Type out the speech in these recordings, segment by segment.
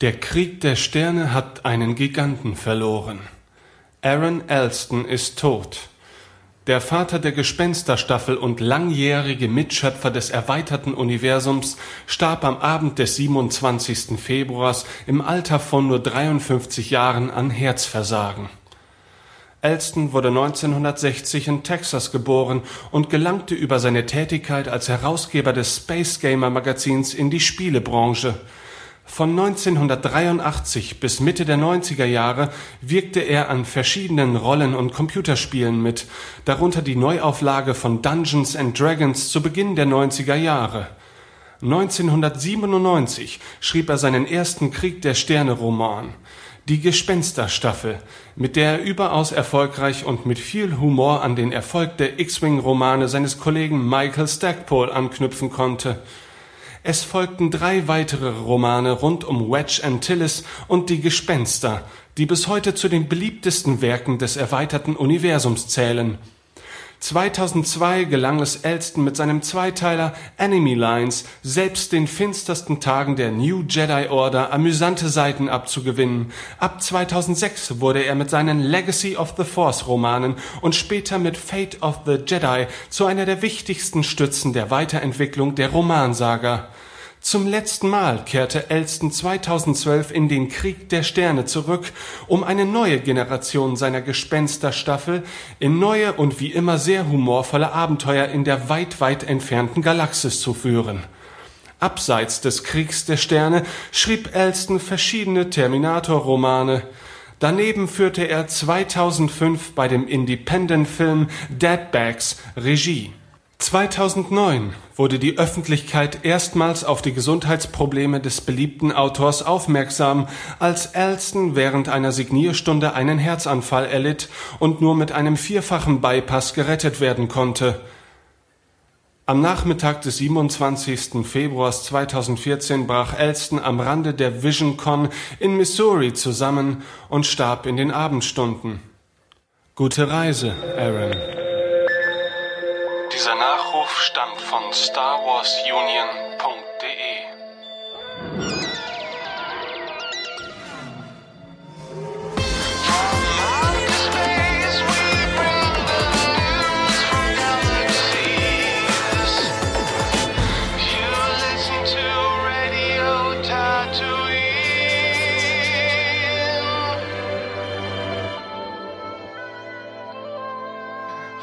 Der Krieg der Sterne hat einen Giganten verloren. Aaron Alston ist tot. Der Vater der Gespensterstaffel und langjährige Mitschöpfer des erweiterten Universums starb am Abend des 27. Februars im Alter von nur 53 Jahren an Herzversagen. Alston wurde 1960 in Texas geboren und gelangte über seine Tätigkeit als Herausgeber des Space Gamer Magazins in die Spielebranche. Von 1983 bis Mitte der 90er Jahre wirkte er an verschiedenen Rollen- und Computerspielen mit, darunter die Neuauflage von Dungeons and Dragons zu Beginn der 90er Jahre. 1997 schrieb er seinen ersten Krieg der Sterne Roman, die Gespensterstaffel, mit der er überaus erfolgreich und mit viel Humor an den Erfolg der X-Wing Romane seines Kollegen Michael Stackpole anknüpfen konnte. Es folgten drei weitere Romane rund um Wedge Antilles und die Gespenster, die bis heute zu den beliebtesten Werken des erweiterten Universums zählen. 2002 gelang es Elston mit seinem Zweiteiler Enemy Lines selbst den finstersten Tagen der New Jedi Order amüsante Seiten abzugewinnen. Ab 2006 wurde er mit seinen Legacy of the Force Romanen und später mit Fate of the Jedi zu einer der wichtigsten Stützen der Weiterentwicklung der Romansaga. Zum letzten Mal kehrte Elston 2012 in den Krieg der Sterne zurück, um eine neue Generation seiner Gespensterstaffel in neue und wie immer sehr humorvolle Abenteuer in der weit, weit entfernten Galaxis zu führen. Abseits des Kriegs der Sterne schrieb Elston verschiedene Terminator-Romane. Daneben führte er 2005 bei dem Independent-Film Deadbags Regie. 2009 wurde die Öffentlichkeit erstmals auf die Gesundheitsprobleme des beliebten Autors aufmerksam, als Alston während einer Signierstunde einen Herzanfall erlitt und nur mit einem vierfachen Bypass gerettet werden konnte. Am Nachmittag des 27. Februars 2014 brach Alston am Rande der VisionCon in Missouri zusammen und starb in den Abendstunden. Gute Reise, Aaron. Dieser Nachruf stammt von StarWarsUnion.de.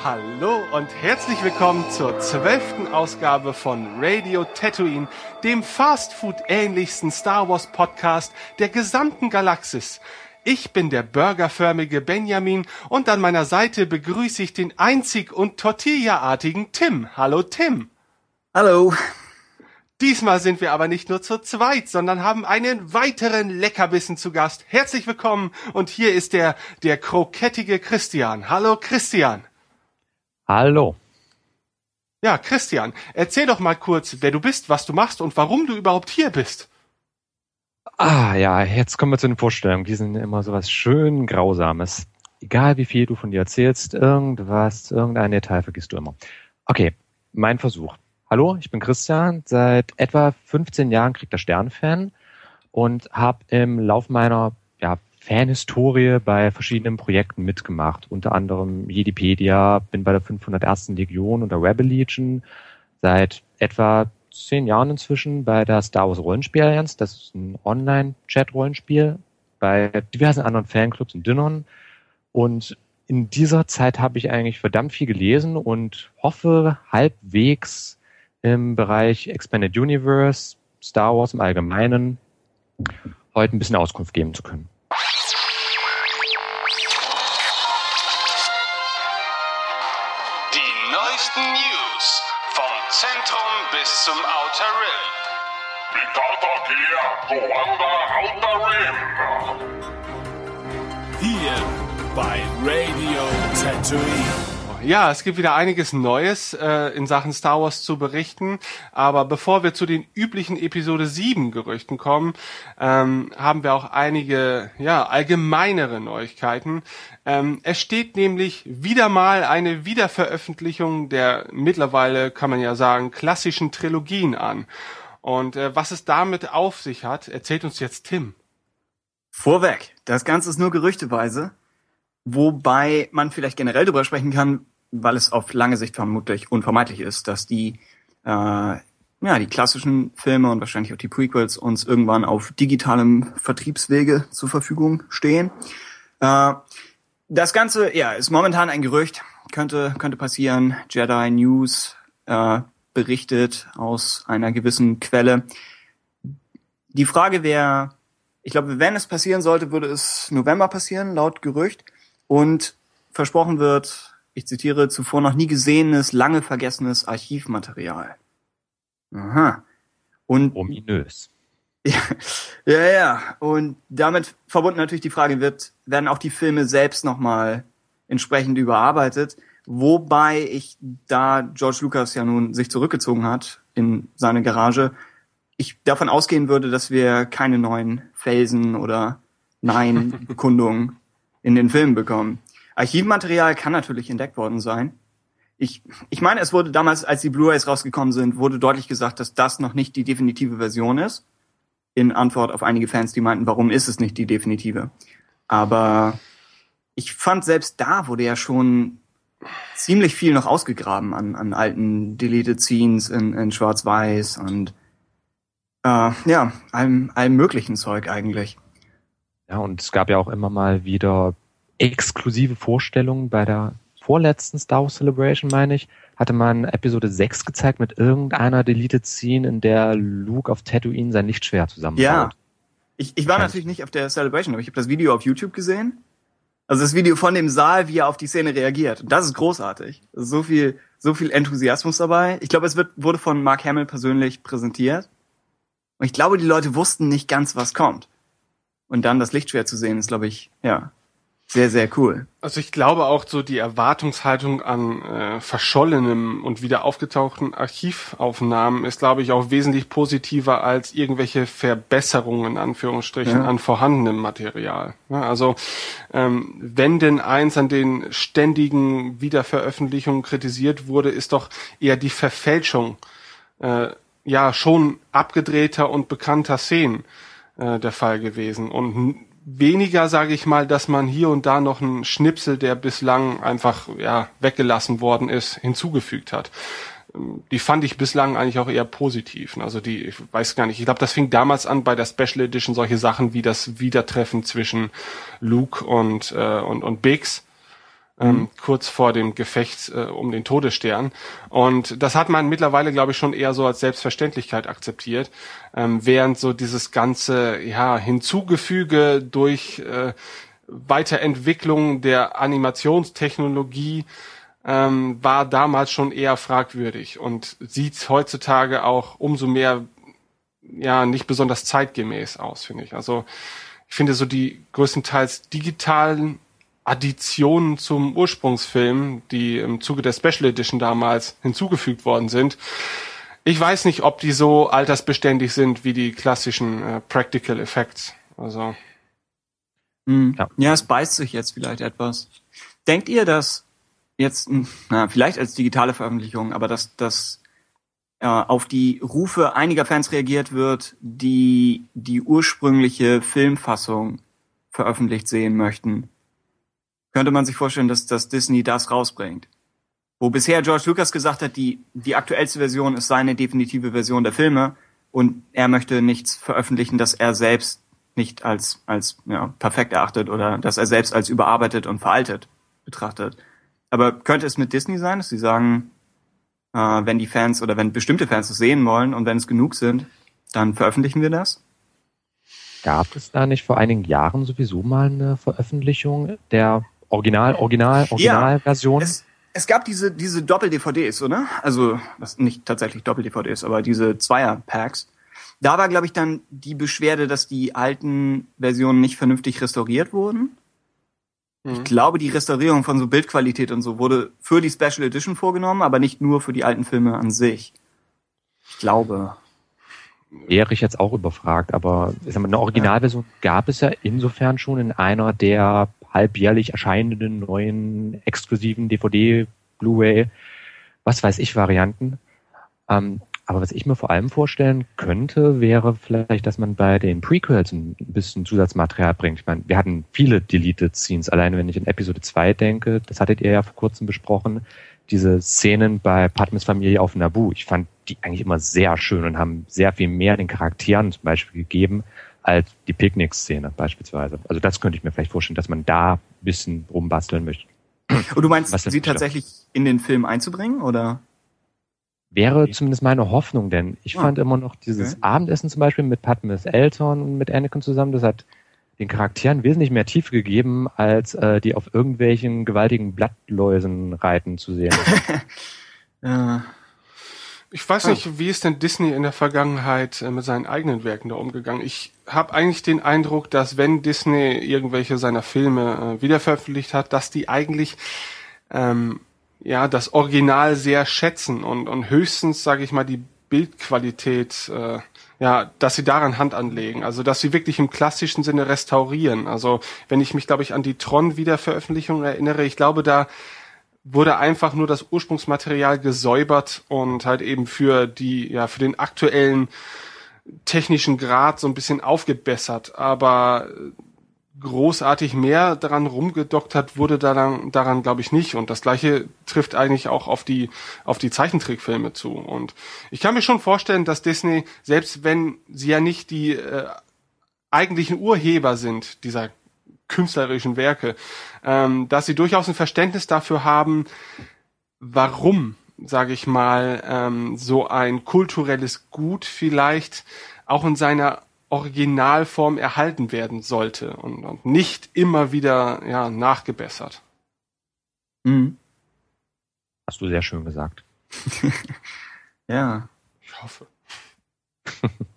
Hallo und herzlich willkommen zur zwölften Ausgabe von Radio Tatooine, dem Fastfood-ähnlichsten Star Wars Podcast der gesamten Galaxis. Ich bin der burgerförmige Benjamin und an meiner Seite begrüße ich den einzig und Tortilla-artigen Tim. Hallo Tim. Hallo. Diesmal sind wir aber nicht nur zu zweit, sondern haben einen weiteren Leckerbissen zu Gast. Herzlich willkommen und hier ist der, der krokettige Christian. Hallo Christian. Hallo. Ja, Christian, erzähl doch mal kurz, wer du bist, was du machst und warum du überhaupt hier bist. Ah ja, jetzt kommen wir zu den Vorstellungen. Die sind immer so was schön Grausames. Egal wie viel du von dir erzählst, irgendwas, irgendein Detail vergisst du immer. Okay, mein Versuch. Hallo, ich bin Christian, seit etwa 15 Jahren kriegt der Sternfan und habe im Lauf meiner Fanhistorie bei verschiedenen Projekten mitgemacht, unter anderem Jedipedia, bin bei der 501. Legion und der Rebel Legion, seit etwa zehn Jahren inzwischen bei der Star Wars Rollenspiel Allianz, das ist ein Online-Chat-Rollenspiel, bei diversen anderen Fanclubs in Dinnern und in dieser Zeit habe ich eigentlich verdammt viel gelesen und hoffe halbwegs im Bereich Expanded Universe, Star Wars im Allgemeinen heute ein bisschen Auskunft geben zu können. Hier bei Radio Tatooine. Ja, es gibt wieder einiges Neues äh, in Sachen Star Wars zu berichten. Aber bevor wir zu den üblichen Episode 7 Gerüchten kommen, ähm, haben wir auch einige ja, allgemeinere Neuigkeiten. Ähm, es steht nämlich wieder mal eine Wiederveröffentlichung der mittlerweile, kann man ja sagen, klassischen Trilogien an. Und äh, was es damit auf sich hat, erzählt uns jetzt Tim. Vorweg, das Ganze ist nur gerüchteweise, wobei man vielleicht generell darüber sprechen kann, weil es auf lange Sicht vermutlich unvermeidlich ist, dass die äh, ja die klassischen Filme und wahrscheinlich auch die Prequels uns irgendwann auf digitalem Vertriebswege zur Verfügung stehen. Äh, das Ganze, ja, ist momentan ein Gerücht, könnte könnte passieren. Jedi News äh, berichtet aus einer gewissen Quelle. Die Frage wäre, ich glaube, wenn es passieren sollte, würde es November passieren, laut Gerücht. Und versprochen wird, ich zitiere, zuvor noch nie gesehenes, lange vergessenes Archivmaterial. Aha. Und Ominös. ja, ja, ja. Und damit verbunden natürlich die Frage wird, werden auch die Filme selbst nochmal entsprechend überarbeitet? Wobei ich, da George Lucas ja nun sich zurückgezogen hat in seine Garage, ich davon ausgehen würde, dass wir keine neuen Felsen oder Nein-Bekundungen in den Filmen bekommen. Archivmaterial kann natürlich entdeckt worden sein. Ich, ich meine, es wurde damals, als die Blu-rays rausgekommen sind, wurde deutlich gesagt, dass das noch nicht die definitive Version ist. In Antwort auf einige Fans, die meinten, warum ist es nicht die definitive? Aber ich fand selbst da wurde ja schon ziemlich viel noch ausgegraben an, an alten Deleted Scenes in, in Schwarz-Weiß und äh, ja, allem, allem möglichen Zeug eigentlich. Ja, und es gab ja auch immer mal wieder exklusive Vorstellungen bei der vorletzten Star Wars Celebration, meine ich, hatte man Episode 6 gezeigt mit irgendeiner Deleted Scene, in der Luke auf Tatooine sein Lichtschwert zusammenbaut. Ja. Ich, ich war natürlich nicht auf der Celebration, aber ich habe das Video auf YouTube gesehen. Also das Video von dem Saal, wie er auf die Szene reagiert. Das ist großartig. So viel, so viel Enthusiasmus dabei. Ich glaube, es wird, wurde von Mark Hamill persönlich präsentiert. Und ich glaube, die Leute wussten nicht ganz, was kommt. Und dann das Lichtschwert zu sehen, ist, glaube ich, ja, sehr, sehr cool. Also ich glaube auch so die Erwartungshaltung an äh, verschollenem und wieder aufgetauchten Archivaufnahmen ist, glaube ich, auch wesentlich positiver als irgendwelche Verbesserungen in Anführungsstrichen Ja. an vorhandenem Material. Ja, also ähm, wenn denn eins an den ständigen Wiederveröffentlichungen kritisiert wurde, ist doch eher die Verfälschung äh, ja schon abgedrehter und bekannter Szenen äh, der Fall gewesen und weniger, sage ich mal, dass man hier und da noch einen Schnipsel, der bislang einfach ja weggelassen worden ist, hinzugefügt hat. Die fand ich bislang eigentlich auch eher positiv. Also die, ich weiß gar nicht, ich glaube, das fing damals an bei der Special Edition solche Sachen wie das Wiedertreffen zwischen Luke und äh, und und Biggs ähm, kurz vor dem Gefecht äh, um den Todesstern. Und das hat man mittlerweile, glaube ich, schon eher so als Selbstverständlichkeit akzeptiert, ähm, während so dieses ganze ja, Hinzugefüge durch äh, Weiterentwicklung der Animationstechnologie ähm, war damals schon eher fragwürdig und sieht heutzutage auch umso mehr ja nicht besonders zeitgemäß aus, finde ich. Also ich finde so die größtenteils digitalen Additionen zum Ursprungsfilm, die im Zuge der Special Edition damals hinzugefügt worden sind. Ich weiß nicht, ob die so altersbeständig sind wie die klassischen äh, Practical Effects. Also Mhm. Ja. Ja. es beißt sich jetzt vielleicht etwas. Denkt ihr, dass jetzt, hm, na, vielleicht als digitale Veröffentlichung, aber dass, dass äh, auf die Rufe einiger Fans reagiert wird, die die ursprüngliche Filmfassung veröffentlicht sehen möchten? Könnte man sich vorstellen, dass, dass Disney das rausbringt? Wo bisher George Lucas gesagt hat, die, die aktuellste Version ist seine definitive Version der Filme und er möchte nichts veröffentlichen, das er selbst nicht als, als ja, perfekt erachtet oder dass er selbst als überarbeitet und veraltet betrachtet. Aber könnte es mit Disney sein, dass sie sagen, äh, wenn die Fans oder wenn bestimmte Fans es sehen wollen und wenn es genug sind, dann veröffentlichen wir das? Gab es da nicht vor einigen Jahren sowieso mal eine Veröffentlichung der Original, Original, Originalversion? Es, es gab diese, diese Doppel-DVDs, oder? Also, das nicht tatsächlich Doppel-DVDs, aber diese Zweier-Packs. Da war, glaube ich, dann die Beschwerde, dass die alten Versionen nicht vernünftig restauriert wurden. Ich glaube, die Restaurierung von so Bildqualität und so wurde für die Special Edition vorgenommen, aber nicht nur für die alten Filme an sich. Ich glaube. Wäre ich jetzt auch überfragt, aber ich sag mal, eine Originalversion gab es ja insofern schon in einer der halbjährlich erscheinenden neuen exklusiven DVD, Blu-ray, was weiß ich, Varianten. Ähm, Aber was ich mir vor allem vorstellen könnte, wäre vielleicht, dass man bei den Prequels ein bisschen Zusatzmaterial bringt. Ich meine, wir hatten viele Deleted Scenes. Alleine wenn ich in Episode 2 denke, das hattet ihr ja vor kurzem besprochen, diese Szenen bei Padmes Familie auf Naboo. Ich fand die eigentlich immer sehr schön und haben sehr viel mehr den Charakteren zum Beispiel gegeben als die Picknick-Szene beispielsweise. Also das könnte ich mir vielleicht vorstellen, dass man da ein bisschen rumbasteln möchte. Und du meinst, sie tatsächlich in den Film einzubringen, oder? Wäre zumindest meine Hoffnung, denn ich oh. fand immer noch dieses okay. Abendessen zum Beispiel mit Padmes Eltern und mit Anakin zusammen, das hat den Charakteren wesentlich mehr Tiefe gegeben, als äh, die auf irgendwelchen gewaltigen Blattläusen reiten zu sehen. ja. Ich weiß nicht, wie ist denn Disney in der Vergangenheit äh, mit seinen eigenen Werken da umgegangen? Ich habe eigentlich den Eindruck, dass wenn Disney irgendwelche seiner Filme äh, wiederveröffentlicht hat, dass die eigentlich ähm, ja das Original sehr schätzen und, und höchstens, sage ich mal, die Bildqualität, äh, ja, dass sie daran Hand anlegen. Also dass sie wirklich im klassischen Sinne restaurieren. Also wenn ich mich, glaube ich, an die Tron-Wiederveröffentlichung erinnere, ich glaube, da wurde einfach nur das Ursprungsmaterial gesäubert und halt eben für die, ja, für den aktuellen technischen Grad so ein bisschen aufgebessert. Aber großartig mehr daran rumgedoktert wurde daran, daran glaube ich nicht. Und das gleiche trifft eigentlich auch auf die, auf die Zeichentrickfilme zu. Und ich kann mir schon vorstellen, dass Disney, selbst wenn sie ja nicht die äh, eigentlichen Urheber sind dieser künstlerischen Werke, ähm, dass sie durchaus ein Verständnis dafür haben, warum, sage ich mal, ähm, so ein kulturelles Gut vielleicht auch in seiner Originalform erhalten werden sollte und, und nicht immer wieder ja, nachgebessert. Mhm. Hast du sehr schön gesagt. ja. Ich hoffe.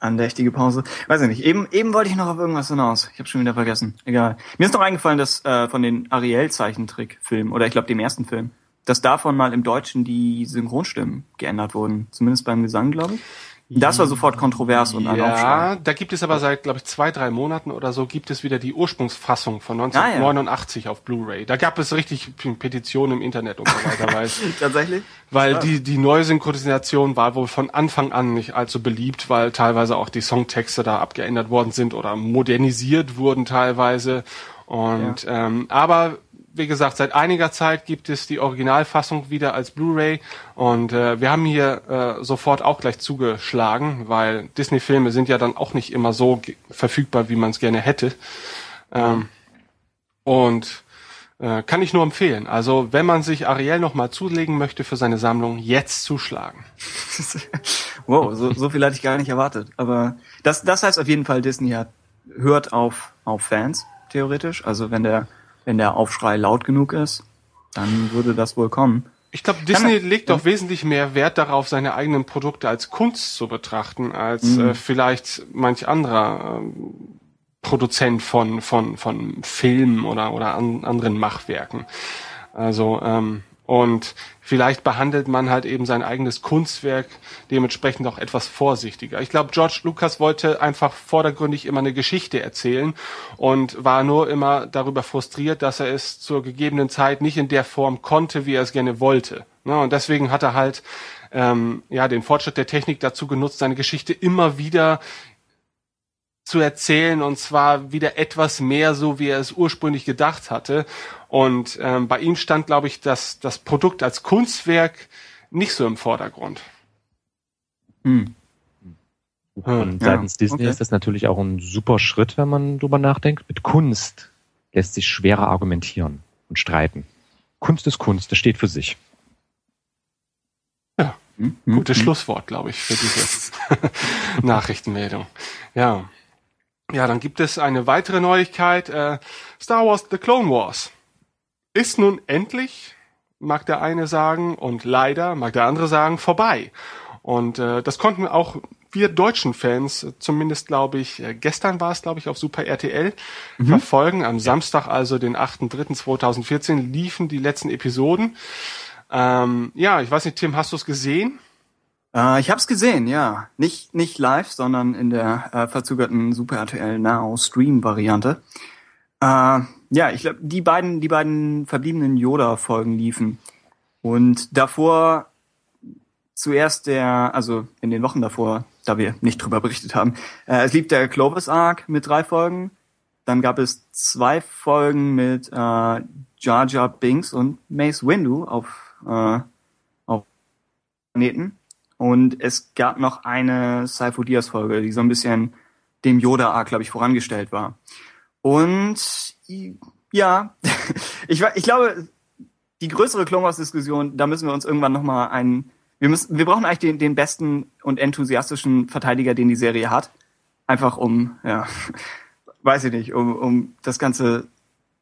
Andächtige Pause. Weiß ich nicht. Eben, eben wollte ich noch auf irgendwas hinaus. Ich habe schon wieder vergessen. Egal. Mir ist noch eingefallen, dass äh, von den Ariel-Zeichentrickfilmen, oder ich glaube dem ersten Film, dass davon mal im Deutschen die Synchronstimmen geändert wurden. Zumindest beim Gesang, glaube ich. Das war sofort kontrovers und ein Ja, da gibt es aber seit, glaube ich, zwei, drei Monaten oder so gibt es wieder die Ursprungsfassung von 1989 ah, ja. auf Blu-ray. Da gab es richtig Petitionen im Internet und so weiter. Weil, Tatsächlich? Weil ja. die, die neue Synchronisation war wohl von Anfang an nicht allzu beliebt, weil teilweise auch die Songtexte da abgeändert worden sind oder modernisiert wurden teilweise. Und ja. ähm, aber wie gesagt, seit einiger Zeit gibt es die Originalfassung wieder als Blu-ray und äh, wir haben hier äh, sofort auch gleich zugeschlagen, weil Disney-Filme sind ja dann auch nicht immer so verfügbar, wie man es gerne hätte. Ähm, und äh, kann ich nur empfehlen. Also wenn man sich Ariel nochmal zulegen möchte für seine Sammlung, jetzt zuschlagen. wow, so, so viel hatte ich gar nicht erwartet. Aber das, das heißt auf jeden Fall, Disney hat, hört auf, auf Fans, theoretisch. Also wenn der wenn der Aufschrei laut genug ist, dann würde das wohl kommen. Ich glaube, Disney Kann, legt ja. doch wesentlich mehr Wert darauf, seine eigenen Produkte als Kunst zu betrachten, als mhm. äh, vielleicht manch anderer äh, Produzent von von von Filmen oder oder an, anderen Machwerken. Also ähm, und vielleicht behandelt man halt eben sein eigenes Kunstwerk dementsprechend auch etwas vorsichtiger. Ich glaube, George Lucas wollte einfach vordergründig immer eine Geschichte erzählen und war nur immer darüber frustriert, dass er es zur gegebenen Zeit nicht in der Form konnte, wie er es gerne wollte. Ne, und deswegen hat er halt ähm, ja den Fortschritt der Technik dazu genutzt, seine Geschichte immer wieder zu erzählen und zwar wieder etwas mehr so, wie er es ursprünglich gedacht hatte. Und ähm, bei ihm stand, glaube ich, das, das Produkt als Kunstwerk nicht so im Vordergrund. Hm. Und seitens ja, Disney okay. ist das natürlich auch ein super Schritt, wenn man drüber nachdenkt. Mit Kunst lässt sich schwerer argumentieren und streiten. Kunst ist Kunst, das steht für sich. Ja, hm, gutes hm. Schlusswort, glaube ich, für diese Nachrichtenmeldung. Ja. Ja, dann gibt es eine weitere Neuigkeit. Äh, Star Wars The Clone Wars ist nun endlich, mag der eine sagen, und leider mag der andere sagen, vorbei. Und äh, das konnten auch wir deutschen Fans, zumindest glaube ich, äh, gestern war es, glaube ich, auf Super RTL, mhm. verfolgen. Am Samstag, also den 8.3.2014, liefen die letzten Episoden. Ähm, ja, ich weiß nicht, Tim, hast du es gesehen? Äh, ich habe es gesehen, ja. Nicht, nicht live, sondern in der äh, verzögerten Super RTL Now Stream Variante. Äh, ja, ich glaube, die beiden, die beiden verbliebenen Yoda-Folgen liefen. Und davor zuerst der, also in den Wochen davor, da wir nicht drüber berichtet haben, äh, es lief der Clovis Arc mit drei Folgen. Dann gab es zwei Folgen mit äh, Jar Jar Binks und Mace Windu auf, äh, auf Planeten. Und es gab noch eine Sifo Diaz Folge, die so ein bisschen dem Yoda Arc, glaube ich, vorangestellt war. Und ja, ich, ich glaube, die größere Clone Wars Diskussion, da müssen wir uns irgendwann noch mal einen wir müssen wir brauchen eigentlich den, den besten und enthusiastischen Verteidiger, den die Serie hat, einfach um ja, weiß ich nicht, um um das ganze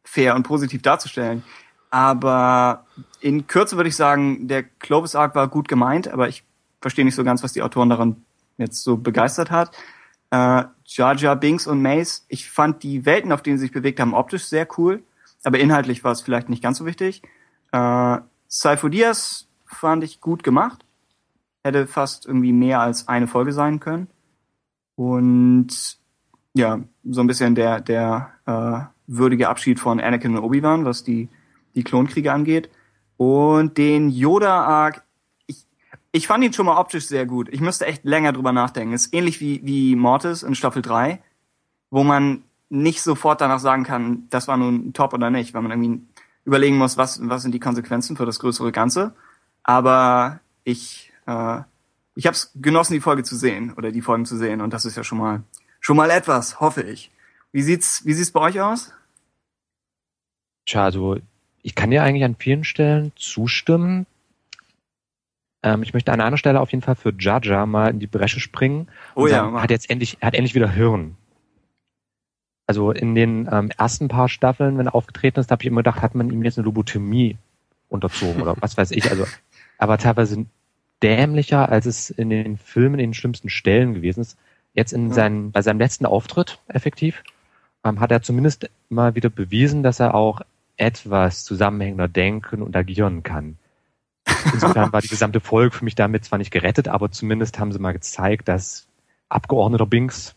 fair und positiv darzustellen. Aber in Kürze würde ich sagen, der Clovis Arc war gut gemeint, aber ich verstehe nicht so ganz, was die Autoren daran jetzt so begeistert hat. Äh, Jar Jar Binks und Mace, ich fand die Welten, auf denen sie sich bewegt haben, optisch sehr cool, aber inhaltlich war es vielleicht nicht ganz so wichtig. Äh, Saifo Diaz fand ich gut gemacht, hätte fast irgendwie mehr als eine Folge sein können. Und ja, so ein bisschen der, der äh, würdige Abschied von Anakin und Obi-Wan, was die, die Klonkriege angeht. Und den Yoda-Arc, ich fand ihn schon mal optisch sehr gut. Ich müsste echt länger drüber nachdenken. Ist ähnlich wie, wie Mortis in Staffel 3, wo man nicht sofort danach sagen kann, das war nun top oder nicht, weil man irgendwie überlegen muss, was, was sind die Konsequenzen für das größere Ganze. Aber ich, äh, ich habe es genossen, die Folge zu sehen oder die Folgen zu sehen und das ist ja schon mal schon mal etwas, hoffe ich. Wie sieht's, wie sieht's bei euch aus? Tja, also ich kann dir eigentlich an vielen Stellen zustimmen. Ähm, ich möchte an einer Stelle auf jeden Fall für Jaja mal in die Bresche springen. Oh ja. Sagen, hat jetzt endlich, hat endlich wieder Hirn. Also in den ähm, ersten paar Staffeln, wenn er aufgetreten ist, habe ich immer gedacht, hat man ihm jetzt eine Lobotomie unterzogen oder was weiß ich. Also, aber teilweise dämlicher, als es in den Filmen in den schlimmsten Stellen gewesen ist. Jetzt in ja. bei seinem letzten Auftritt effektiv ähm, hat er zumindest mal wieder bewiesen, dass er auch etwas zusammenhängender denken und agieren kann. Insofern war die gesamte Folge für mich damit zwar nicht gerettet, aber zumindest haben sie mal gezeigt, dass Abgeordneter Binks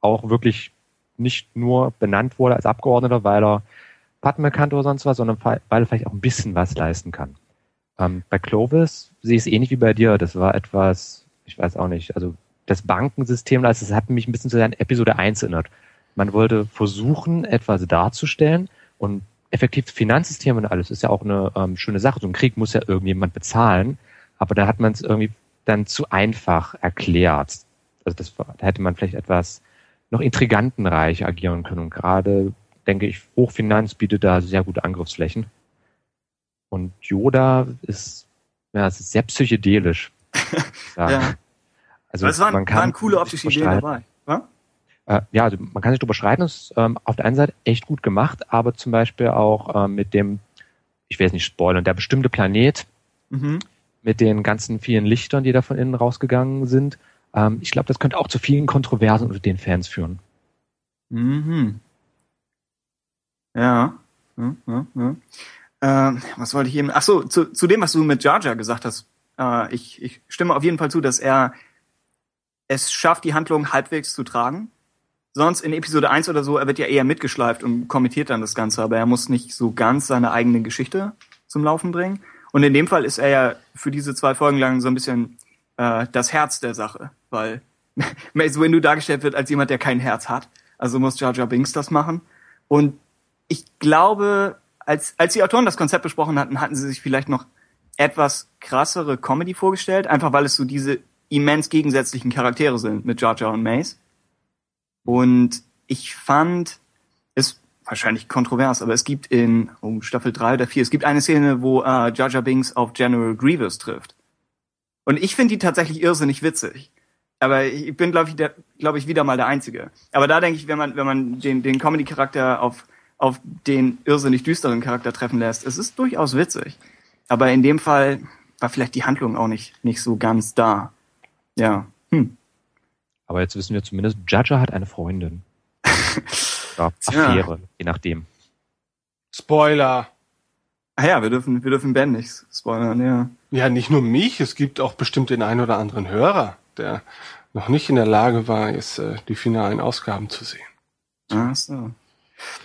auch wirklich nicht nur benannt wurde als Abgeordneter, weil er Padme kannte oder sonst was, sondern weil er vielleicht auch ein bisschen was leisten kann. Ähm, bei Clovis sehe ich es ähnlich wie bei dir. Das war etwas, ich weiß auch nicht, also das Bankensystem, das hat mich ein bisschen zu der Episode 1 erinnert. Man wollte versuchen, etwas darzustellen und effektiv Finanzsystem und alles ist ja auch eine ähm, schöne Sache. So ein Krieg muss ja irgendjemand bezahlen, aber da hat man es irgendwie dann zu einfach erklärt. Also das, da hätte man vielleicht etwas noch intrigantenreich agieren können. Und gerade, denke ich, Hochfinanz bietet da sehr gute Angriffsflächen. Und Yoda ist, ja, es ist sehr psychedelisch. ja. Also es waren, man kann waren coole optische Ideen dabei. Ja? Äh, ja, also man kann sich darüber streiten, es ist ähm, auf der einen Seite echt gut gemacht, aber zum Beispiel auch ähm, mit dem, ich will jetzt nicht spoilern, der bestimmte Planet mhm. mit den ganzen vielen Lichtern, die da von innen rausgegangen sind. Ähm, ich glaube, das könnte auch zu vielen Kontroversen unter den Fans führen. Mhm. Ja. ja, ja, ja. Ähm, was wollte ich eben? Ach so, zu, zu dem, was du mit Jar Jar gesagt hast. Äh, ich, ich stimme auf jeden Fall zu, dass er es schafft, die Handlung halbwegs zu tragen. Sonst in Episode 1 oder so, er wird ja eher mitgeschleift und kommentiert dann das Ganze, aber er muss nicht so ganz seine eigene Geschichte zum Laufen bringen. Und in dem Fall ist er ja für diese zwei Folgen lang so ein bisschen äh, das Herz der Sache, weil Mace Windu dargestellt wird als jemand, der kein Herz hat. Also muss Jar Jar Binks das machen. Und ich glaube, als, als die Autoren das Konzept besprochen hatten, hatten sie sich vielleicht noch etwas krassere Comedy vorgestellt, einfach weil es so diese immens gegensätzlichen Charaktere sind mit Jar Jar und Mace. Und ich fand es wahrscheinlich kontrovers, aber es gibt in oh, Staffel 3 oder 4, es gibt eine Szene, wo äh, Jar Binks auf General Grievous trifft. Und ich finde die tatsächlich irrsinnig witzig. Aber ich bin, glaube ich, glaube ich, wieder mal der Einzige. Aber da denke ich, wenn man, wenn man den, den Comedy-Charakter auf auf den irrsinnig düsteren Charakter treffen lässt. Es ist durchaus witzig. Aber in dem Fall war vielleicht die Handlung auch nicht, nicht so ganz da. Ja. Hm. Aber jetzt wissen wir zumindest, Jaja hat eine Freundin. ja, Affäre, ja. je nachdem. Spoiler. Ah ja, wir dürfen, wir dürfen Ben nicht spoilern, ja. Ja, nicht nur mich, es gibt auch bestimmt den einen oder anderen Hörer, der noch nicht in der Lage war, jetzt äh, die finalen Ausgaben zu sehen. Ach so.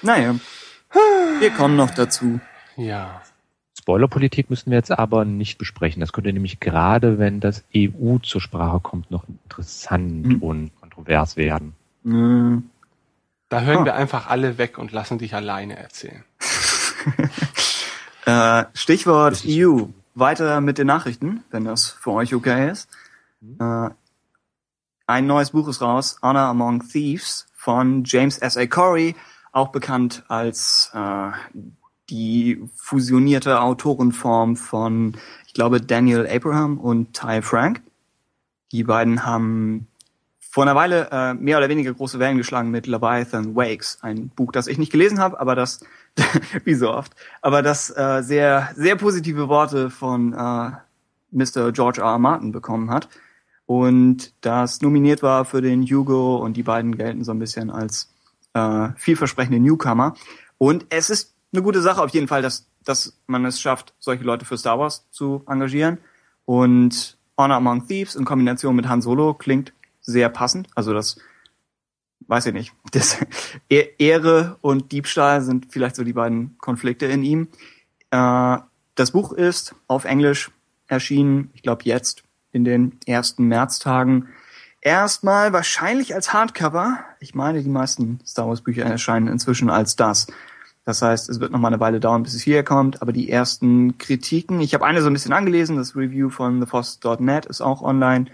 Naja, wir kommen noch dazu. Ja. Spoilerpolitik müssen wir jetzt aber nicht besprechen. Das könnte nämlich gerade, wenn das EU zur Sprache kommt, noch interessant Mhm. und kontrovers werden. Mhm. Da hören Ah. wir einfach alle weg und lassen dich alleine erzählen. Äh, Stichwort EU. Weiter mit den Nachrichten, wenn das für euch okay ist. Äh, ein neues Buch ist raus, Honor Among Thieves von James S. A. Corey, auch bekannt als äh, die fusionierte Autorenform von, ich glaube, Daniel Abraham und Ty Frank. Die beiden haben vor einer Weile äh, mehr oder weniger große Wellen geschlagen mit Leviathan Wakes, ein Buch, das ich nicht gelesen habe, aber das, wie so oft, aber das äh, sehr, sehr positive Worte von äh, Mr. George R. R. Martin bekommen hat und das nominiert war für den Hugo und die beiden gelten so ein bisschen als äh, vielversprechende Newcomer. Und es ist eine gute Sache auf jeden Fall, dass, dass man es schafft, solche Leute für Star Wars zu engagieren. Und Honor Among Thieves in Kombination mit Han Solo klingt sehr passend. Also das weiß ich nicht. Das E- Ehre und Diebstahl sind vielleicht so die beiden Konflikte in ihm. Äh, das Buch ist auf Englisch erschienen, ich glaube jetzt in den ersten Märztagen. Erstmal wahrscheinlich als Hardcover. Ich meine, die meisten Star Wars Bücher erscheinen inzwischen als das. Das heißt, es wird noch mal eine Weile dauern, bis es hierher kommt. Aber die ersten Kritiken, ich habe eine so ein bisschen angelesen, das Review von thefoss.net ist auch online.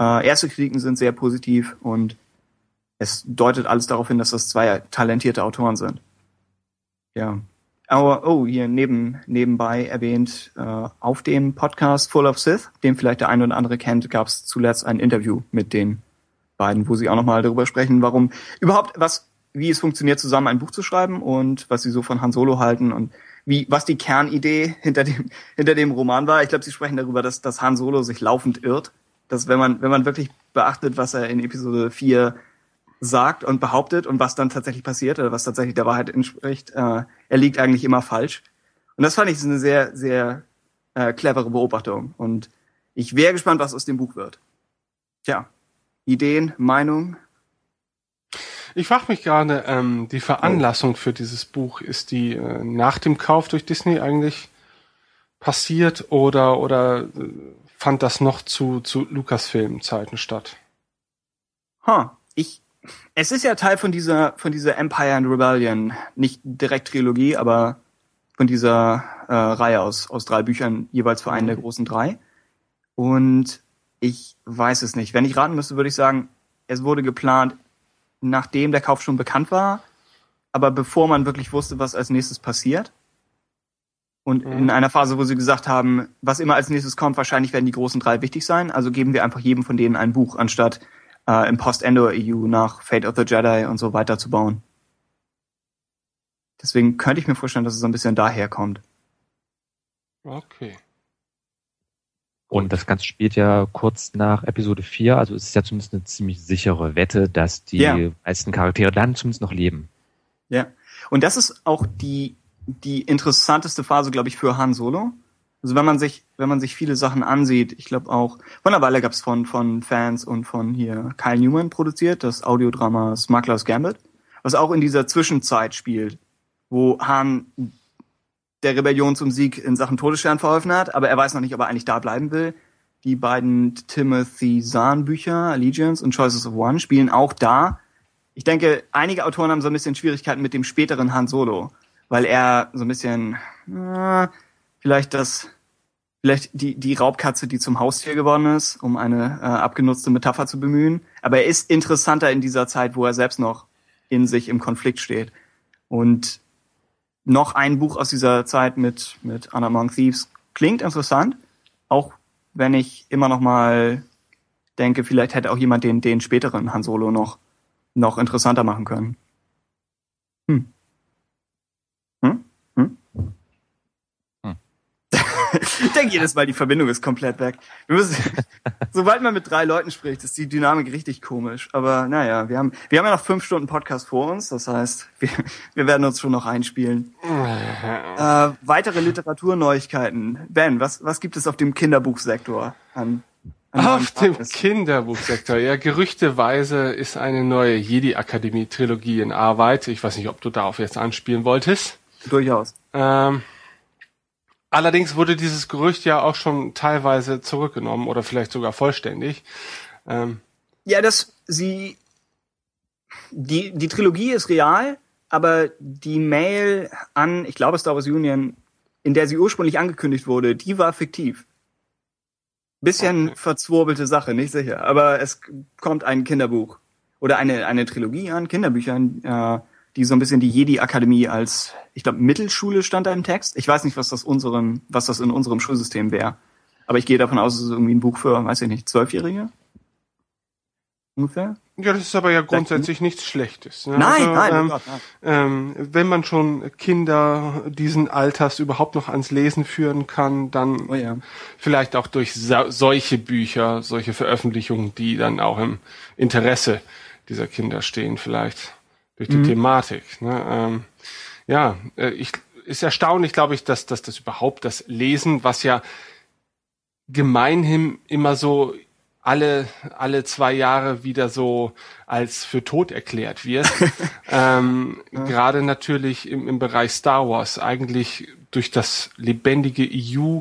Äh, erste Kritiken sind sehr positiv und es deutet alles darauf hin, dass das zwei talentierte Autoren sind. Ja. Aber, oh, hier neben, nebenbei erwähnt, äh, auf dem Podcast Full of Sith, den vielleicht der eine oder andere kennt, gab es zuletzt ein Interview mit den beiden, wo sie auch nochmal darüber sprechen, warum überhaupt was, wie es funktioniert, zusammen ein Buch zu schreiben und was sie so von Han Solo halten und wie, was die Kernidee hinter dem, hinter dem Roman war. Ich glaube, sie sprechen darüber, dass, dass Han Solo sich laufend irrt. Dass wenn man, wenn man wirklich beachtet, was er in Episode 4 sagt und behauptet und was dann tatsächlich passiert oder was tatsächlich der Wahrheit entspricht, äh, er liegt eigentlich immer falsch. Und das fand ich eine sehr, sehr äh, clevere Beobachtung. Und ich wäre gespannt, was aus dem Buch wird. Tja, Ideen, Meinung? Ich frage mich gerade, ähm, die Veranlassung für dieses Buch, ist die äh, nach dem Kauf durch Disney eigentlich passiert oder, oder äh, fand das noch zu, zu Lucasfilm-Zeiten statt? Ha, ich, es ist ja Teil von dieser, von dieser Empire and Rebellion, nicht direkt Trilogie, aber von dieser äh, Reihe aus, aus drei Büchern, jeweils für einen der großen drei. Und ich weiß es nicht. Wenn ich raten müsste, würde ich sagen, es wurde geplant, nachdem der Kauf schon bekannt war, aber bevor man wirklich wusste, was als nächstes passiert. Und Mhm. in einer Phase, wo sie gesagt haben, was immer als nächstes kommt, wahrscheinlich werden die großen drei wichtig sein, also geben wir einfach jedem von denen ein Buch, anstatt äh, im Post-Endor-EU nach Fate of the Jedi und so weiter zu bauen. Deswegen könnte ich mir vorstellen, dass es so ein bisschen daher kommt. Okay. Und das Ganze spielt ja kurz nach Episode 4, also es ist ja zumindest eine ziemlich sichere Wette, dass die Ja. meisten Charaktere dann zumindest noch leben. Ja. Und das ist auch die, die interessanteste Phase, glaube ich, für Han Solo. Also wenn man sich, wenn man sich viele Sachen ansieht, ich glaube auch, vor einer Weile gab es von, von Fans und von hier Kyle Newman produziert, das Audiodrama Smuggler's Gambit, was auch in dieser Zwischenzeit spielt, wo Han der Rebellion zum Sieg in Sachen Todesstern verholfen hat, aber er weiß noch nicht, ob er eigentlich da bleiben will. Die beiden Timothy Zahn Bücher, Allegiance und Choices of One, spielen auch da. Ich denke, einige Autoren haben so ein bisschen Schwierigkeiten mit dem späteren Han Solo, weil er so ein bisschen äh, vielleicht das vielleicht die die Raubkatze, die zum Haustier geworden ist, um eine äh, abgenutzte Metapher zu bemühen, aber er ist interessanter in dieser Zeit, wo er selbst noch in sich im Konflikt steht. Und noch ein Buch aus dieser Zeit mit mit Anna Among Thieves klingt interessant, auch wenn ich immer noch mal denke, vielleicht hätte auch jemand den den späteren Han Solo noch noch interessanter machen können. Hm? Hm? Hm. Ich denke jedes Mal, die Verbindung ist komplett weg. Wir müssen, sobald man mit drei Leuten spricht, ist die Dynamik richtig komisch. Aber naja, wir haben, wir haben ja noch fünf Stunden Podcast vor uns. Das heißt, wir, wir werden uns schon noch einspielen. Äh, weitere Literaturneuigkeiten. Ben, was, was gibt es auf dem Kinderbuchsektor an, Auf dem? Kinderbuchsektor, ja, gerüchteweise ist eine neue Jedi-Akademie-Trilogie in Arbeit. Ich weiß nicht, ob du darauf jetzt anspielen wolltest. Durchaus. Ähm, Allerdings wurde dieses Gerücht ja auch schon teilweise zurückgenommen oder vielleicht sogar vollständig. Ähm, Ja, das, sie, die, die Trilogie ist real, aber die Mail an, ich glaube Star Wars Union, in der sie ursprünglich angekündigt wurde, die war fiktiv. Bisschen Okay. verzwurbelte Sache, nicht sicher. Aber es kommt ein Kinderbuch oder eine, eine Trilogie an Kinderbüchern, äh, die so ein bisschen die Jedi-Akademie als, ich glaube, Mittelschule stand da im Text. Ich weiß nicht, was das unserem, was das in unserem Schulsystem wäre. Aber ich gehe davon aus, es ist irgendwie ein Buch für, weiß ich nicht, Zwölfjährige? Ungefähr? ja, das ist aber ja grundsätzlich nichts Schlechtes. ne? Nein, Also, nein, oh ähm, Gott, nein. ähm, wenn man schon Kinder diesen Alters überhaupt noch ans Lesen führen kann, dann Oh ja. vielleicht auch durch so, solche Bücher, solche Veröffentlichungen, die dann auch im Interesse dieser Kinder stehen, vielleicht durch die Thematik. Ne? Ähm, ja, äh, ich, ist erstaunlich, glaube ich, dass, dass das überhaupt das Lesen, was ja gemeinhin immer so alle, alle zwei Jahre wieder so als für tot erklärt wird. ähm, Gerade natürlich im, im Bereich Star Wars eigentlich durch das lebendige EU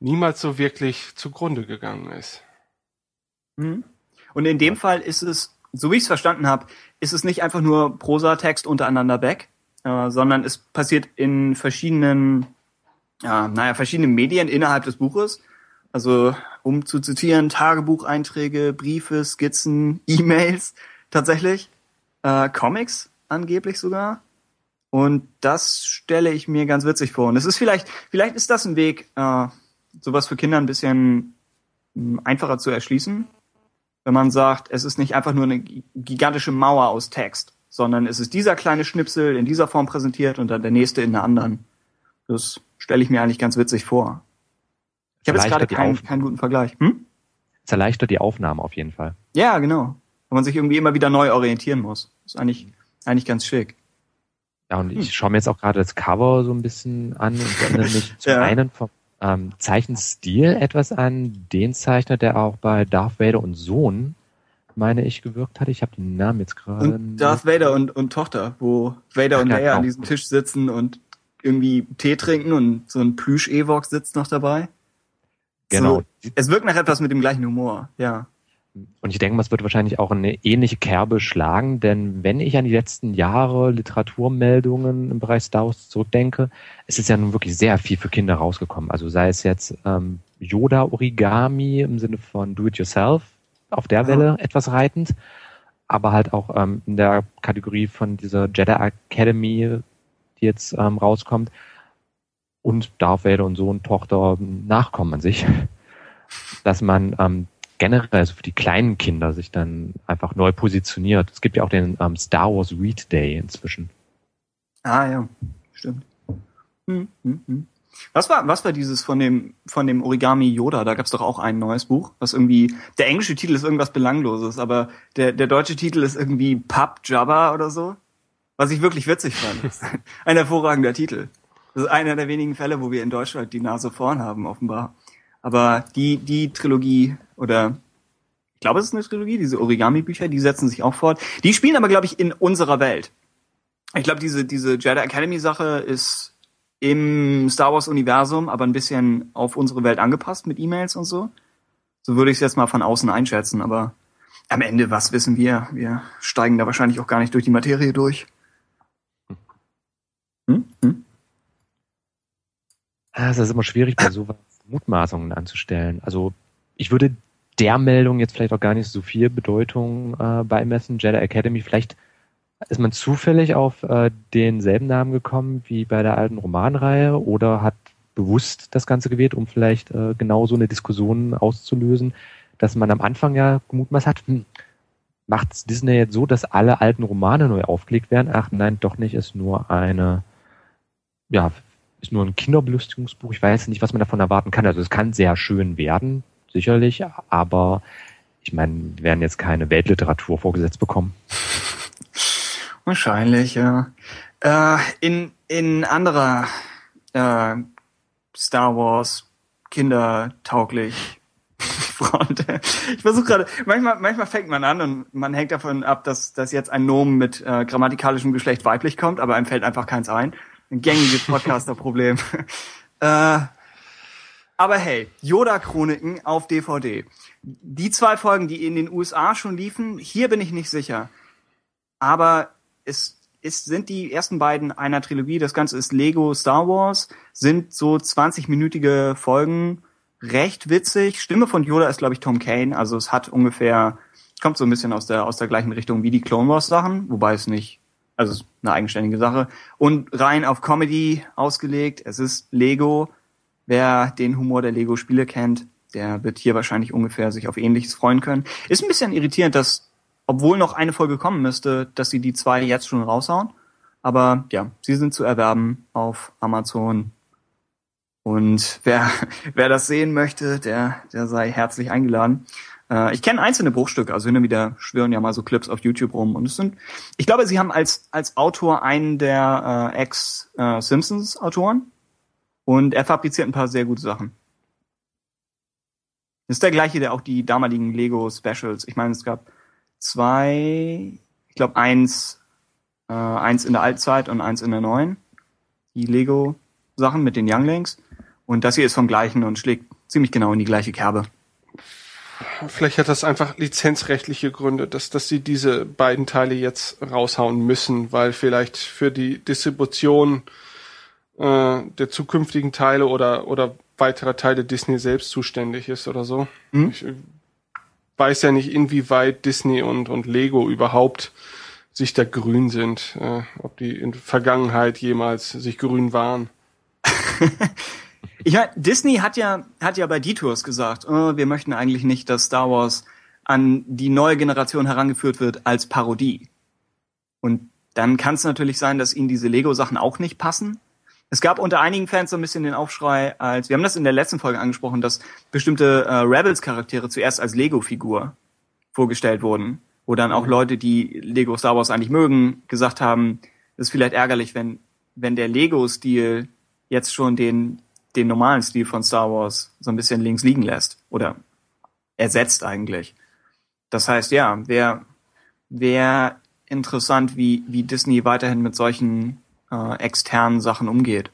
niemals so wirklich zugrunde gegangen ist. Mhm. Und in dem Fall ist es, so wie ich es verstanden habe, ist es nicht einfach nur Prosatext untereinander back, äh, sondern es passiert in verschiedenen, ja, naja, verschiedenen Medien innerhalb des Buches. Also, um zu zitieren, Tagebucheinträge, Briefe, Skizzen, E-Mails, tatsächlich, äh, Comics angeblich sogar. Und das stelle ich mir ganz witzig vor. Und es ist vielleicht, vielleicht ist das ein Weg, äh, sowas für Kinder ein bisschen mh, einfacher zu erschließen wenn man sagt, es ist nicht einfach nur eine gi- gigantische Mauer aus Text, sondern es ist dieser kleine Schnipsel in dieser Form präsentiert und dann der nächste in der anderen. Das stelle ich mir eigentlich ganz witzig vor. Ich habe jetzt gerade keinen, keinen guten Vergleich. Hm? Es erleichtert die Aufnahme auf jeden Fall. Ja, genau. Wenn man sich irgendwie immer wieder neu orientieren muss. ist eigentlich, eigentlich ganz schick. Ja, und Hm. ich schaue mir jetzt auch gerade das Cover so ein bisschen an und erinnere mich zum Ja. einen vom ähm, Zeichenstil etwas an den Zeichner, der auch bei Darth Vader und Sohn, meine ich, gewirkt hat. Ich habe den Namen jetzt gerade. Und Darth Vader und, und Tochter, wo Vader und Leia an genau. diesem Tisch sitzen und irgendwie Tee trinken und so ein Plüsch-Ewok sitzt noch dabei. Genau. So, es wirkt nach etwas mit dem gleichen Humor, ja. Und ich denke es wird wahrscheinlich auch eine ähnliche Kerbe schlagen, denn wenn ich an die letzten Jahre Literaturmeldungen im Bereich Star Wars zurückdenke, es ist ja nun wirklich sehr viel für Kinder rausgekommen. Also sei es jetzt ähm, Yoda-Origami im Sinne von Do-it-yourself, auf der. Welle etwas reitend, aber halt auch ähm, in der Kategorie von dieser Jedi Academy, die jetzt ähm, rauskommt, und Darth Vader und Sohn, Tochter, Nachkommen an sich, dass man ähm, generell also für die kleinen Kinder sich dann einfach neu positioniert. Es gibt ja auch den ähm, Star Wars Read Day inzwischen. Ah ja, stimmt. Hm, hm, hm. Was war, was war dieses von dem, von dem Origami Yoda? Da gab's doch auch ein neues Buch, was irgendwie, der englische Titel ist irgendwas Belangloses, aber der, der deutsche Titel ist irgendwie Pub Jabba oder so. Was ich wirklich witzig fand. Ein hervorragender Titel. Das ist einer der wenigen Fälle, wo wir in Deutschland die Nase vorn haben, offenbar. Aber die, die Trilogie oder ich glaube, es ist eine Trilogie, diese Origami-Bücher, die setzen sich auch fort. Die spielen aber, glaube ich, in unserer Welt. Ich glaube, diese, diese Jedi Academy-Sache ist im Star Wars-Universum, aber ein bisschen auf unsere Welt angepasst mit E-Mails und so. So würde ich es jetzt mal von außen einschätzen, aber am Ende, was wissen wir? Wir steigen da wahrscheinlich auch gar nicht durch die Materie durch. Hm? Hm? Es ist immer schwierig, bei sowas Mutmaßungen anzustellen. Also ich würde der Meldung jetzt vielleicht auch gar nicht so viel Bedeutung äh, beimessen. Jedi Academy, vielleicht ist man zufällig auf äh, denselben Namen gekommen wie bei der alten Romanreihe oder hat bewusst das Ganze gewählt, um vielleicht äh, genau so eine Diskussion auszulösen, dass man am Anfang ja gemutmaßt hat, hm, macht Disney jetzt so, dass alle alten Romane neu aufgelegt werden? Ach nein, doch nicht, ist nur eine, ja, ist nur ein Kinderbelustigungsbuch. Ich weiß nicht, was man davon erwarten kann. Also es kann sehr schön werden, sicherlich, aber ich meine, wir werden jetzt keine Weltliteratur vorgesetzt bekommen. Wahrscheinlich, ja. Äh, in, in anderer äh, Star Wars kindertauglich Front. Ich versuche gerade, manchmal, manchmal fängt man an und man hängt davon ab, dass, dass jetzt ein Nomen mit äh, grammatikalischem Geschlecht weiblich kommt, aber einem fällt einfach keins ein. Ein gängiges Podcaster-Problem. äh, Aber hey, Yoda-Chroniken auf DVD. Die zwei Folgen, die in den USA schon liefen, hier bin ich nicht sicher. Aber es ist, sind die ersten beiden einer Trilogie. Das Ganze ist Lego Star Wars, sind so 20-minütige Folgen, recht witzig. Stimme von Yoda ist, glaube ich, Tom Kane. Also es hat ungefähr, kommt so ein bisschen aus der, aus der gleichen Richtung wie die Clone Wars Sachen, wobei es nicht, also es ist eine eigenständige Sache. Und rein auf Comedy ausgelegt. Es ist Lego. Wer den Humor der Lego-Spiele kennt, der wird hier wahrscheinlich ungefähr sich auf Ähnliches freuen können. Ist ein bisschen irritierend, dass, obwohl noch eine Folge kommen müsste, dass sie die zwei jetzt schon raushauen. Aber ja, sie sind zu erwerben auf Amazon. Und wer, wer das sehen möchte, der, der sei herzlich eingeladen. Äh, ich kenne einzelne Bruchstücke, also hin und wieder schwirren ja mal so Clips auf YouTube rum. Und es sind, ich glaube, sie haben als, als Autor einen der äh, Ex-Simpsons-Autoren. Und er fabriziert ein paar sehr gute Sachen. Das ist der gleiche, der auch die damaligen Lego Specials. Ich meine, es gab zwei, ich glaube eins, äh, eins in der Altzeit und eins in der neuen. Die Lego Sachen mit den Younglings. Und das hier ist vom gleichen und schlägt ziemlich genau in die gleiche Kerbe. Vielleicht hat das einfach lizenzrechtliche Gründe, dass, dass sie diese beiden Teile jetzt raushauen müssen, weil vielleicht für die Distribution äh, der zukünftigen Teile oder, oder weiterer Teile Disney selbst zuständig ist oder so. Mhm. Ich weiß ja nicht, inwieweit Disney und, und Lego überhaupt sich da grün sind, äh, ob die in Vergangenheit jemals sich grün waren. ich meine, Disney hat ja, hat ja bei Detours gesagt, oh, wir möchten eigentlich nicht, dass Star Wars an die neue Generation herangeführt wird als Parodie. Und dann kann es natürlich sein, dass ihnen diese Lego-Sachen auch nicht passen. Es gab unter einigen Fans so ein bisschen den Aufschrei, als wir haben das in der letzten Folge angesprochen, dass bestimmte äh, Rebels-Charaktere zuerst als Lego-Figur vorgestellt wurden, wo dann auch mhm. Leute, die Lego Star Wars eigentlich mögen, gesagt haben, es ist vielleicht ärgerlich, wenn wenn der Lego-Stil jetzt schon den den normalen Stil von Star Wars so ein bisschen links liegen lässt oder ersetzt eigentlich. Das heißt, ja, wäre wär interessant, wie wie Disney weiterhin mit solchen äh, externen Sachen umgeht.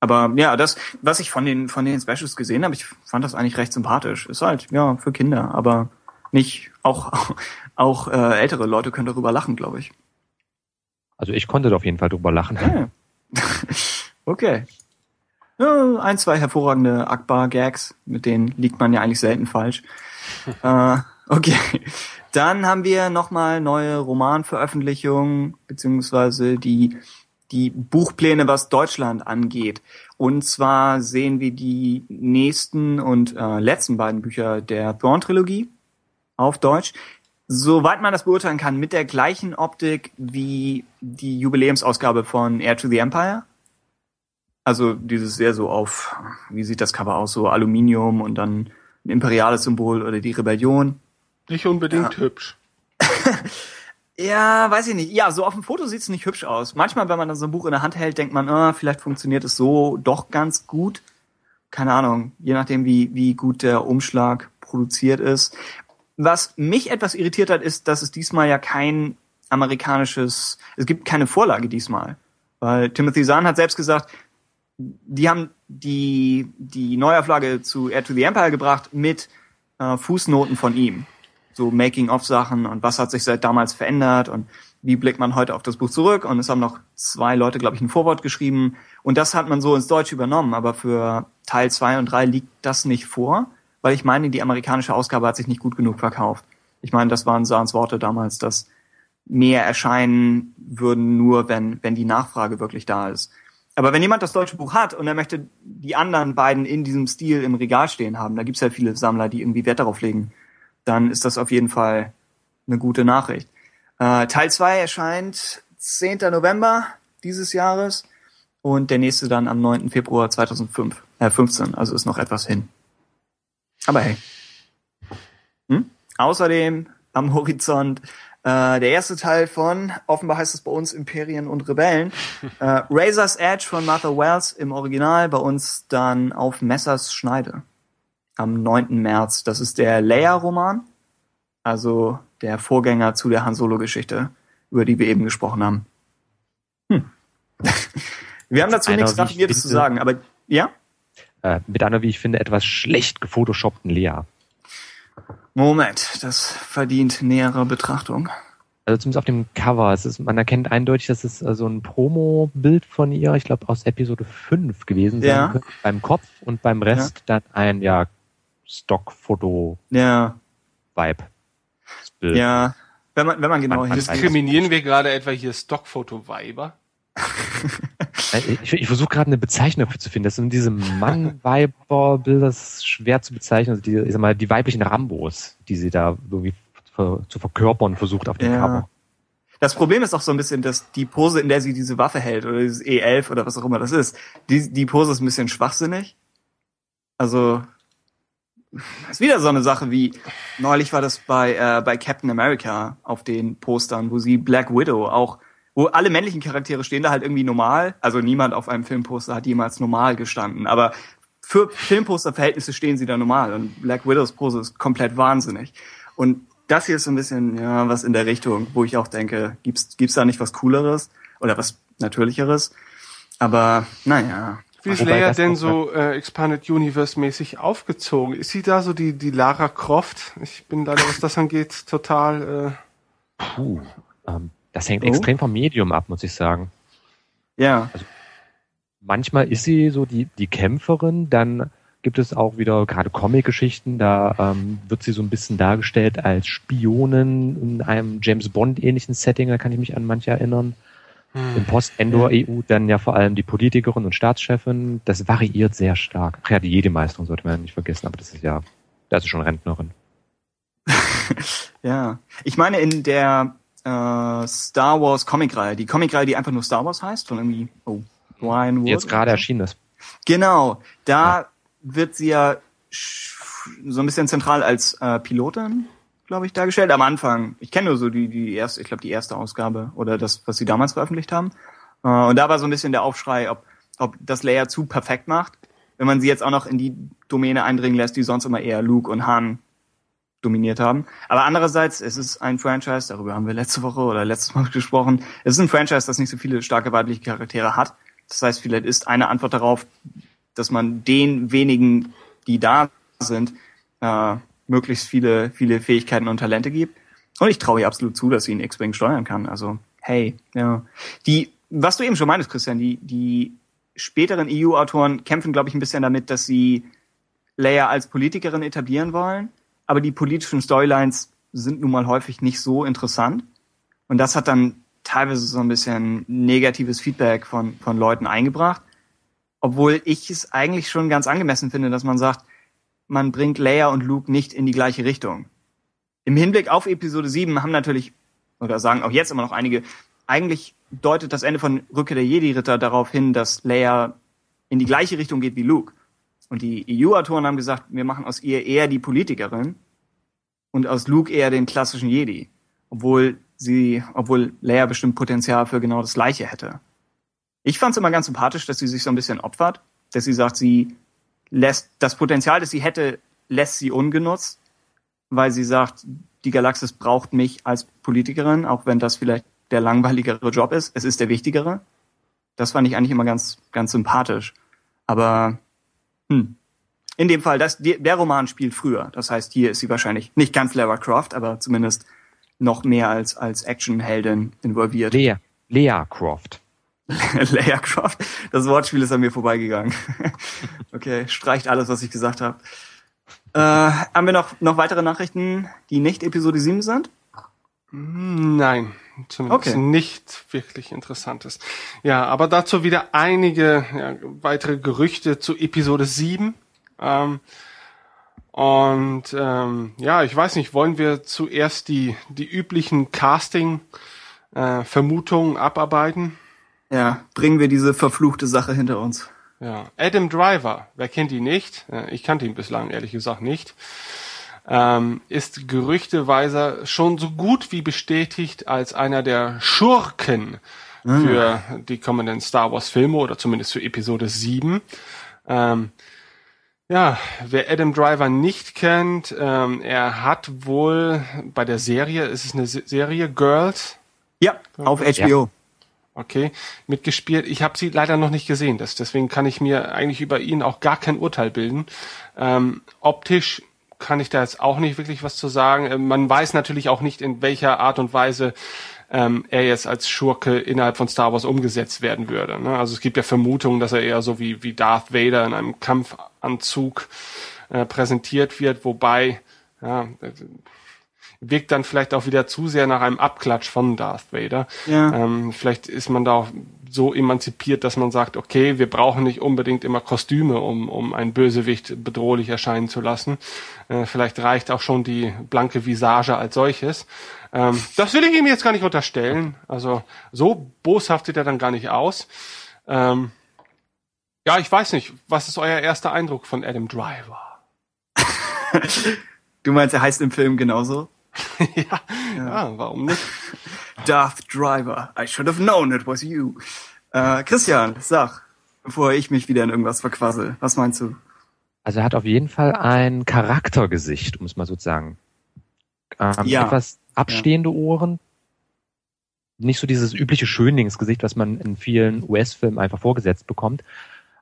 Aber ja, das, was ich von den von den Specials gesehen habe, ich fand das eigentlich recht sympathisch. Ist halt ja für Kinder, aber nicht auch auch äh, ältere Leute können darüber lachen, glaube ich. Also ich konnte auf jeden Fall drüber lachen. Ja. okay. Ein, zwei hervorragende Akbar-Gags, mit denen liegt man ja eigentlich selten falsch. äh, okay. Dann haben wir nochmal neue Romanveröffentlichungen, beziehungsweise die, die Buchpläne, was Deutschland angeht. Und zwar sehen wir die nächsten und äh, letzten beiden Bücher der Thrawn-Trilogie auf Deutsch. Soweit man das beurteilen kann, mit der gleichen Optik wie die Jubiläumsausgabe von Air to the Empire. Also dieses sehr so auf, wie sieht das Cover aus, so Aluminium und dann ein imperiales Symbol oder die Rebellion. Nicht unbedingt ja. hübsch. ja, weiß ich nicht. Ja, so auf dem Foto sieht es nicht hübsch aus. Manchmal, wenn man dann so ein Buch in der Hand hält, denkt man, oh, vielleicht funktioniert es so doch ganz gut. Keine Ahnung, je nachdem, wie, wie gut der Umschlag produziert ist. Was mich etwas irritiert hat, ist, dass es diesmal ja kein amerikanisches, es gibt keine Vorlage diesmal. Weil Timothy Zahn hat selbst gesagt, die haben die, die Neuauflage zu Air to the Empire gebracht mit äh, Fußnoten von ihm so Making-of-Sachen und was hat sich seit damals verändert und wie blickt man heute auf das Buch zurück. Und es haben noch zwei Leute, glaube ich, ein Vorwort geschrieben. Und das hat man so ins Deutsche übernommen. Aber für Teil zwei und drei liegt das nicht vor, weil ich meine, die amerikanische Ausgabe hat sich nicht gut genug verkauft. Ich meine, das waren Sahns Worte damals, dass mehr erscheinen würden nur, wenn, wenn die Nachfrage wirklich da ist. Aber wenn jemand das deutsche Buch hat und er möchte die anderen beiden in diesem Stil im Regal stehen haben, da gibt's ja viele Sammler, die irgendwie Wert darauf legen, dann ist das auf jeden Fall eine gute Nachricht. Äh, Teil 2 erscheint 10. November dieses Jahres und der nächste dann am 9. Februar 2005, äh, 15, also ist noch etwas hin. Aber hey. Hm? Außerdem am Horizont äh, der erste Teil von, offenbar heißt es bei uns Imperien und Rebellen, äh, Razor's Edge von Martha Wells im Original, bei uns dann auf Messers Schneide am 9. März. Das ist der Leia-Roman, also der Vorgänger zu der Han Solo-Geschichte, über die wir eben gesprochen haben. Hm. wir haben dazu nichts Raffiniertes zu sagen, aber ja? Äh, mit einer, wie ich finde, etwas schlecht gefotoshoppten Lea. Moment, das verdient nähere Betrachtung. Also zumindest auf dem Cover. Es ist, man erkennt eindeutig, dass es äh, so ein Promo-Bild von ihr, ich glaube aus Episode 5 gewesen sein Ja. könnte. Beim Kopf und beim Rest dann ein, ja, Stockfoto-Vibe. Ja, ja. Wenn man, wenn man genau Man-. Diskriminieren wir gerade etwa hier Stockfoto-Weiber? Äh, Ich, ich versuche gerade eine Bezeichnung dafür zu finden. Das sind diese Mann-Weiber-Bilder, das ist schwer zu bezeichnen. Also die, ich sag mal, die weiblichen Rambos, die sie da irgendwie zu verkörpern versucht auf dem Ja. Cover. Das Problem ist auch so ein bisschen, dass die Pose, in der sie diese Waffe hält, oder dieses E11 oder was auch immer das ist, die, die Pose ist ein bisschen schwachsinnig. Also, ist wieder so eine Sache wie, neulich war das bei, äh, bei Captain America auf den Postern, wo sie Black Widow auch, wo alle männlichen Charaktere stehen da halt irgendwie normal. Also niemand auf einem Filmposter hat jemals normal gestanden. Aber für Filmposterverhältnisse stehen sie da normal. Und Black Widows Pose ist komplett wahnsinnig. Und das hier ist so ein bisschen, ja, was in der Richtung, wo ich auch denke, gibt's, gibt's da nicht was Cooleres oder was Natürlicheres? Aber, naja. Wie ist Leia denn so äh, Expanded Universe-mäßig aufgezogen? Ist sie da so die, die Lara Croft? Ich bin leider, was das angeht, total... Äh, Puh. Ähm, das hängt Oh. extrem vom Medium ab, muss ich sagen. Ja, Manchmal ist sie so die, die Kämpferin, dann gibt es auch wieder gerade Comic-Geschichten, da ähm, wird sie so ein bisschen dargestellt als Spionin in einem James Bond-ähnlichen Setting, da kann ich mich an manche erinnern. Im Post-Endor-EU dann ja vor allem die Politikerin und Staatschefin. Das variiert sehr stark. Ach ja, die Jedi-Meisterin sollte man ja nicht vergessen, aber das ist ja, da ist sie schon Rentnerin. ja. Ich meine, in der äh, Star Wars Comicreihe, die Comicreihe, die einfach nur Star Wars heißt, von irgendwie, oh, Ryan Wood. Die jetzt gerade erschienen ist. Genau, da wird sie ja so ein bisschen zentral als äh, Pilotin, glaube ich, dargestellt. Am Anfang, ich kenne nur so die, die erste, ich glaube die erste Ausgabe oder das, was sie damals veröffentlicht haben. Äh, und da war so ein bisschen der Aufschrei, ob, ob das Layer zu perfekt macht, wenn man sie jetzt auch noch in die Domäne eindringen lässt, die sonst immer eher Luke und Han dominiert haben. Aber andererseits, es ist ein Franchise, darüber haben wir letzte Woche oder letztes Mal gesprochen, es ist ein Franchise, das nicht so viele starke weibliche Charaktere hat. Das heißt, vielleicht ist eine Antwort darauf, dass man den wenigen, die da sind, äh, möglichst viele, viele Fähigkeiten und Talente gibt. Und ich traue ihr absolut zu, dass sie einen X-Wing steuern kann. Also, hey, ja. Die, was du eben schon meintest, Christian, die, die späteren EU-Autoren kämpfen, glaube ich, ein bisschen damit, dass sie Leia als Politikerin etablieren wollen. Aber die politischen Storylines sind nun mal häufig nicht so interessant. Und das hat dann teilweise so ein bisschen negatives Feedback von, von Leuten eingebracht. Obwohl ich es eigentlich schon ganz angemessen finde, dass man sagt, man bringt Leia und Luke nicht in die gleiche Richtung. Im Hinblick auf Episode 7 haben natürlich, oder sagen auch jetzt immer noch einige, eigentlich deutet das Ende von Rückkehr der Jedi-Ritter darauf hin, dass Leia in die gleiche Richtung geht wie Luke. Und die EU-Autoren haben gesagt, wir machen aus ihr eher die Politikerin und aus Luke eher den klassischen Jedi. Obwohl sie, obwohl Leia bestimmt Potenzial für genau das Gleiche hätte. Ich fand es immer ganz sympathisch, dass sie sich so ein bisschen opfert, dass sie sagt, sie lässt das Potenzial, das sie hätte, lässt sie ungenutzt, weil sie sagt, die Galaxis braucht mich als Politikerin, auch wenn das vielleicht der langweiligere Job ist. Es ist der wichtigere. Das fand ich eigentlich immer ganz, ganz sympathisch. Aber hm. in dem Fall, das, der Roman spielt früher. Das heißt, hier ist sie wahrscheinlich nicht ganz Lara Croft, aber zumindest noch mehr als, als Actionheldin involviert. Lea, Lea Croft. Leia Croft. Das Wortspiel ist an mir vorbeigegangen. okay, streicht alles, was ich gesagt habe. Äh, haben wir noch, noch weitere Nachrichten, die nicht Episode 7 sind? Nein, zumindest Okay. nicht wirklich Interessantes. Ja, aber dazu wieder einige ja, weitere Gerüchte zu Episode 7. Ähm, und ähm, ja, ich weiß nicht, wollen wir zuerst die, die üblichen Casting-Vermutungen abarbeiten? Ja, bringen wir diese verfluchte Sache hinter uns. Ja, Adam Driver, wer kennt ihn nicht? Äh, Ich kannte ihn bislang ehrlich gesagt nicht. Ähm, ist gerüchteweise schon so gut wie bestätigt als einer der Schurken für die kommenden Star Wars Filme oder zumindest für Episode 7. Ähm, ja, wer Adam Driver nicht kennt, ähm, er hat wohl bei der Serie, ist es eine Se- Serie Girls? Ja, auf HBO. okay, mitgespielt. Ich habe sie leider noch nicht gesehen, das, deswegen kann ich mir eigentlich über ihn auch gar kein Urteil bilden. Ähm, optisch kann ich da jetzt auch nicht wirklich was zu sagen. Ähm, man weiß natürlich auch nicht, in welcher Art und Weise ähm, er jetzt als Schurke innerhalb von Star Wars umgesetzt werden würde. Ne? Also es gibt ja Vermutungen, dass er eher so wie, wie Darth Vader in einem Kampfanzug äh, präsentiert wird, wobei ja, wirkt dann vielleicht auch wieder zu sehr nach einem Abklatsch von Darth Vader. Ja. Ähm, vielleicht ist man da auch so emanzipiert, dass man sagt, okay, wir brauchen nicht unbedingt immer Kostüme, um, um ein Bösewicht bedrohlich erscheinen zu lassen. Äh, vielleicht reicht auch schon die blanke Visage als solches. Ähm, das will ich ihm jetzt gar nicht unterstellen. Also so boshaft sieht er dann gar nicht aus. Ähm, ja, ich weiß nicht. Was ist euer erster Eindruck von Adam Driver? du meinst, er heißt im Film genauso? ja, ja, ja, warum nicht? Darth Driver, I should have known it was you. Äh, Christian, sag, bevor ich mich wieder in irgendwas verquassel, was meinst du? Also er hat auf jeden Fall ein Charaktergesicht, um es mal so zu sagen. Ähm, ja. Etwas abstehende ja. Ohren, nicht so dieses übliche Schönlingsgesicht, was man in vielen US-Filmen einfach vorgesetzt bekommt.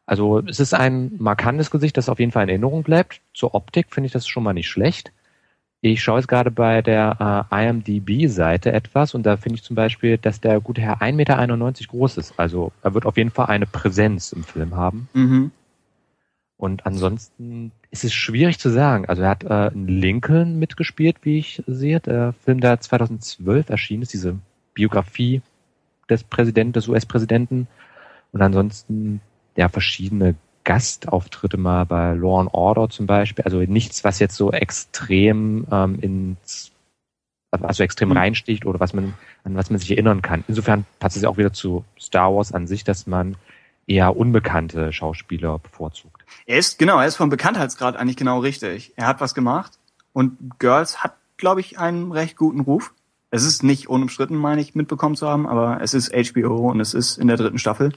Also es ist ein markantes Gesicht, das auf jeden Fall in Erinnerung bleibt. Zur Optik finde ich das schon mal nicht schlecht. Ich schaue jetzt gerade bei der äh, IMDB-Seite etwas und da finde ich zum Beispiel, dass der gute Herr 1,91 Meter groß ist. Also er wird auf jeden Fall eine Präsenz im Film haben. Mhm. Und ansonsten ist es schwierig zu sagen. Also er hat äh, in Lincoln mitgespielt, wie ich sehe. Der Film, der 2012 erschienen ist, diese Biografie des Präsidenten, des US-Präsidenten. Und ansonsten ja verschiedene Gastauftritte mal bei Law and Order zum Beispiel. Also nichts, was jetzt so extrem ähm, ins also extrem mhm. reinsticht oder was man an was man sich erinnern kann. Insofern passt es ja auch wieder zu Star Wars an sich, dass man eher unbekannte Schauspieler bevorzugt. Er ist genau, er ist vom Bekanntheitsgrad eigentlich genau richtig. Er hat was gemacht und Girls hat, glaube ich, einen recht guten Ruf. Es ist nicht unumstritten, meine ich, mitbekommen zu haben, aber es ist HBO und es ist in der dritten Staffel.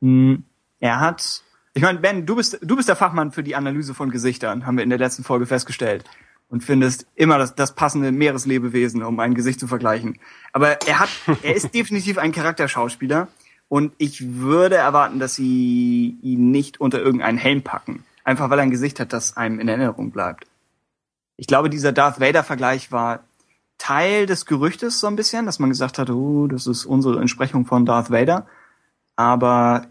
Hm, er hat ich meine, Ben, du bist, du bist der Fachmann für die Analyse von Gesichtern, haben wir in der letzten Folge festgestellt. Und findest immer das, das passende Meereslebewesen, um ein Gesicht zu vergleichen. Aber er hat, er ist definitiv ein Charakterschauspieler. Und ich würde erwarten, dass sie ihn nicht unter irgendeinen Helm packen. Einfach weil er ein Gesicht hat, das einem in Erinnerung bleibt. Ich glaube, dieser Darth Vader-Vergleich war Teil des Gerüchtes so ein bisschen, dass man gesagt hat, oh, das ist unsere Entsprechung von Darth Vader. Aber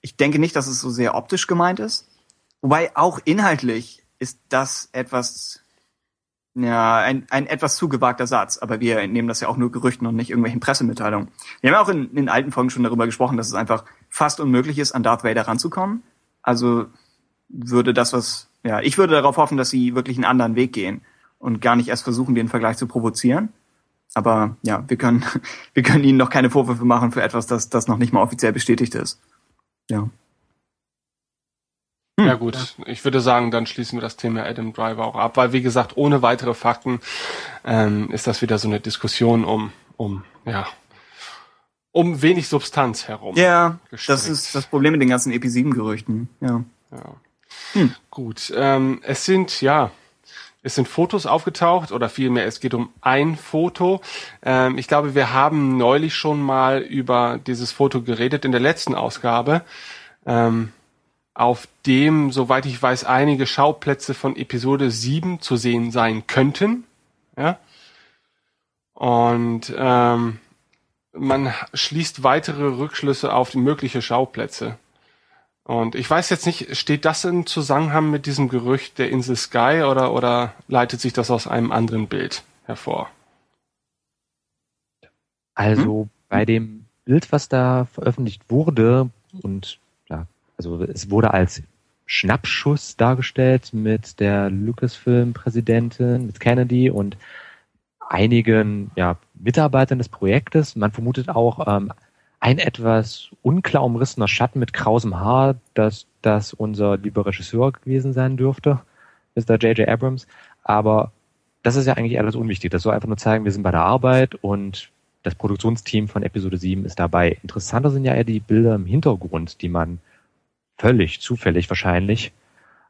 ich denke nicht, dass es so sehr optisch gemeint ist. Wobei auch inhaltlich ist das etwas, ja, ein, ein etwas zu gewagter Satz. Aber wir entnehmen das ja auch nur Gerüchten und nicht irgendwelchen Pressemitteilungen. Wir haben auch in, in alten Folgen schon darüber gesprochen, dass es einfach fast unmöglich ist, an Darth Vader ranzukommen. Also würde das, was, ja, ich würde darauf hoffen, dass sie wirklich einen anderen Weg gehen und gar nicht erst versuchen, den Vergleich zu provozieren. Aber ja, wir können, wir können ihnen noch keine Vorwürfe machen für etwas, das, das noch nicht mal offiziell bestätigt ist. Ja. Hm. Ja gut, ich würde sagen, dann schließen wir das Thema Adam Driver auch ab, weil wie gesagt, ohne weitere Fakten ähm, ist das wieder so eine Diskussion um, um, ja, um wenig Substanz herum. Ja, gestrickt. das ist das Problem mit den ganzen EP7-Gerüchten. Ja. ja. Hm. Gut, ähm, es sind, ja, es sind Fotos aufgetaucht oder vielmehr es geht um ein Foto. Ähm, ich glaube, wir haben neulich schon mal über dieses Foto geredet in der letzten Ausgabe, ähm, auf dem, soweit ich weiß, einige Schauplätze von Episode 7 zu sehen sein könnten. Ja. Und ähm, man schließt weitere Rückschlüsse auf mögliche Schauplätze. Und ich weiß jetzt nicht, steht das in Zusammenhang mit diesem Gerücht der Insel Sky oder, oder leitet sich das aus einem anderen Bild hervor? Also hm? bei dem Bild, was da veröffentlicht wurde und ja, also es wurde als Schnappschuss dargestellt mit der Lucasfilm-Präsidentin, mit Kennedy und einigen ja, Mitarbeitern des Projektes. Man vermutet auch ähm, ein etwas unklar umrissener Schatten mit krausem Haar, dass das unser lieber Regisseur gewesen sein dürfte, Mr. J.J. Abrams. Aber das ist ja eigentlich alles unwichtig. Das soll einfach nur zeigen, wir sind bei der Arbeit und das Produktionsteam von Episode 7 ist dabei. Interessanter sind ja eher die Bilder im Hintergrund, die man völlig zufällig wahrscheinlich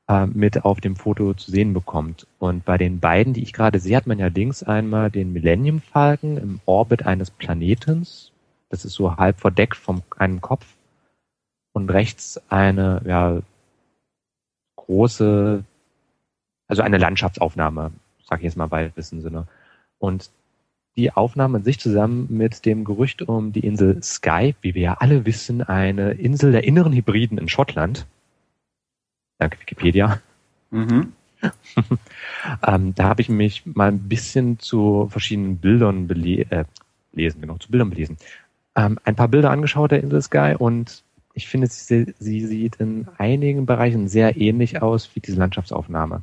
äh, mit auf dem Foto zu sehen bekommt. Und bei den beiden, die ich gerade sehe, hat man ja links einmal den Millennium Falcon im Orbit eines Planetens Das ist so halb verdeckt vom einem Kopf und rechts eine ja, große, also eine Landschaftsaufnahme, sage ich jetzt mal bei wissen Sinne. Und die Aufnahme an sich zusammen mit dem Gerücht um die Insel Skye, wie wir ja alle wissen, eine Insel der inneren Hybriden in Schottland. Danke Wikipedia. Mhm. ähm, da habe ich mich mal ein bisschen zu verschiedenen Bildern bele äh, belesen, genau, zu Bildern belesen. Ähm, ein paar Bilder angeschaut der Insel Sky und ich finde, sie, sie sieht in einigen Bereichen sehr ähnlich aus wie diese Landschaftsaufnahme.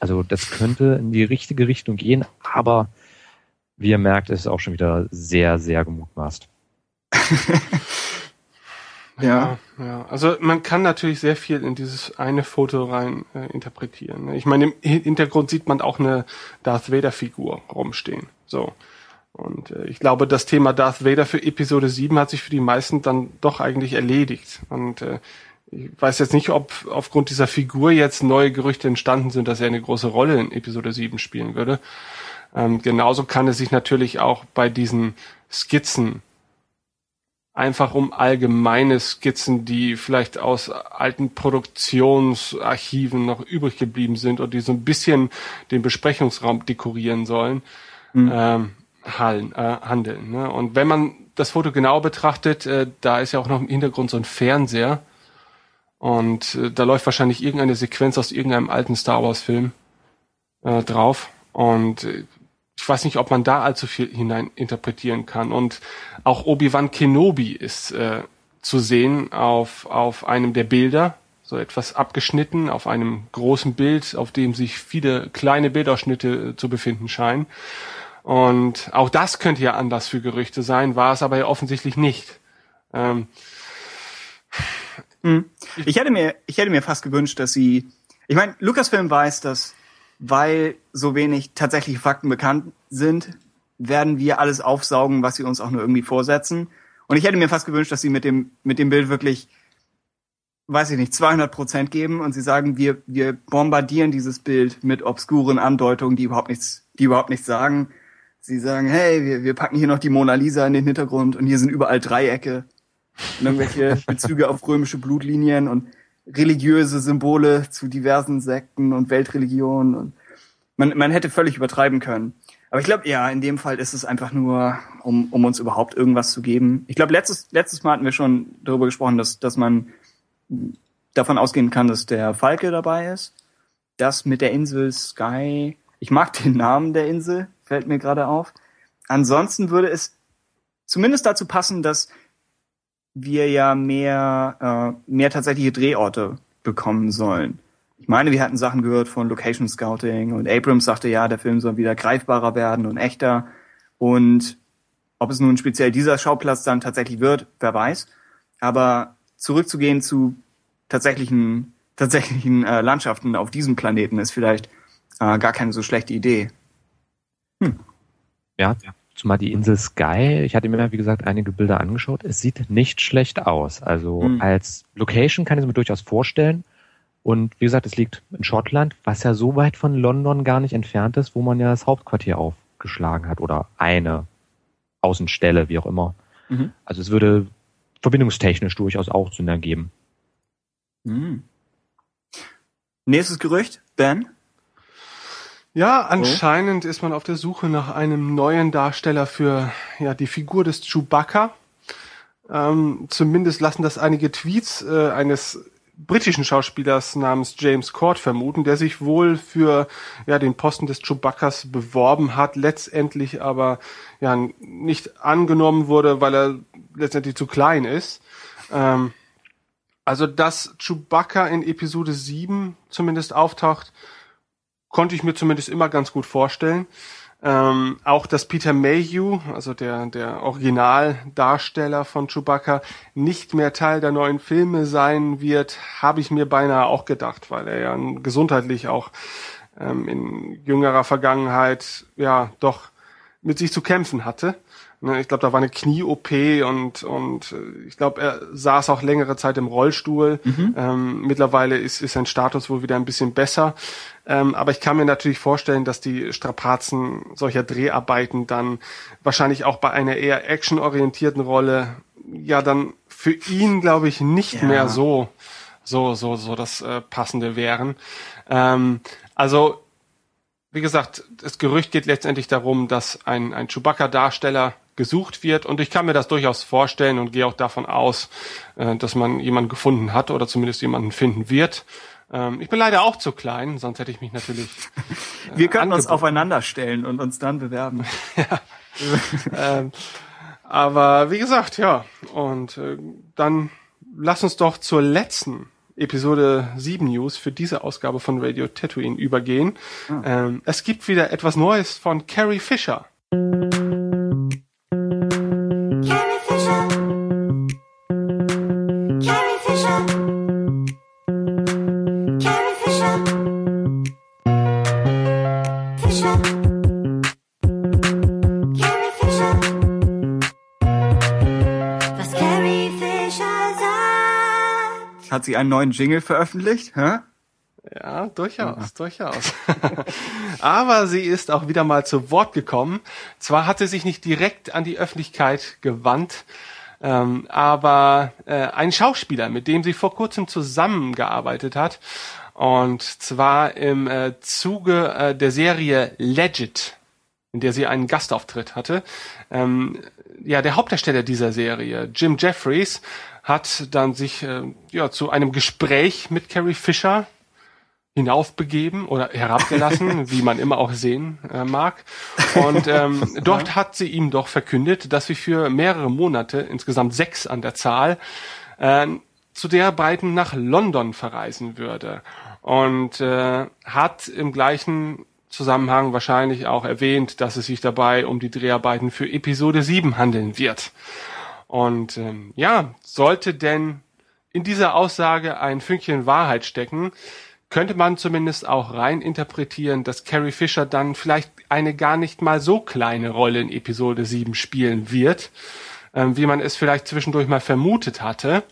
Also das könnte in die richtige Richtung gehen, aber wie ihr merkt, ist es auch schon wieder sehr, sehr gemutmaßt. Ja. ja, Also man kann natürlich sehr viel in dieses eine Foto rein äh, interpretieren. Ne? Ich meine, im Hintergrund sieht man auch eine Darth Vader Figur rumstehen. So. Und äh, ich glaube, das Thema Darth Vader für Episode 7 hat sich für die meisten dann doch eigentlich erledigt. Und äh, ich weiß jetzt nicht, ob aufgrund dieser Figur jetzt neue Gerüchte entstanden sind, dass er eine große Rolle in Episode 7 spielen würde. Ähm, genauso kann es sich natürlich auch bei diesen Skizzen einfach um allgemeine Skizzen, die vielleicht aus alten Produktionsarchiven noch übrig geblieben sind und die so ein bisschen den Besprechungsraum dekorieren sollen, mhm. ähm, äh, handeln. Ne? Und wenn man das Foto genau betrachtet, äh, da ist ja auch noch im Hintergrund so ein Fernseher und äh, da läuft wahrscheinlich irgendeine Sequenz aus irgendeinem alten Star Wars Film äh, drauf und äh, ich weiß nicht, ob man da allzu viel hinein interpretieren kann. Und auch Obi-Wan Kenobi ist äh, zu sehen auf, auf einem der Bilder, so etwas abgeschnitten, auf einem großen Bild, auf dem sich viele kleine Bildausschnitte äh, zu befinden scheinen. Und auch das könnte ja Anlass für Gerüchte sein, war es aber ja offensichtlich nicht. Ähm, hm. ich hätte mir, ich hätte mir fast gewünscht, dass sie, ich meine, Lucasfilm weiß, dass weil so wenig tatsächliche Fakten bekannt sind, werden wir alles aufsaugen, was sie uns auch nur irgendwie vorsetzen. Und ich hätte mir fast gewünscht, dass sie mit dem, mit dem Bild wirklich, weiß ich nicht, 200 Prozent geben und sie sagen, wir, wir bombardieren dieses Bild mit obskuren Andeutungen, die überhaupt nichts, die überhaupt nichts sagen. Sie sagen, hey, wir, wir packen hier noch die Mona Lisa in den Hintergrund und hier sind überall Dreiecke und irgendwelche Bezüge auf römische Blutlinien und religiöse Symbole zu diversen Sekten und Weltreligionen und man, man hätte völlig übertreiben können. Aber ich glaube, ja, in dem Fall ist es einfach nur, um, um uns überhaupt irgendwas zu geben. Ich glaube, letztes, letztes Mal hatten wir schon darüber gesprochen, dass, dass man davon ausgehen kann, dass der Falke dabei ist. Das mit der Insel Sky, ich mag den Namen der Insel, fällt mir gerade auf. Ansonsten würde es zumindest dazu passen, dass wir ja mehr, äh, mehr tatsächliche Drehorte bekommen sollen. Ich meine, wir hatten Sachen gehört von Location Scouting und Abrams sagte, ja, der Film soll wieder greifbarer werden und echter. Und ob es nun speziell dieser Schauplatz dann tatsächlich wird, wer weiß. Aber zurückzugehen zu tatsächlichen, tatsächlichen äh, Landschaften auf diesem Planeten ist vielleicht äh, gar keine so schlechte Idee. Hm. Ja. Zumal die Insel Sky, ich hatte mir, wie gesagt, einige Bilder angeschaut. Es sieht nicht schlecht aus. Also mhm. als Location kann ich es mir durchaus vorstellen. Und wie gesagt, es liegt in Schottland, was ja so weit von London gar nicht entfernt ist, wo man ja das Hauptquartier aufgeschlagen hat oder eine Außenstelle, wie auch immer. Mhm. Also es würde verbindungstechnisch durchaus auch Sinn ergeben. Mhm. Nächstes Gerücht, Ben? Ja, anscheinend ist man auf der Suche nach einem neuen Darsteller für ja die Figur des Chewbacca. Ähm, zumindest lassen das einige Tweets äh, eines britischen Schauspielers namens James Cord vermuten, der sich wohl für ja den Posten des Chewbaccas beworben hat, letztendlich aber ja nicht angenommen wurde, weil er letztendlich zu klein ist. Ähm, also dass Chewbacca in Episode 7 zumindest auftaucht, konnte ich mir zumindest immer ganz gut vorstellen. Ähm, auch dass Peter Mayhew, also der, der Originaldarsteller von Chewbacca, nicht mehr Teil der neuen Filme sein wird, habe ich mir beinahe auch gedacht, weil er ja gesundheitlich auch ähm, in jüngerer Vergangenheit ja doch mit sich zu kämpfen hatte. Ne, ich glaube, da war eine Knie-OP und, und äh, ich glaube, er saß auch längere Zeit im Rollstuhl. Mhm. Ähm, mittlerweile ist, ist sein Status wohl wieder ein bisschen besser. Ähm, aber ich kann mir natürlich vorstellen, dass die Strapazen solcher Dreharbeiten dann wahrscheinlich auch bei einer eher actionorientierten Rolle ja dann für ihn, glaube ich, nicht ja. mehr so, so, so, so das äh, Passende wären. Ähm, also wie gesagt, das Gerücht geht letztendlich darum, dass ein, ein Chewbacca-Darsteller gesucht wird. Und ich kann mir das durchaus vorstellen und gehe auch davon aus, äh, dass man jemanden gefunden hat oder zumindest jemanden finden wird. Ähm, ich bin leider auch zu klein, sonst hätte ich mich natürlich. Äh, Wir könnten uns aufeinander stellen und uns dann bewerben. ja. ähm, aber wie gesagt, ja. Und äh, dann lass uns doch zur letzten Episode 7 News für diese Ausgabe von Radio Tatooine übergehen. Ah. Ähm, es gibt wieder etwas Neues von Carrie Fisher. Sie einen neuen Jingle veröffentlicht? Hä? Ja, durchaus, ja. durchaus. Aber sie ist auch wieder mal zu Wort gekommen. Zwar hat sie sich nicht direkt an die Öffentlichkeit gewandt, ähm, aber äh, ein Schauspieler, mit dem sie vor kurzem zusammengearbeitet hat, und zwar im äh, Zuge äh, der Serie Legit, in der sie einen Gastauftritt hatte. Ähm, ja, der Hauptdarsteller dieser Serie, Jim Jeffries, hat dann sich äh, ja zu einem Gespräch mit Carrie Fisher hinaufbegeben oder herabgelassen, wie man immer auch sehen äh, mag. Und ähm, dort hat sie ihm doch verkündet, dass sie für mehrere Monate, insgesamt sechs an der Zahl, äh, zu der beiden nach London verreisen würde. Und äh, hat im gleichen Zusammenhang wahrscheinlich auch erwähnt, dass es sich dabei um die Dreharbeiten für Episode 7 handeln wird. Und ähm, ja, sollte denn in dieser Aussage ein Fünkchen Wahrheit stecken, könnte man zumindest auch rein interpretieren, dass Carrie Fisher dann vielleicht eine gar nicht mal so kleine Rolle in Episode 7 spielen wird, ähm, wie man es vielleicht zwischendurch mal vermutet hatte.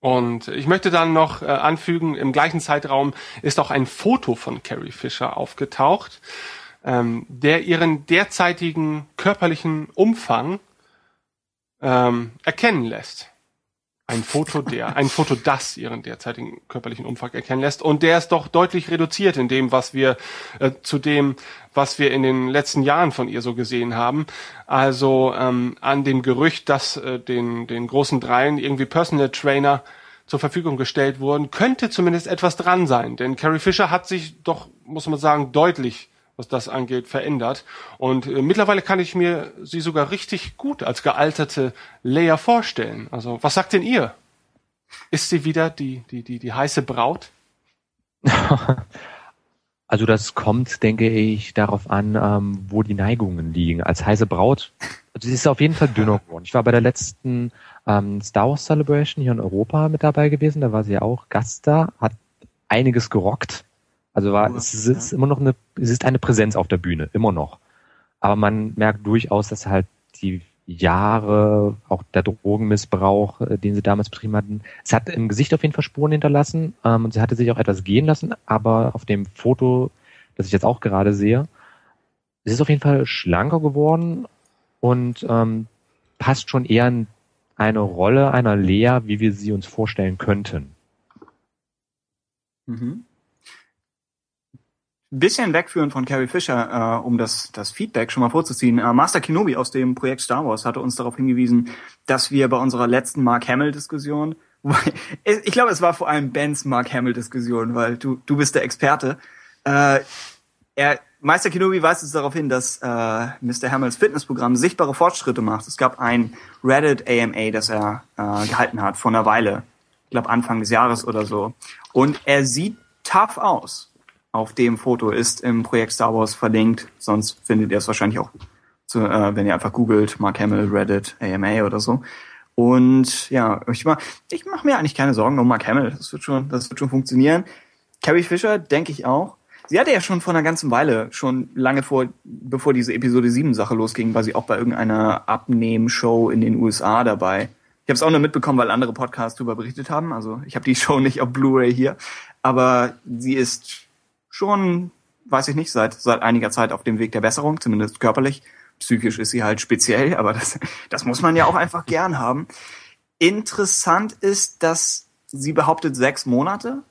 Und ich möchte dann noch äh, anfügen, im gleichen Zeitraum ist auch ein Foto von Carrie Fisher aufgetaucht, ähm, der ihren derzeitigen körperlichen Umfang ähm, erkennen lässt. Ein Foto der, ein Foto, das ihren derzeitigen körperlichen Umfang erkennen lässt. Und der ist doch deutlich reduziert in dem, was wir, äh, zu dem, was wir in den letzten Jahren von ihr so gesehen haben. Also ähm, an dem Gerücht, dass äh, den, den großen Dreien irgendwie Personal Trainer zur Verfügung gestellt wurden, könnte zumindest etwas dran sein. Denn Carrie Fisher hat sich doch, muss man sagen, deutlich was das angeht, verändert. Und äh, mittlerweile kann ich mir sie sogar richtig gut als gealterte Leia vorstellen. Also, was sagt denn ihr? Ist sie wieder die, die, die, die heiße Braut? Also das kommt, denke ich, darauf an, ähm, wo die Neigungen liegen. Als heiße Braut, also sie ist auf jeden Fall dünner geworden. Ich war bei der letzten ähm, Star Wars Celebration hier in Europa mit dabei gewesen. Da war sie ja auch Gast da, hat einiges gerockt. Also war, es ist immer noch eine, es ist eine Präsenz auf der Bühne, immer noch. Aber man merkt durchaus, dass halt die Jahre, auch der Drogenmissbrauch, äh, den sie damals betrieben hatten, es hat im Gesicht auf jeden Fall Spuren hinterlassen ähm, und sie hatte sich auch etwas gehen lassen, aber auf dem Foto, das ich jetzt auch gerade sehe, es ist auf jeden Fall schlanker geworden und ähm, passt schon eher in eine Rolle einer Lea, wie wir sie uns vorstellen könnten. Mhm bisschen wegführen von Carrie Fisher, äh, um das, das Feedback schon mal vorzuziehen. Äh, Master Kenobi aus dem Projekt Star Wars hatte uns darauf hingewiesen, dass wir bei unserer letzten Mark Hamill-Diskussion, ich glaube, es war vor allem Bens Mark Hamill-Diskussion, weil du, du bist der Experte. Äh, er, Meister Kenobi weist uns darauf hin, dass äh, Mr. Hamills Fitnessprogramm sichtbare Fortschritte macht. Es gab ein Reddit AMA, das er äh, gehalten hat vor einer Weile. Ich glaube Anfang des Jahres oder so. Und er sieht tough aus auf dem Foto ist im Projekt Star Wars verlinkt. Sonst findet ihr es wahrscheinlich auch, zu, äh, wenn ihr einfach googelt, Mark Hamill, Reddit, AMA oder so. Und ja, ich mach, ich mach mir eigentlich keine Sorgen um Mark Hamill. Das wird schon, das wird schon funktionieren. Carrie Fisher, denke ich auch. sie hatte ja schon vor einer ganzen Weile, schon lange vor, bevor diese Episode 7 Sache losging, war sie auch bei irgendeiner Abnehmshow in den USA dabei. Ich habe es auch nur mitbekommen, weil andere Podcasts darüber berichtet haben. Also ich habe die Show nicht auf Blu-ray hier, aber sie ist schon, weiß ich nicht, seit seit einiger Zeit auf dem Weg der Besserung, zumindest körperlich. Psychisch ist sie halt speziell, aber das, das muss man ja auch einfach gern haben. Interessant ist, dass sie behauptet, sechs Monate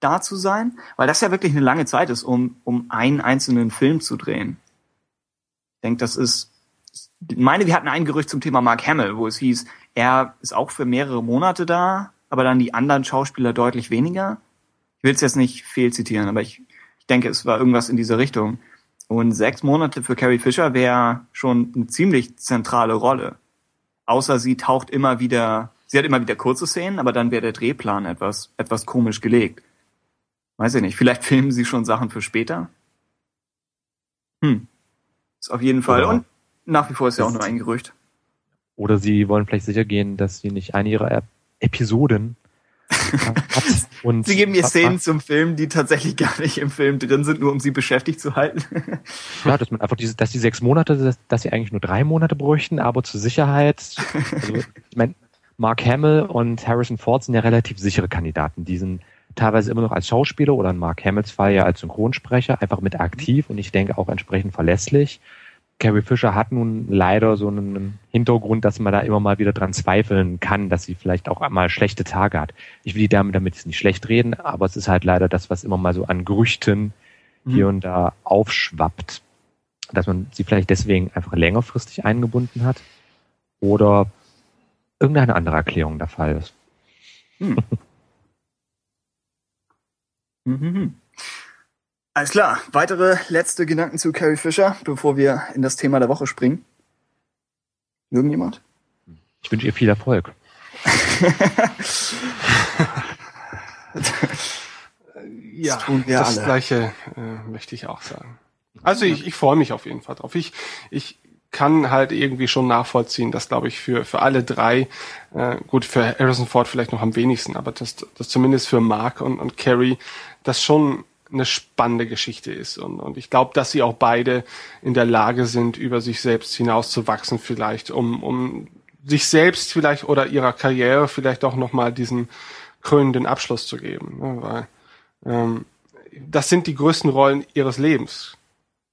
da zu sein, weil das ja wirklich eine lange Zeit ist, um, um einen einzelnen Film zu drehen. Ich denke, das ist, ich meine, wir hatten ein Gerücht zum Thema Mark Hamill, wo es hieß, er ist auch für mehrere Monate da, aber dann die anderen Schauspieler deutlich weniger. Ich will es jetzt nicht fehlzitieren, aber ich, ich denke, es war irgendwas in diese Richtung. Und sechs Monate für Carrie Fisher wäre schon eine ziemlich zentrale Rolle. Außer sie taucht immer wieder, sie hat immer wieder kurze Szenen, aber dann wäre der Drehplan etwas, etwas komisch gelegt. Weiß ich nicht, vielleicht filmen sie schon Sachen für später. Hm. Ist auf jeden Fall. Oder- Und nach wie vor ist ja auch nur ein Gerücht. Oder sie wollen vielleicht sicher gehen, dass sie nicht eine ihrer Ep- Episoden. Und Sie geben ihr Szenen zum Film, die tatsächlich gar nicht im Film drin sind, nur um sie beschäftigt zu halten. Ja, dass man einfach diese, dass die sechs Monate, dass, dass sie eigentlich nur drei Monate bräuchten, aber zur Sicherheit, also, ich mein, Mark Hamill und Harrison Ford sind ja relativ sichere Kandidaten. Die sind teilweise immer noch als Schauspieler oder in Mark Hamills Fall ja als Synchronsprecher einfach mit aktiv und ich denke auch entsprechend verlässlich. Carrie Fisher hat nun leider so einen Hintergrund, dass man da immer mal wieder dran zweifeln kann, dass sie vielleicht auch mal schlechte Tage hat. Ich will die Dame damit jetzt nicht schlecht reden, aber es ist halt leider das, was immer mal so an Gerüchten hier und da aufschwappt, dass man sie vielleicht deswegen einfach längerfristig eingebunden hat oder irgendeine andere Erklärung der Fall ist. Mhm. Alles klar. Weitere letzte Gedanken zu Carrie Fisher, bevor wir in das Thema der Woche springen. Irgendjemand? Ich wünsche ihr viel Erfolg. Ja, Das alle. gleiche äh, möchte ich auch sagen. Also ich, ich freue mich auf jeden Fall drauf. Ich, ich kann halt irgendwie schon nachvollziehen, dass, glaube ich, für, für alle drei, äh, gut, für Harrison Ford vielleicht noch am wenigsten, aber dass das zumindest für Mark und, und Carrie das schon eine spannende Geschichte ist. Und, und ich glaube, dass sie auch beide in der Lage sind, über sich selbst hinauszuwachsen, vielleicht, um, um sich selbst vielleicht oder ihrer Karriere vielleicht auch nochmal diesen krönenden Abschluss zu geben. Ne? Weil ähm, das sind die größten Rollen ihres Lebens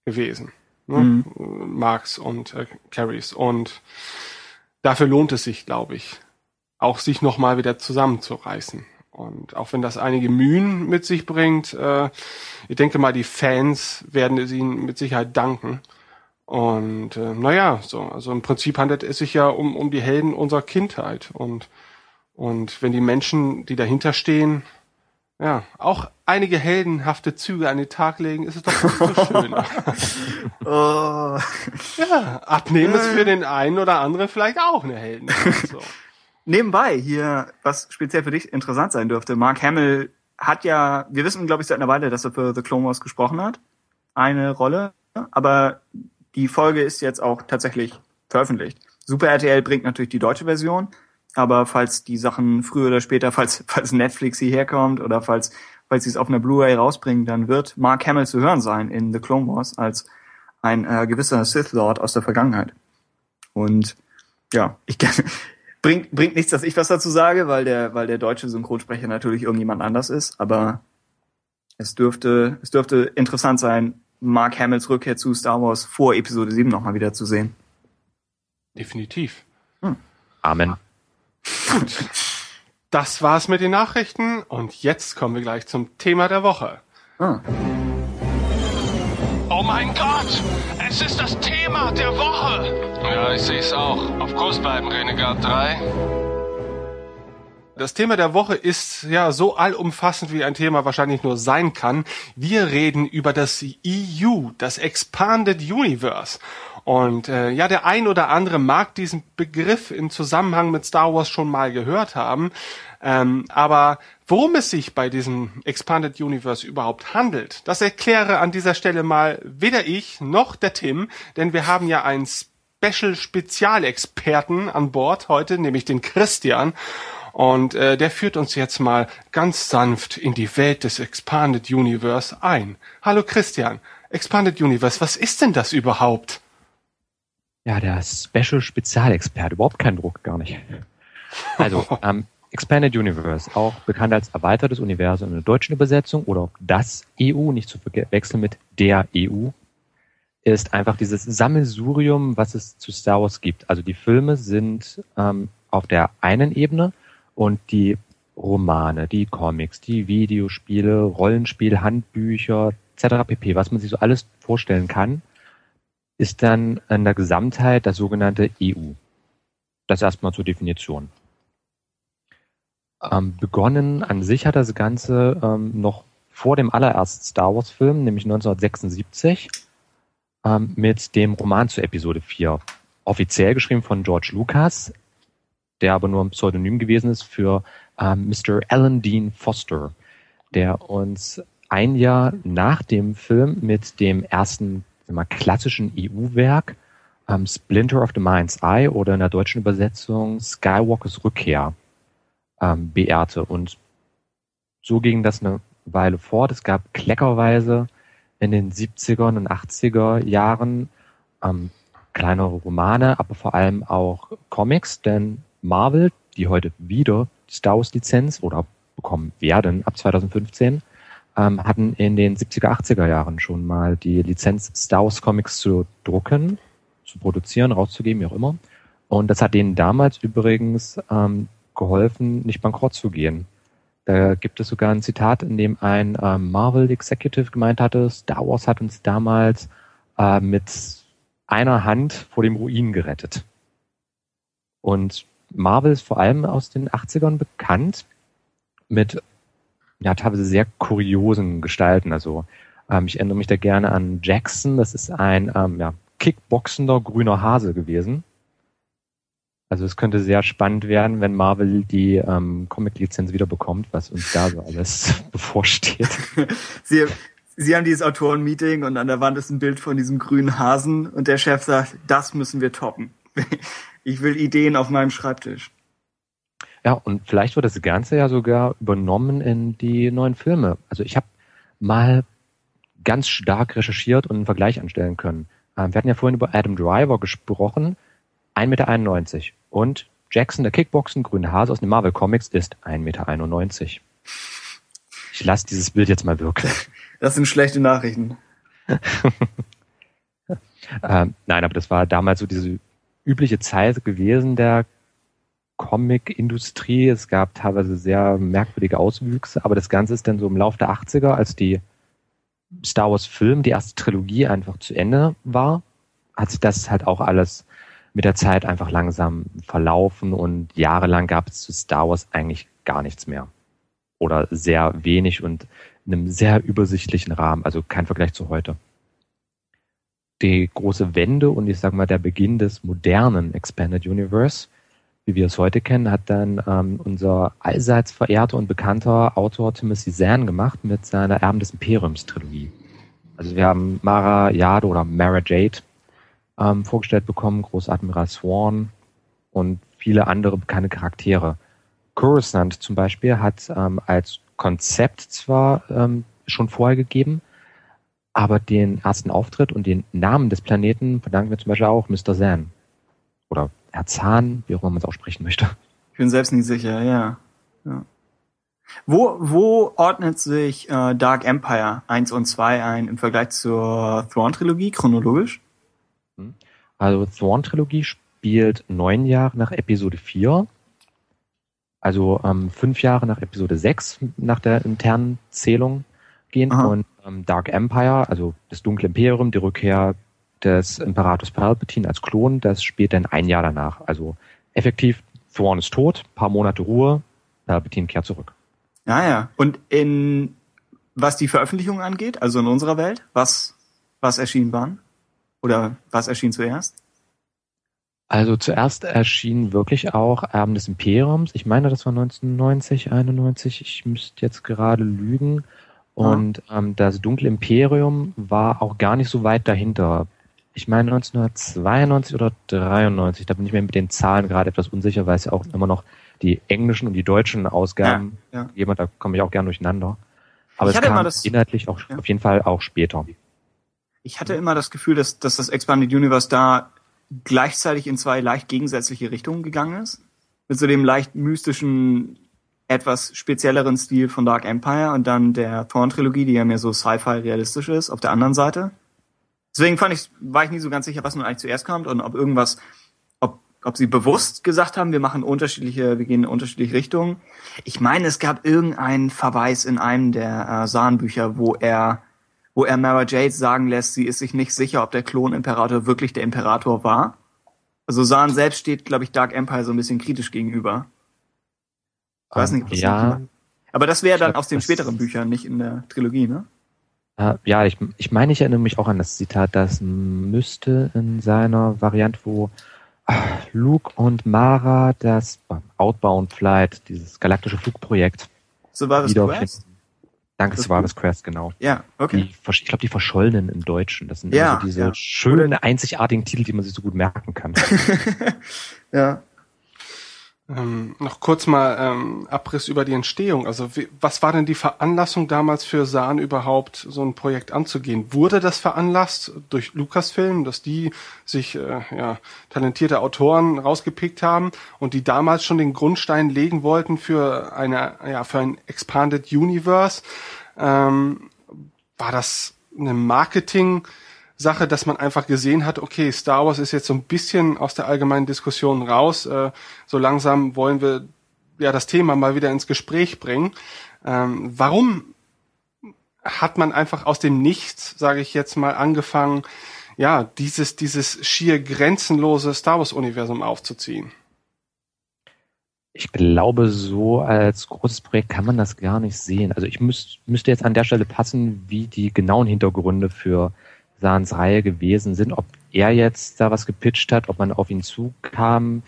gewesen. Ne? Marks und äh, Carries. Und dafür lohnt es sich, glaube ich, auch sich nochmal wieder zusammenzureißen. Und auch wenn das einige Mühen mit sich bringt, äh, ich denke mal, die Fans werden es ihnen mit Sicherheit danken. Und äh, naja, so, also im Prinzip handelt es sich ja um, um die Helden unserer Kindheit. Und, und wenn die Menschen, die dahinter stehen, ja, auch einige heldenhafte Züge an den Tag legen, ist es doch umso schöner. Oh. ja, abnehmen ist für den einen oder anderen vielleicht auch eine Heldentat. So. Nebenbei hier, was speziell für dich interessant sein dürfte. Mark Hamill hat ja, wir wissen, glaube ich, seit einer Weile, dass er für The Clone Wars gesprochen hat. Eine Rolle. Aber die Folge ist jetzt auch tatsächlich veröffentlicht. Super RTL bringt natürlich die deutsche Version. Aber falls die Sachen früher oder später, falls, falls Netflix hierher kommt oder falls, falls sie es auf einer Blu-ray rausbringen, dann wird Mark Hamill zu hören sein in The Clone Wars als ein äh, gewisser Sith Lord aus der Vergangenheit. Und ja, ich bringt, bringt nichts, dass ich was dazu sage, weil der, weil der deutsche Synchronsprecher natürlich irgendjemand anders ist, aber es dürfte, es dürfte interessant sein, Mark Hamills Rückkehr zu Star Wars vor Episode 7 nochmal wieder zu sehen. Definitiv. Amen. Das war's mit den Nachrichten und jetzt kommen wir gleich zum Thema der Woche. Ah. Mein Gott! Es ist das Thema der Woche! Ja, ich sehe es auch. Auf Kurs bleiben, Renegade 3. Das Thema der Woche ist ja so allumfassend, wie ein Thema wahrscheinlich nur sein kann. Wir reden über das EU, das Expanded Universe. Und äh, ja, der ein oder andere mag diesen Begriff im Zusammenhang mit Star Wars schon mal gehört haben. Ähm, aber worum es sich bei diesem Expanded Universe überhaupt handelt, das erkläre an dieser Stelle mal weder ich noch der Tim, denn wir haben ja einen Special Spezialexperten an Bord heute, nämlich den Christian. Und äh, der führt uns jetzt mal ganz sanft in die Welt des Expanded Universe ein. Hallo Christian, Expanded Universe, was ist denn das überhaupt? Ja, der Special Spezialexperte, überhaupt kein Druck, gar nicht. Also, ähm, Expanded Universe, auch bekannt als erweitertes Universum in der deutschen Übersetzung oder das EU, nicht zu verwechseln mit der EU, ist einfach dieses Sammelsurium, was es zu Star Wars gibt. Also die Filme sind ähm, auf der einen Ebene und die Romane, die Comics, die Videospiele, Rollenspiele, Handbücher etc. pp, was man sich so alles vorstellen kann, ist dann in der Gesamtheit das sogenannte EU. Das erstmal zur Definition. Ähm, begonnen an sich hat das Ganze ähm, noch vor dem allerersten Star Wars Film, nämlich 1976, ähm, mit dem Roman zu Episode 4. Offiziell geschrieben von George Lucas, der aber nur ein Pseudonym gewesen ist für ähm, Mr. Alan Dean Foster, der uns ein Jahr nach dem Film mit dem ersten mal, klassischen EU-Werk ähm, Splinter of the Mind's Eye oder in der deutschen Übersetzung Skywalkers Rückkehr ähm, beehrte. Und so ging das eine Weile fort. Es gab kleckerweise in den 70er und 80er Jahren ähm, kleinere Romane, aber vor allem auch Comics, denn Marvel, die heute wieder Star Wars Lizenz oder bekommen werden ab 2015, ähm, hatten in den 70er, 80er Jahren schon mal die Lizenz Star Wars Comics zu drucken, zu produzieren, rauszugeben, wie auch immer. Und das hat denen damals übrigens ähm, geholfen, nicht bankrott zu gehen. Da gibt es sogar ein Zitat, in dem ein ähm, Marvel Executive gemeint hatte, Star Wars hat uns damals äh, mit einer Hand vor dem Ruin gerettet. Und Marvel ist vor allem aus den 80ern bekannt mit ja teilweise sehr kuriosen Gestalten. Also ähm, ich erinnere mich da gerne an Jackson, das ist ein ähm, ja, kickboxender grüner Hase gewesen also es könnte sehr spannend werden, wenn Marvel die ähm, Comic-Lizenz wieder bekommt, was uns da so alles bevorsteht. Sie, Sie haben dieses Autoren-Meeting und an der Wand ist ein Bild von diesem grünen Hasen und der Chef sagt, das müssen wir toppen. Ich will Ideen auf meinem Schreibtisch. Ja, und vielleicht wird das Ganze ja sogar übernommen in die neuen Filme. Also ich habe mal ganz stark recherchiert und einen Vergleich anstellen können. Ähm, wir hatten ja vorhin über Adam Driver gesprochen, 1,91 Meter. Und Jackson, der Kickboxen, grüne Hase aus den Marvel Comics, ist 1,91 Meter. Ich lasse dieses Bild jetzt mal wirken. Das sind schlechte Nachrichten. ähm, nein, aber das war damals so diese übliche Zeit gewesen der Comic-Industrie. Es gab teilweise sehr merkwürdige Auswüchse, aber das Ganze ist dann so im Laufe der 80er, als die Star Wars Film, die erste Trilogie einfach zu Ende war, hat sich das halt auch alles mit der Zeit einfach langsam verlaufen und jahrelang gab es zu Star Wars eigentlich gar nichts mehr. Oder sehr wenig und in einem sehr übersichtlichen Rahmen, also kein Vergleich zu heute. Die große Wende und ich sage mal der Beginn des modernen Expanded Universe, wie wir es heute kennen, hat dann ähm, unser allseits verehrter und bekannter Autor Timothy Zahn gemacht mit seiner Erben des Imperiums Trilogie. Also wir haben Mara Jade oder Mara Jade ähm, vorgestellt bekommen, Großadmiral Swan und viele andere bekannte Charaktere. Coruscant zum Beispiel hat ähm, als Konzept zwar ähm, schon vorher gegeben, aber den ersten Auftritt und den Namen des Planeten verdanken wir zum Beispiel auch Mr. Zan. Oder Herr Zahn, wie auch immer man es aussprechen möchte. Ich bin selbst nicht sicher, ja. ja. Wo, wo ordnet sich äh, Dark Empire 1 und 2 ein im Vergleich zur Thrawn-Trilogie chronologisch? Also Thrawn-Trilogie spielt neun Jahre nach Episode 4, also ähm, fünf Jahre nach Episode 6 nach der internen Zählung gehen Aha. und ähm, Dark Empire, also das Dunkle Imperium, die Rückkehr des Imperators Palpatine als Klon, das spielt dann ein Jahr danach. Also effektiv, Thrawn ist tot, paar Monate Ruhe, Palpatine kehrt zurück. Ja, ja. Und in was die Veröffentlichung angeht, also in unserer Welt, was, was erschienen waren? Oder was erschien zuerst? Also zuerst erschien wirklich auch Erben des Imperiums. Ich meine, das war 1990, 91. Ich müsste jetzt gerade lügen. Und ah. ähm, das Dunkle Imperium war auch gar nicht so weit dahinter. Ich meine 1992 oder 93, da bin ich mir mit den Zahlen gerade etwas unsicher, weil es ja auch immer noch die englischen und die deutschen Ausgaben Ja, ja. jemand, da komme ich auch gern durcheinander. Aber Ich es kam das- inhaltlich auch Ja. auf jeden Fall auch später. Ich hatte immer das Gefühl, dass, dass das Expanded Universe da gleichzeitig in zwei leicht gegensätzliche Richtungen gegangen ist. Mit so dem leicht mystischen, etwas spezielleren Stil von Dark Empire und dann der Thorn-Trilogie, die ja mehr so Sci-Fi realistisch ist, auf der anderen Seite. Deswegen fand ich, war ich nie so ganz sicher, was nun eigentlich zuerst kommt und ob irgendwas, ob, ob sie bewusst gesagt haben, wir machen unterschiedliche, wir gehen in unterschiedliche Richtungen. Ich meine, es gab irgendeinen Verweis in einem der äh, Saan-Bücher, wo er wo er Mara Jade sagen lässt, sie ist sich nicht sicher, ob der Klon-Imperator wirklich der Imperator war. Also Saan selbst steht, glaube ich, Dark Empire so ein bisschen kritisch gegenüber. Ich weiß nicht, ob das ja, Aber das wäre dann glaub, aus den späteren Büchern, nicht in der Trilogie, ne? ja, ich, ich meine, ich erinnere mich auch an das Zitat, das müsste in seiner Variante, wo ah, Luke und Mara das Outbound Flight, dieses galaktische Flugprojekt, So war das wiederfinden. Danke, Das es war Buch? das Quest, genau. Ja, okay. Die, ich glaube, die Verschollenen im Deutschen. Das sind Ja, immer so diese ja. schönen, einzigartigen Titel, die man sich so gut merken kann. ja. Ähm, noch kurz mal ähm, Abriss über die Entstehung. Also wie, was war denn die Veranlassung damals für Sahn überhaupt, so ein Projekt anzugehen? Wurde das veranlasst durch Lucasfilm, dass die sich äh, ja, talentierte Autoren rausgepickt haben und die damals schon den Grundstein legen wollten für eine ja für ein expanded Universe? Ähm, war das eine Marketing Sache, dass man einfach gesehen hat, okay, Star Wars ist jetzt so ein bisschen aus der allgemeinen Diskussion raus. Äh, so langsam wollen wir ja das Thema mal wieder ins Gespräch bringen. Ähm, warum hat man einfach aus dem Nichts, sage ich jetzt mal, angefangen, ja, dieses, dieses schier grenzenlose Star Wars Universum aufzuziehen? Ich glaube, so als großes Projekt kann man das gar nicht sehen. Also ich müß, müsste jetzt an der Stelle passen, wie die genauen Hintergründe für Sans Reihe gewesen sind. Ob er jetzt da was gepitcht hat, ob man auf ihn zukam,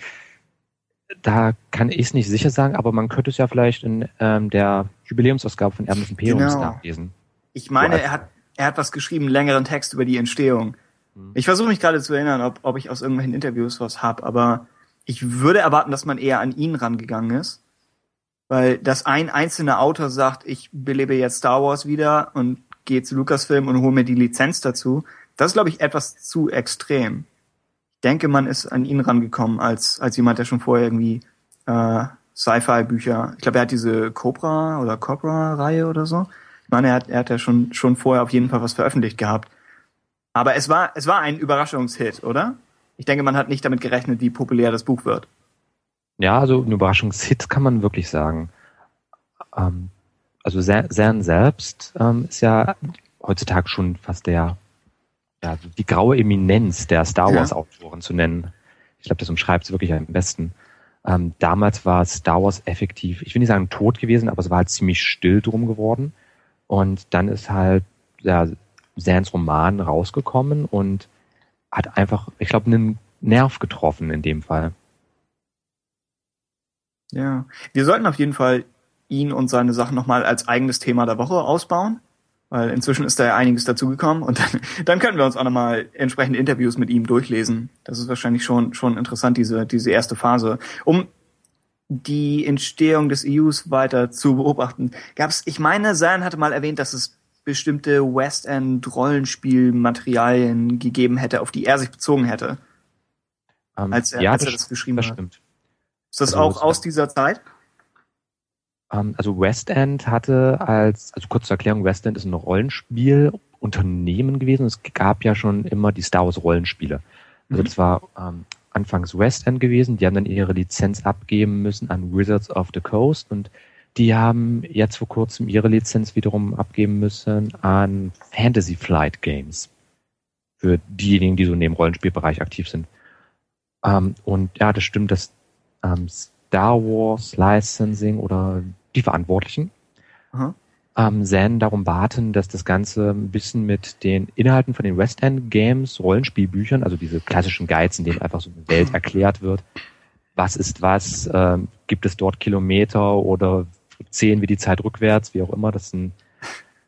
da kann ich es nicht sicher sagen, aber man könnte es ja vielleicht in ähm, der Jubiläumsausgabe von Erben Imperiums Genau. nachlesen. Ich meine, So, er hat, er hat was geschrieben, längeren Text über die Entstehung. Hm. Ich versuche mich gerade zu erinnern, ob, ob ich aus irgendwelchen Interviews was hab, aber ich würde erwarten, dass man eher an ihn rangegangen ist. Weil, dass ein einzelner Autor sagt, ich belebe jetzt Star Wars wieder und gehe zu Lucasfilm und hole mir die Lizenz dazu, das ist, glaube ich, etwas zu extrem. Ich denke, man ist an ihn rangekommen als, als jemand, der schon vorher irgendwie äh, Sci-Fi-Bücher, ich glaube, er hat diese Cobra oder Cobra-Reihe oder so. Ich meine, er hat, er hat ja schon, schon vorher auf jeden Fall was veröffentlicht gehabt. Aber es war, es war ein Überraschungshit, oder? Ich denke, man hat nicht damit gerechnet, wie populär das Buch wird. Ja, also ein Überraschungshit kann man wirklich sagen. Ähm, also Zan selbst ähm, ist ja heutzutage schon fast der, ja, die graue Eminenz der Star Ja. Wars Autoren zu nennen. Ich glaube, das umschreibt es wirklich am besten. Ähm, damals war Star Wars effektiv, ich will nicht sagen tot gewesen, aber es war halt ziemlich still drum geworden. Und dann ist halt ja, Sans Roman rausgekommen und hat einfach, ich glaube, einen Nerv getroffen in dem Fall. Ja. Wir sollten auf jeden Fall ihn und seine Sachen nochmal als eigenes Thema der Woche ausbauen. Weil inzwischen ist da ja einiges dazugekommen und dann, dann können wir uns auch nochmal entsprechende Interviews mit ihm durchlesen. Das ist wahrscheinlich schon, schon interessant, diese, diese erste Phase. Um die Entstehung des EUs weiter zu beobachten, gab's, ich meine, Zan hatte mal erwähnt, dass es bestimmte West End Rollenspielmaterialien gegeben hätte, auf die er sich bezogen hätte, Ähm, als er, ja, als er das, das geschrieben das hat. stimmt. Ist das Also, auch aus dieser Zeit? Ähm, also West End hatte als, also kurz zur Erklärung, West End ist ein Rollenspielunternehmen gewesen. Es gab ja schon immer die Star Wars Rollenspiele. Also Mhm. das war ähm, anfangs West End gewesen. Die haben dann ihre Lizenz abgeben müssen an Wizards of the Coast und die haben jetzt vor kurzem ihre Lizenz wiederum abgeben müssen an Fantasy Flight Games. Für diejenigen, die so in dem Rollenspielbereich aktiv sind. Ähm, und ja, das stimmt, dass ähm, Star Wars Licensing oder die Verantwortlichen Aha. ähm, Zen darum baten, dass das Ganze ein bisschen mit den Inhalten von den West End Games, Rollenspielbüchern, also diese klassischen Guides, in denen einfach so eine Welt erklärt wird, was ist was, ähm, gibt es dort Kilometer oder zählen wir die Zeit rückwärts, wie auch immer, das sind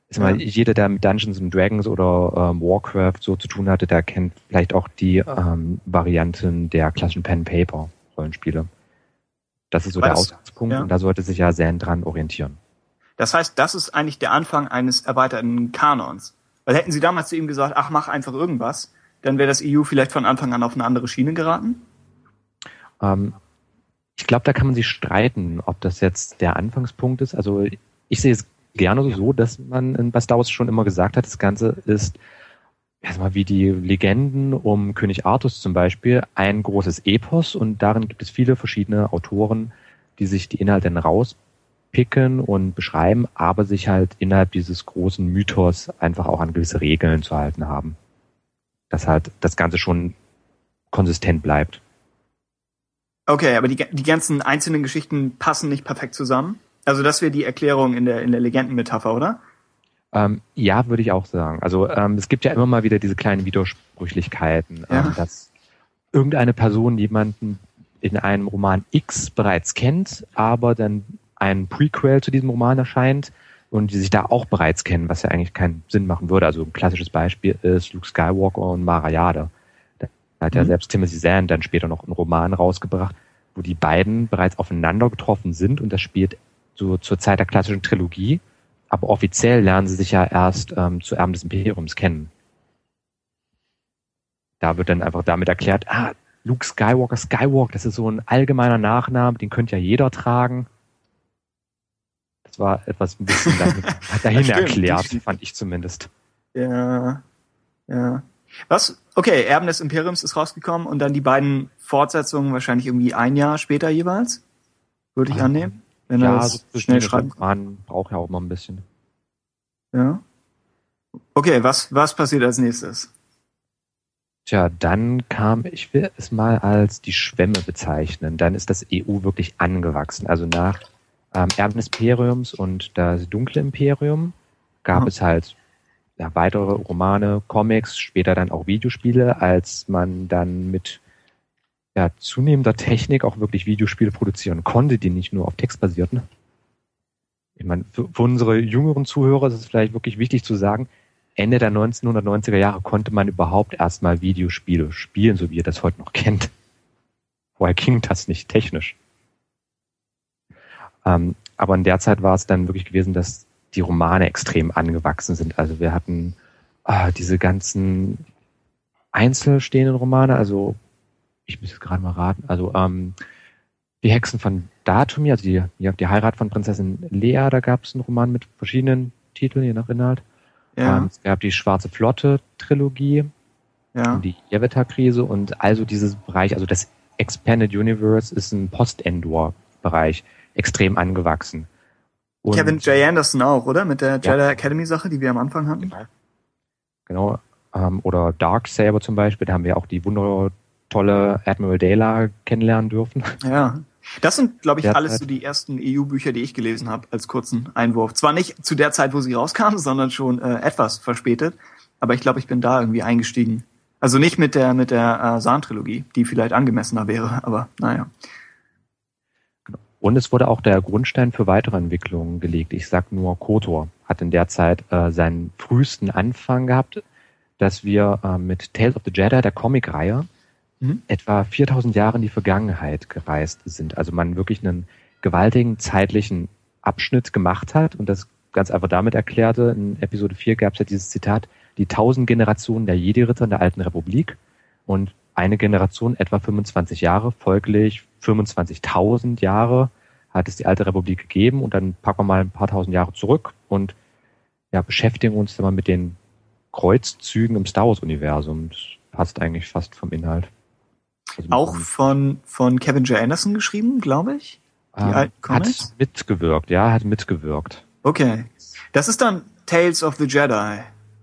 ist mal, Ja. jeder, der mit Dungeons and Dragons oder ähm, Warcraft so zu tun hatte, der kennt vielleicht auch die ähm, Varianten der klassischen Pen-Paper-Rollenspiele. Das ist so Aber der das- Ausgangspunkt ja. und da sollte sich ja Zan dran orientieren. Das heißt, das ist eigentlich der Anfang eines erweiterten Kanons. Weil hätten sie damals zu ihm gesagt, ach, mach einfach irgendwas, dann wäre das EU vielleicht von Anfang an auf eine andere Schiene geraten. Ähm, ich glaube, da kann man sich streiten, ob das jetzt der Anfangspunkt ist. Also ich sehe es gerne so, dass man in bei Star Wars schon immer gesagt hat, das Ganze ist erstmal wie die Legenden um König Artus zum Beispiel ein großes Epos und darin gibt es viele verschiedene Autoren, die sich die Inhalte dann rauspicken und beschreiben, aber sich halt innerhalb dieses großen Mythos einfach auch an gewisse Regeln zu halten haben. Dass halt das Ganze schon konsistent bleibt. Okay, aber die, die ganzen einzelnen Geschichten passen nicht perfekt zusammen. Also das wäre die Erklärung in der, in der Legendenmetapher, oder? Ähm, ja, würde ich auch sagen. Also ähm, es gibt ja immer mal wieder diese kleinen Widersprüchlichkeiten, Ja. ähm, dass irgendeine Person jemanden in einem Roman X bereits kennt, aber dann ein Prequel zu diesem Roman erscheint und die sich da auch bereits kennen, was ja eigentlich keinen Sinn machen würde. Also ein klassisches Beispiel ist Luke Skywalker und Mara Jade. Da hat ja Mhm. selbst Timothy Zahn dann später noch einen Roman rausgebracht, wo die beiden bereits aufeinander getroffen sind und das spielt so zur Zeit der klassischen Trilogie. Aber offiziell lernen sie sich ja erst ähm, zu Erben des Imperiums kennen. Da wird dann einfach damit erklärt, ah, Luke Skywalker, Skywalker, das ist so ein allgemeiner Nachname, den könnte ja jeder tragen. Das war etwas ein bisschen dahin, dahin stimmt, erklärt, stimmt. fand ich zumindest. Ja, ja. Was? Okay, Erben des Imperiums ist rausgekommen und dann die beiden Fortsetzungen wahrscheinlich irgendwie ein Jahr später jeweils. Würde ich annehmen. Wenn er Ja, das so schnell schreiben Romanen braucht ja auch mal ein bisschen. Ja. Okay, was, was passiert als nächstes? Tja, dann kam, ich will es mal als die Schwemme bezeichnen. Dann ist das EU wirklich angewachsen. Also nach ähm, Erben des Imperiums und das Dunkle Imperium gab Mhm. es halt ja, weitere Romane, Comics, später dann auch Videospiele, als man dann mit ja, zunehmender Technik auch wirklich Videospiele produzieren konnte, die nicht nur auf Text basierten. Ich meine, für, für unsere jüngeren Zuhörer ist es vielleicht wirklich wichtig zu sagen, Ende der 1990er Jahre konnte man überhaupt erstmal Videospiele spielen, so wie ihr das heute noch kennt. Vorher ging das nicht technisch. Ähm, aber in der Zeit war es dann wirklich gewesen, dass die Romane extrem angewachsen sind. Also wir hatten ah, diese ganzen einzelstehenden Romane, also ich muss jetzt gerade mal raten, also ähm, die Hexen von Datumir, also die, die, die Heirat von Prinzessin Lea, da gab es einen Roman mit verschiedenen Titeln, je nach Inhalt. Ja, Ähm, es gab die Schwarze Flotte Trilogie, ja. und die Yevata-Krise und also dieses Bereich, also das Expanded Universe ist ein Post-Endor-Bereich extrem angewachsen. Und Kevin J. Anderson auch, oder? Mit der Jedi Academy Sache, die wir am Anfang hatten. Genau. Ähm, oder Darksaber zum Beispiel, da haben wir auch die wundertolle Admiral Dela kennenlernen dürfen. Ja. Das sind, glaube ich, alles so die ersten EU-Bücher, die ich gelesen habe, als kurzen Einwurf. Zwar nicht zu der Zeit, wo sie rauskamen, sondern schon äh, etwas verspätet, aber ich glaube, ich bin da irgendwie eingestiegen. Also nicht mit der mit der äh, Sahn-Trilogie, die vielleicht angemessener wäre, aber naja. Und es wurde auch der Grundstein für weitere Entwicklungen gelegt. Ich sag nur, Kotor hat in der Zeit äh, seinen frühesten Anfang gehabt, dass wir äh, mit Tales of the Jedi, der Comicreihe, Mhm. etwa 4000 Jahre in die Vergangenheit gereist sind. Also man wirklich einen gewaltigen zeitlichen Abschnitt gemacht hat und das ganz einfach damit erklärte, in Episode 4 gab es ja dieses Zitat, die tausend Generationen der Jedi-Ritter in der Alten Republik und eine Generation etwa 25 Jahre, folglich 25.000 Jahre hat es die Alte Republik gegeben und dann packen wir mal ein paar tausend Jahre zurück und ja, beschäftigen uns dann mal mit den Kreuzzügen im Star Wars-Universum. Das passt eigentlich fast vom Inhalt. Auch von von Kevin J. Anderson geschrieben, glaube ich. die ähm, alten hat Comics? mitgewirkt, ja, hat mitgewirkt. Okay. Das ist dann Tales of the Jedi,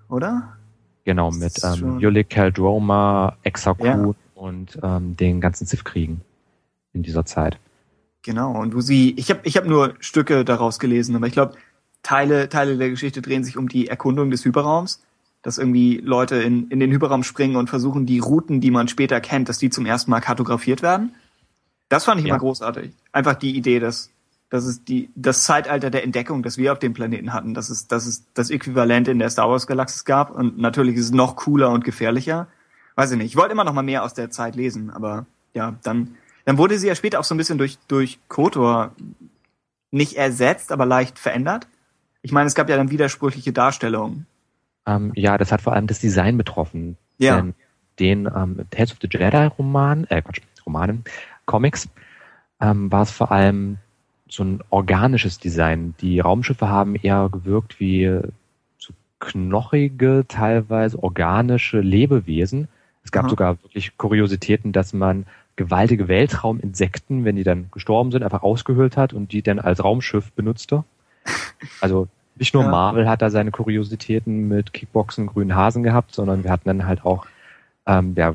oder? Genau, mit ähm, Yulik Kaldroma, Exakut Ja. und ähm, den ganzen Sith-Kriegen in dieser Zeit. Genau, und wo sie, ich habe ich hab nur Stücke daraus gelesen, aber ich glaube, Teile, Teile der Geschichte drehen sich um die Erkundung des Hyperraums, dass irgendwie Leute in, in den Hyperraum springen und versuchen, die Routen, die man später kennt, dass die zum ersten Mal kartografiert werden. Das fand ich Ja. immer großartig. Einfach die Idee, dass, dass es die, das Zeitalter der Entdeckung, das wir auf dem Planeten hatten, dass es, dass es das Äquivalent in der Star Wars Galaxis gab und natürlich ist es noch cooler und gefährlicher. Weiß ich nicht. Ich wollte immer noch mal mehr aus der Zeit lesen, aber ja, dann, Dann wurde sie ja später auch so ein bisschen durch, durch Kotor nicht ersetzt, aber leicht verändert. Ich meine, es gab ja dann widersprüchliche Darstellungen. Ähm, ja, das hat vor allem das Design betroffen. Ja. Denn den ähm, Tales of the Jedi Roman, äh Quatsch, Romanen, Comics, ähm, war es vor allem so ein organisches Design. Die Raumschiffe haben eher gewirkt wie so knochige, teilweise organische Lebewesen. Es gab Aha. sogar wirklich Kuriositäten, dass man gewaltige Weltrauminsekten, wenn die dann gestorben sind, einfach ausgehöhlt hat und die dann als Raumschiff benutzte. Also nicht nur Ja. Marvel hat da seine Kuriositäten mit Kickboxen, grünen Hasen gehabt, sondern wir hatten dann halt auch ähm, ja,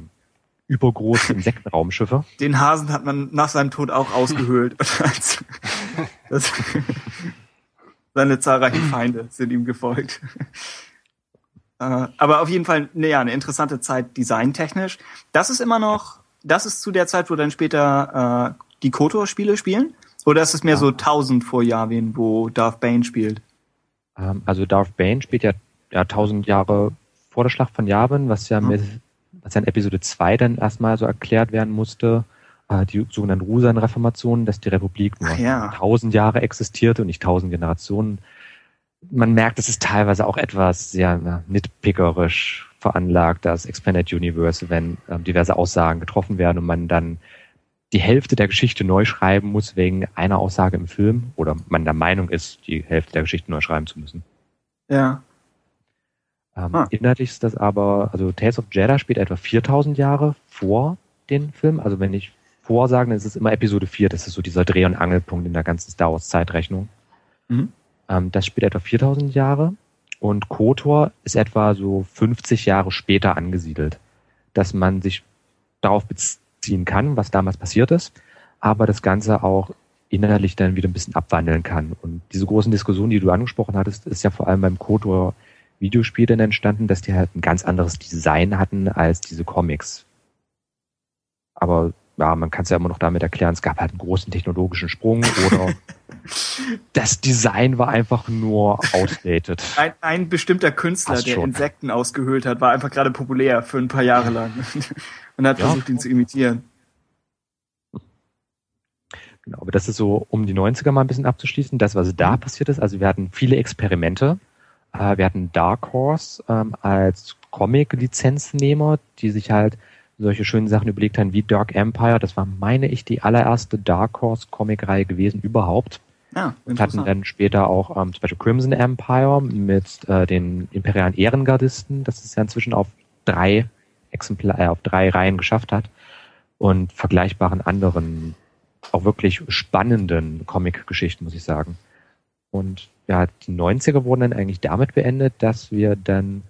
übergroße Insektenraumschiffe. Den Hasen hat man nach seinem Tod auch ausgehöhlt. das, seine zahlreichen Feinde sind ihm gefolgt. Äh, Aber auf jeden Fall, ne, ja, eine interessante Zeit designtechnisch. Das ist immer noch, das ist zu der Zeit, wo dann später äh, die KOTOR-Spiele spielen? Oder ist es mehr so 1000 vor Yavin, wo Darth Bane spielt? Ähm, also Darth Bane spielt ja, ja tausend Jahre vor der Schlacht von Yavin, was ja Mhm. mit, was ja in Episode 2 dann erstmal so erklärt werden musste, äh, die sogenannten Rusan-Reformationen, dass die Republik nur ja. tausend Jahre existierte und nicht tausend Generationen. Man merkt, es ist teilweise auch etwas sehr na, nitpickerisch veranlagt, das Expanded Universe, wenn ähm, diverse Aussagen getroffen werden und man dann die Hälfte der Geschichte neu schreiben muss wegen einer Aussage im Film oder man der Meinung ist, die Hälfte der Geschichte neu schreiben zu müssen. Ja. Ähm, Ah. Inhaltlich ist das aber, also Tales of Jeddah spielt etwa 4000 Jahre vor den Film. Also wenn ich vorsage, dann ist es immer Episode 4. Das ist so dieser Dreh- und Angelpunkt in der ganzen Star Wars Zeitrechnung. Mhm. Ähm, das spielt etwa 4000 Jahre und KOTOR ist etwa so 50 Jahre später angesiedelt. Dass man sich darauf beziehen kann, was damals passiert ist, aber das Ganze auch innerlich dann wieder ein bisschen abwandeln kann. Und diese großen Diskussionen, die du angesprochen hattest, ist ja vor allem beim KOTOR Videospiel dann entstanden, dass die halt ein ganz anderes Design hatten als diese Comics. Aber ja, man kann es ja immer noch damit erklären, es gab halt einen großen technologischen Sprung oder das Design war einfach nur outdated. Ein, ein bestimmter Künstler, der. Insekten ausgehöhlt hat, war einfach gerade populär für ein paar Jahre lang und hat Ja. versucht, ihn zu imitieren. Genau, aber das ist so, um die 90er mal ein bisschen abzuschließen, das, was da passiert ist. Also wir hatten viele Experimente. Äh, wir hatten Dark Horse ähm, als Comic-Lizenznehmer, die sich halt solche schönen Sachen überlegt haben wie Dark Empire. Das war, meine ich, die allererste Dark Horse Comic-Reihe gewesen überhaupt. Ja, Und hatten dann später auch ähm, zum Beispiel Crimson Empire mit äh, den imperialen Ehrengardisten, das es ja inzwischen auf drei Exemplar, äh, auf drei Reihen geschafft hat und vergleichbaren anderen, auch wirklich spannenden Comic-Geschichten, muss ich sagen. Und ja, die 90er wurden dann eigentlich damit beendet, dass wir dann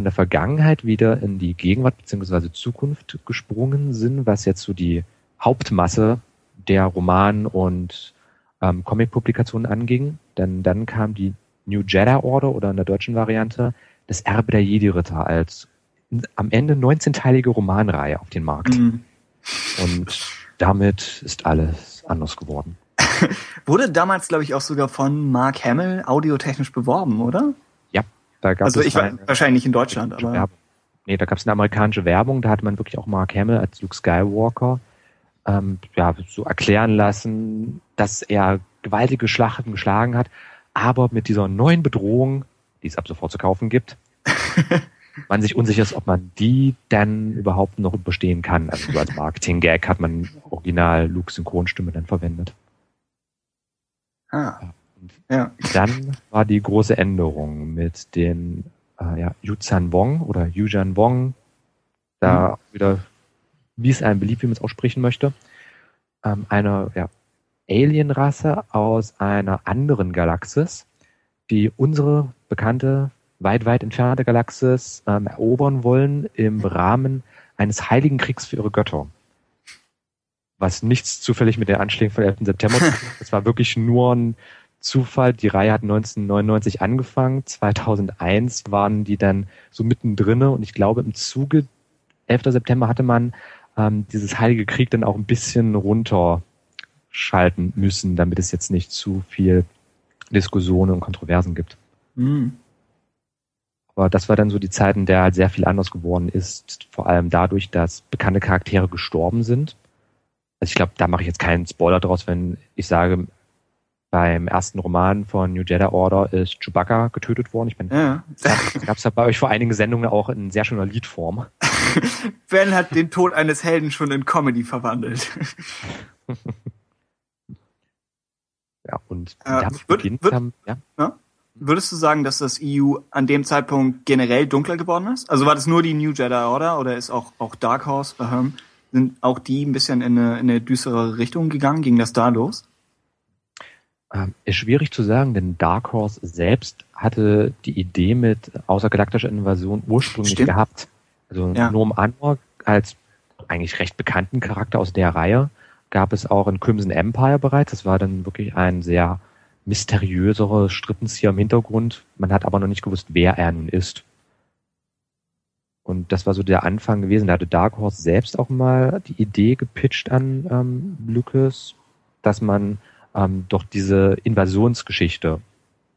von der Vergangenheit wieder in die Gegenwart beziehungsweise Zukunft gesprungen sind, was jetzt so die Hauptmasse der Roman- und ähm, Comic-Publikationen anging. Denn dann kam die New Jedi Order oder in der deutschen Variante das Erbe der Jedi-Ritter als am Ende 19-teilige Romanreihe auf den Markt. Mhm. Und damit ist alles anders geworden. Wurde damals, glaube ich, auch sogar von Mark Hamill audiotechnisch beworben, oder? Da gab also es ich war eine wahrscheinlich in Deutschland, aber Werbung. Nee, da gab es eine amerikanische Werbung, da hat man wirklich auch Mark Hamill als Luke Skywalker ähm, ja, so erklären lassen, dass er gewaltige Schlachten geschlagen hat, aber mit dieser neuen Bedrohung, die es ab sofort zu kaufen gibt, man sich unsicher ist, ob man die dann überhaupt noch überstehen kann. Also so als Marketing-Gag hat man original Luke Synchronstimme dann verwendet. ah, ja. Dann war die große Änderung mit den äh, ja, Yuzhan Wong oder Yujan Wong, da wieder, wie es einem beliebt, wie man es aussprechen möchte, ähm, eine ja, Alienrasse aus einer anderen Galaxis, die unsere bekannte, weit, weit entfernte Galaxis ähm, erobern wollen im Rahmen eines heiligen Kriegs für ihre Götter. Was nichts zufällig mit den Anschlägen vom 11. September zu tun hat. Das war wirklich nur ein Zufall. Die Reihe hat 1999 angefangen. 2001 waren die dann so mittendrin und ich glaube im Zuge 11. September hatte man ähm, dieses Heilige Krieg dann auch ein bisschen runterschalten müssen, damit es jetzt nicht zu viel Diskussionen und Kontroversen gibt. Mhm. Aber das war dann so die Zeit, in der halt sehr viel anders geworden ist, vor allem dadurch, dass bekannte Charaktere gestorben sind. Also ich glaube, da mache ich jetzt keinen Spoiler draus, wenn ich sage, beim ersten Roman von New Jedi Order ist Chewbacca getötet worden. Ich bin, Ja. gab es ja bei euch vor einigen Sendungen auch in sehr schöner Liedform. Ben hat den Tod eines Helden schon in Comedy verwandelt. Ja, und Äh, damit wird- beginnt wird- haben, ja. Würdest du sagen, dass das EU an dem Zeitpunkt generell dunkler geworden ist? Also war das nur die New Jedi Order oder ist auch, auch Dark Horse, ähm, sind auch die ein bisschen in eine, in eine düstere Richtung gegangen? Ging das da los? Ähm, ist schwierig zu sagen, denn Dark Horse selbst hatte die Idee mit außergalaktischer Invasion ursprünglich Stimmt. gehabt. Also Ja. Norm Anwar als eigentlich recht bekannten Charakter aus der Reihe gab es auch in Crimson Empire bereits. Das war dann wirklich ein sehr mysteriöserer Strippenzieher im Hintergrund. Man hat aber noch nicht gewusst, wer er nun ist. Und das war so der Anfang gewesen. Da hatte Dark Horse selbst auch mal die Idee gepitcht an ähm, Lucas, dass man ähm, doch diese Invasionsgeschichte,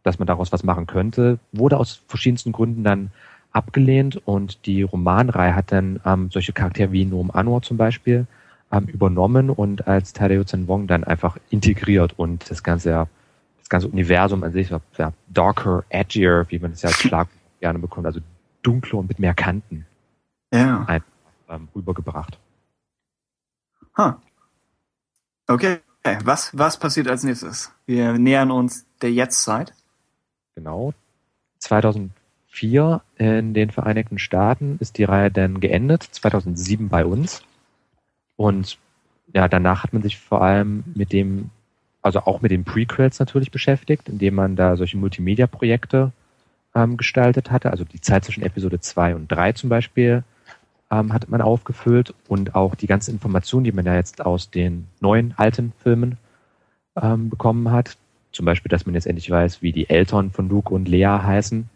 dass man daraus was machen könnte, wurde aus verschiedensten Gründen dann abgelehnt und die Romanreihe hat dann ähm, solche Charaktere wie Noam Anwar zum Beispiel ähm, übernommen und als Tadeo Zen Wong dann einfach integriert und das ganze das ganze Universum an sich war ja, darker, edgier, wie man es ja als Schlag gerne bekommt, also dunkler und mit mehr Kanten Ja. ähm, rübergebracht. Huh. Okay. Was, was passiert als nächstes? Wir nähern uns der Jetztzeit. Genau. 2004 in den Vereinigten Staaten ist die Reihe dann geendet, 2007 bei uns. Und ja, danach hat man sich vor allem mit dem, also auch mit den Prequels natürlich beschäftigt, indem man da solche Multimedia-Projekte ähm, gestaltet hatte. Also die Zeit zwischen Episode 2 und 3 zum Beispiel ähm, hat man aufgefüllt und auch die ganzen Informationen, die man ja jetzt aus den neuen alten Filmen ähm, bekommen hat, zum Beispiel, dass man jetzt endlich weiß, wie die Eltern von Luke und Lea heißen,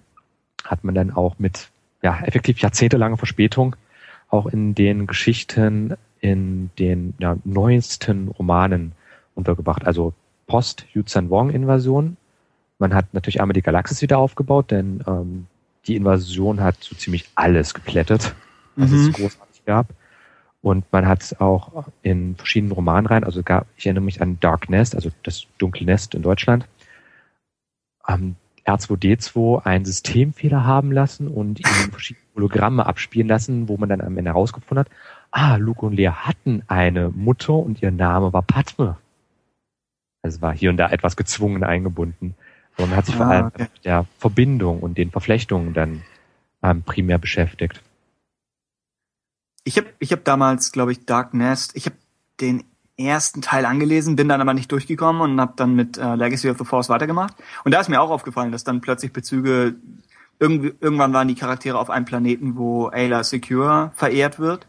hat man dann auch mit ja, effektiv jahrzehntelanger Verspätung auch in den Geschichten, in den ja, neuesten Romanen untergebracht. Also Post Yuzhan Wong Invasion. Man hat natürlich einmal die Galaxis wieder aufgebaut, denn ähm, die Invasion hat so ziemlich alles geplättet, was Mhm. es großartig gab. Und man hat auch in verschiedenen Romanreihen, also gab, ich erinnere mich an Dark Nest, also das dunkle Nest in Deutschland, ähm, R2D2 einen Systemfehler haben lassen und ihnen verschiedene Hologramme abspielen lassen, wo man dann am Ende herausgefunden hat, ah, Luke und Lea hatten eine Mutter und ihr Name war Padme. Also war hier und da etwas gezwungen eingebunden. Aber man hat sich vor Ah, allem okay. mit der Verbindung und den Verflechtungen dann ähm, primär beschäftigt. Ich habe ich hab damals, glaube ich, Dark Nest, ich habe den ersten Teil angelesen, bin dann aber nicht durchgekommen und habe dann mit äh, Legacy of the Force weitergemacht. Und da ist mir auch aufgefallen, dass dann plötzlich Bezüge, irgendwie, irgendwann waren die Charaktere auf einem Planeten, wo Ayla Secure verehrt wird.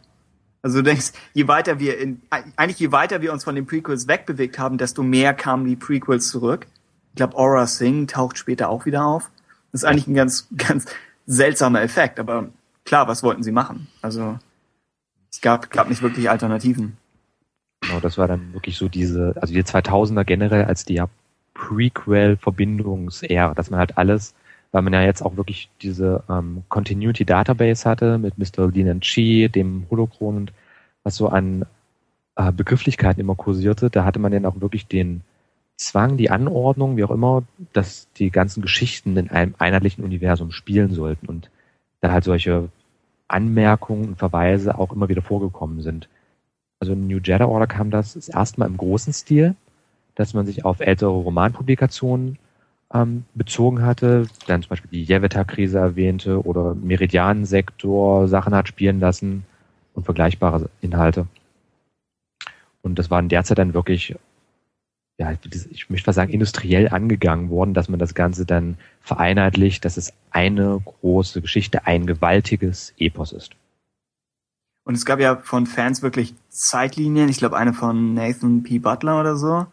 Also du denkst, je weiter wir in, eigentlich je weiter wir uns von den Prequels wegbewegt haben, desto mehr kamen die Prequels zurück. Ich glaube, Aura Singh taucht später auch wieder auf. Das ist eigentlich ein ganz, ganz seltsamer Effekt, aber klar, was wollten sie machen? Also es gab, gab nicht wirklich Alternativen. Genau, das war dann wirklich so diese, also die 2000er generell als die ja Prequel-Verbindungsära, dass man halt alles, weil man ja jetzt auch wirklich diese ähm, Continuity Database hatte mit Mr. Lin Chi, dem Holocron und was so an äh, Begrifflichkeiten immer kursierte, da hatte man dann auch wirklich den Zwang, die Anordnung, wie auch immer, dass die ganzen Geschichten in einem einheitlichen Universum spielen sollten und da halt solche Anmerkungen und Verweise auch immer wieder vorgekommen sind. Also in New Jedi Order kam das das erste im großen Stil, dass man sich auf ältere Romanpublikationen ähm, bezogen hatte, dann zum Beispiel die Yeveta-Krise erwähnte oder Meridiansektor Sachen hat spielen lassen und vergleichbare Inhalte. Und das war in der Zeit dann wirklich, ja, ich möchte mal sagen, industriell angegangen worden, dass man das Ganze dann vereinheitlicht, dass es eine große Geschichte, ein gewaltiges Epos ist. Und es gab ja von Fans wirklich Zeitlinien, ich glaube eine von Nathan P. Butler oder so,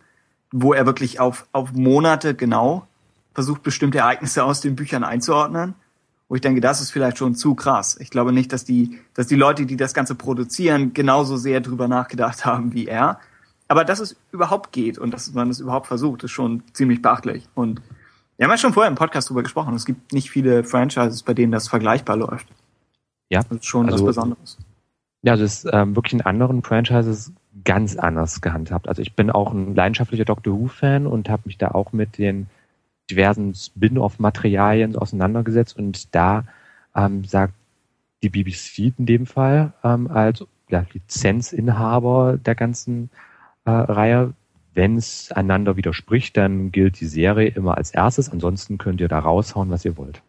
wo er wirklich auf, auf Monate genau versucht, bestimmte Ereignisse aus den Büchern einzuordnen. Wo ich denke, das ist vielleicht schon zu krass. Ich glaube nicht, dass die, dass die Leute, die das Ganze produzieren, genauso sehr drüber nachgedacht haben wie er. Aber dass es überhaupt geht und dass man es überhaupt versucht, ist schon ziemlich beachtlich. Und wir haben ja schon vorher im Podcast drüber gesprochen. Es gibt nicht viele Franchises, bei denen das vergleichbar läuft. Ja, Das ist schon also- was Besonderes. Ja, also es ist ähm, wirklich in anderen Franchises ganz anders gehandhabt. Also ich bin auch ein leidenschaftlicher Doctor Who-Fan und habe mich da auch mit den diversen Spin-off-Materialien auseinandergesetzt und da ähm, sagt die BBC in dem Fall ähm, als ja, Lizenzinhaber der ganzen äh, Reihe, wenn es einander widerspricht, dann gilt die Serie immer als erstes. Ansonsten könnt ihr da raushauen, was ihr wollt.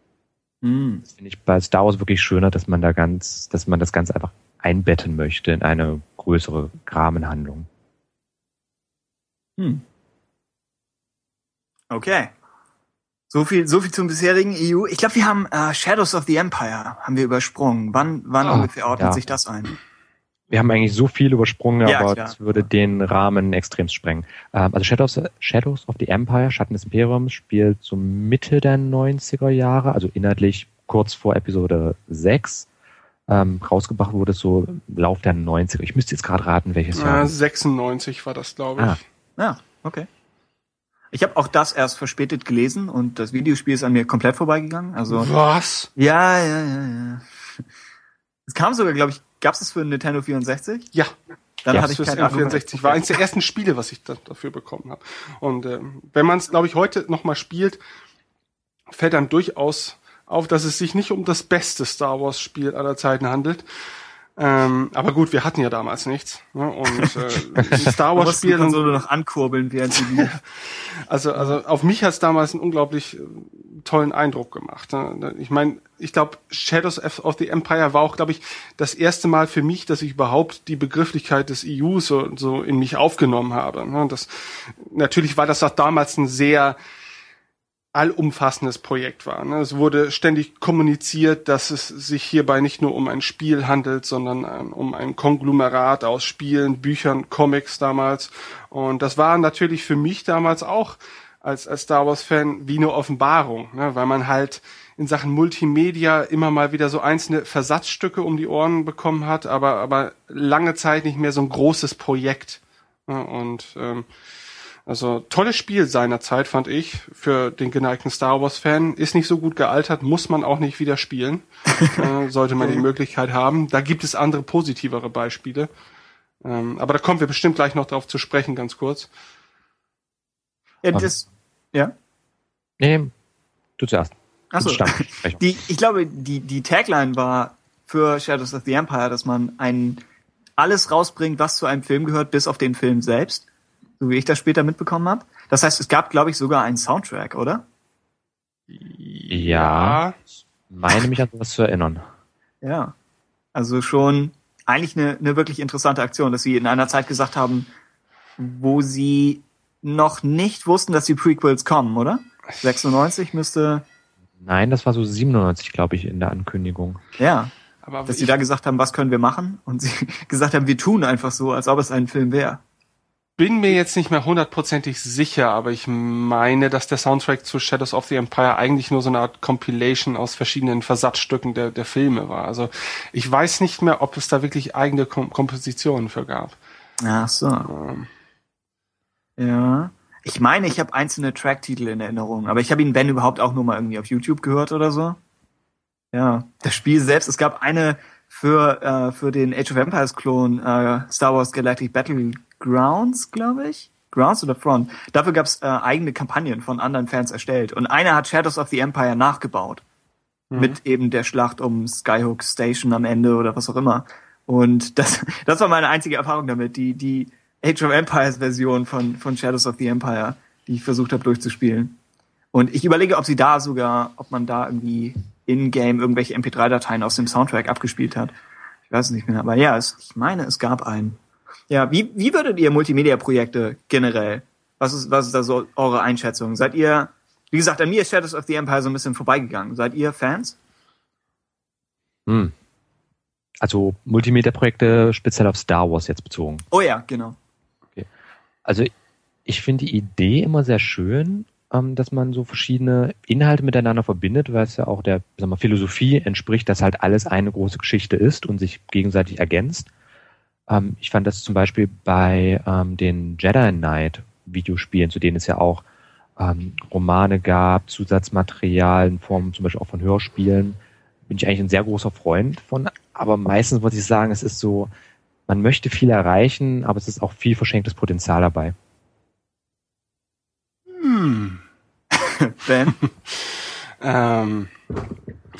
Mm. Das finde ich bei Star Wars wirklich schöner, dass man da ganz, dass man das Ganze einfach einbetten möchte in eine größere Rahmenhandlung. Hm. Okay. So viel, so viel zum bisherigen EU. Ich glaube, wir haben äh, Shadows of the Empire haben wir übersprungen. Wann, wann oh, ungefähr ordnet ja. sich das ein? Wir haben eigentlich so viel übersprungen, ja, aber klar. das würde den Rahmen extrem sprengen. Ähm, also Shadows, Shadows of the Empire, Schatten des Imperiums, spielt so Mitte der 90er Jahre, also inhaltlich kurz vor Episode 6. Ähm, rausgebracht wurde so im Lauf der 90er. Ich müsste jetzt gerade raten, welches Jahr. Ja, 96 war das, glaube ich. Ah. Ja, okay. Ich habe auch das erst verspätet gelesen und das Videospiel ist an mir komplett vorbeigegangen. Also was? Ja, ja, ja, ja. Es kam sogar, glaube ich, gab es das für Nintendo 64? Ja. Dann ja, hatte ich kein 64 war eines der ersten Spiele, was ich da, dafür bekommen habe. Und ähm, wenn man es, glaube ich, heute noch mal spielt, fällt dann durchaus auf, dass es sich nicht um das beste Star Wars Spiel aller Zeiten handelt. Ähm, aber gut, wir hatten ja damals nichts. Ne? Und äh, Star Wars Spiel und so noch ankurbeln während sie Also also auf mich hat es damals einen unglaublich äh, tollen Eindruck gemacht. Ne? Ich meine, ich glaube Shadows of the Empire war auch, glaube ich, das erste Mal für mich, dass ich überhaupt die Begrifflichkeit des EU so, so in mich aufgenommen habe. Ne? Das natürlich war das auch damals ein sehr allumfassendes Projekt war. Ne? Es wurde ständig kommuniziert, dass es sich hierbei nicht nur um ein Spiel handelt, sondern ähm, um ein Konglomerat aus Spielen, Büchern, Comics damals. Und das war natürlich für mich damals auch als, als Star Wars-Fan wie eine Offenbarung, ne? weil man halt in Sachen Multimedia immer mal wieder so einzelne Versatzstücke um die Ohren bekommen hat, aber, aber lange Zeit nicht mehr so ein großes Projekt. Ne? Und ähm, also tolles Spiel seinerzeit fand ich für den geneigten Star Wars Fan. Ist nicht so gut gealtert, muss man auch nicht wieder spielen. äh, sollte man die Möglichkeit haben. Da gibt es andere positivere Beispiele. Ähm, aber da kommen wir bestimmt gleich noch drauf zu sprechen, ganz kurz. Ja, das, ja? Nee, du zuerst. Achso. Die, ich glaube, die, die Tagline war für Shadows of the Empire, dass man ein alles rausbringt, was zu einem Film gehört, bis auf den Film selbst so wie ich das später mitbekommen habe. Das heißt, es gab, glaube ich, sogar einen Soundtrack, oder? Ja, meine mich an was zu erinnern. Ja, also schon eigentlich eine, eine wirklich interessante Aktion, dass sie in einer Zeit gesagt haben, wo sie noch nicht wussten, dass die Prequels kommen, oder? 96 müsste. Nein, das war so 97, glaube ich, in der Ankündigung. Ja. Aber dass sie da gesagt haben, was können wir machen? Und sie gesagt haben, wir tun einfach so, als ob es ein Film wäre bin mir jetzt nicht mehr hundertprozentig sicher, aber ich meine, dass der Soundtrack zu Shadows of the Empire eigentlich nur so eine Art Compilation aus verschiedenen Versatzstücken der, der Filme war. Also ich weiß nicht mehr, ob es da wirklich eigene Kom Kompositionen für gab. Ach so. Ähm. Ja. Ich meine, ich habe einzelne Tracktitel in Erinnerung, aber ich habe ihn, wenn überhaupt, auch nur mal irgendwie auf YouTube gehört oder so. Ja. Das Spiel selbst, es gab eine für, äh, für den Age of Empires Klon äh, Star Wars Galactic Battle Grounds, glaube ich. Grounds oder Front. Dafür gab es äh, eigene Kampagnen von anderen Fans erstellt. Und einer hat Shadows of the Empire nachgebaut. Mhm. Mit eben der Schlacht um Skyhook Station am Ende oder was auch immer. Und das, das war meine einzige Erfahrung damit. Die, die Age of Empires Version von, von Shadows of the Empire, die ich versucht habe durchzuspielen. Und ich überlege, ob sie da sogar, ob man da irgendwie in-game irgendwelche MP3-Dateien aus dem Soundtrack abgespielt hat. Ich weiß es nicht mehr. Aber ja, es, ich meine, es gab einen. Ja, wie, wie würdet ihr Multimedia-Projekte generell? Was ist, was ist da so eure Einschätzung? Seid ihr, wie gesagt, an mir ist Shadows of the Empire so ein bisschen vorbeigegangen. Seid ihr Fans? Hm. Also Multimedia-Projekte speziell auf Star Wars jetzt bezogen. Oh ja, genau. Okay. Also ich finde die Idee immer sehr schön, ähm, dass man so verschiedene Inhalte miteinander verbindet, weil es ja auch der sag mal, Philosophie entspricht, dass halt alles eine große Geschichte ist und sich gegenseitig ergänzt. Ähm, ich fand das zum Beispiel bei ähm, den Jedi Knight Videospielen, zu denen es ja auch ähm, Romane gab, Zusatzmaterial in Form zum Beispiel auch von Hörspielen, bin ich eigentlich ein sehr großer Freund von. Aber meistens muss ich sagen, es ist so man möchte viel erreichen, aber es ist auch viel verschenktes Potenzial dabei. Hm. ben? ähm,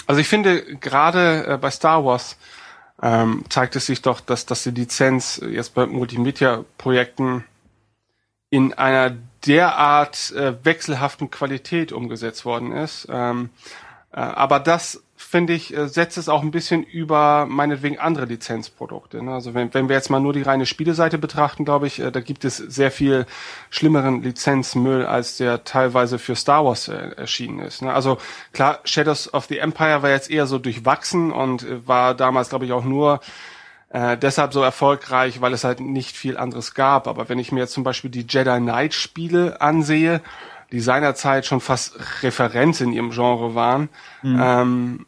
also ich finde gerade äh, bei Star Wars ähm, zeigt es sich doch, dass, dass die Lizenz jetzt bei Multimedia-Projekten in einer derart äh, wechselhaften Qualität umgesetzt worden ist. Ähm, äh, aber das finde ich, äh, setzt es auch ein bisschen über meinetwegen andere Lizenzprodukte. Ne? Also wenn, wenn wir jetzt mal nur die reine Spieleseite betrachten, glaube ich, äh, da gibt es sehr viel schlimmeren Lizenzmüll, als der teilweise für Star Wars äh, erschienen ist. Ne? Also klar, Shadows of the Empire war jetzt eher so durchwachsen und äh, war damals, glaube ich, auch nur äh, deshalb so erfolgreich, weil es halt nicht viel anderes gab. Aber wenn ich mir jetzt zum Beispiel die Jedi Knight Spiele ansehe, die seinerzeit schon fast Referenz in ihrem Genre waren. Mhm. Ähm,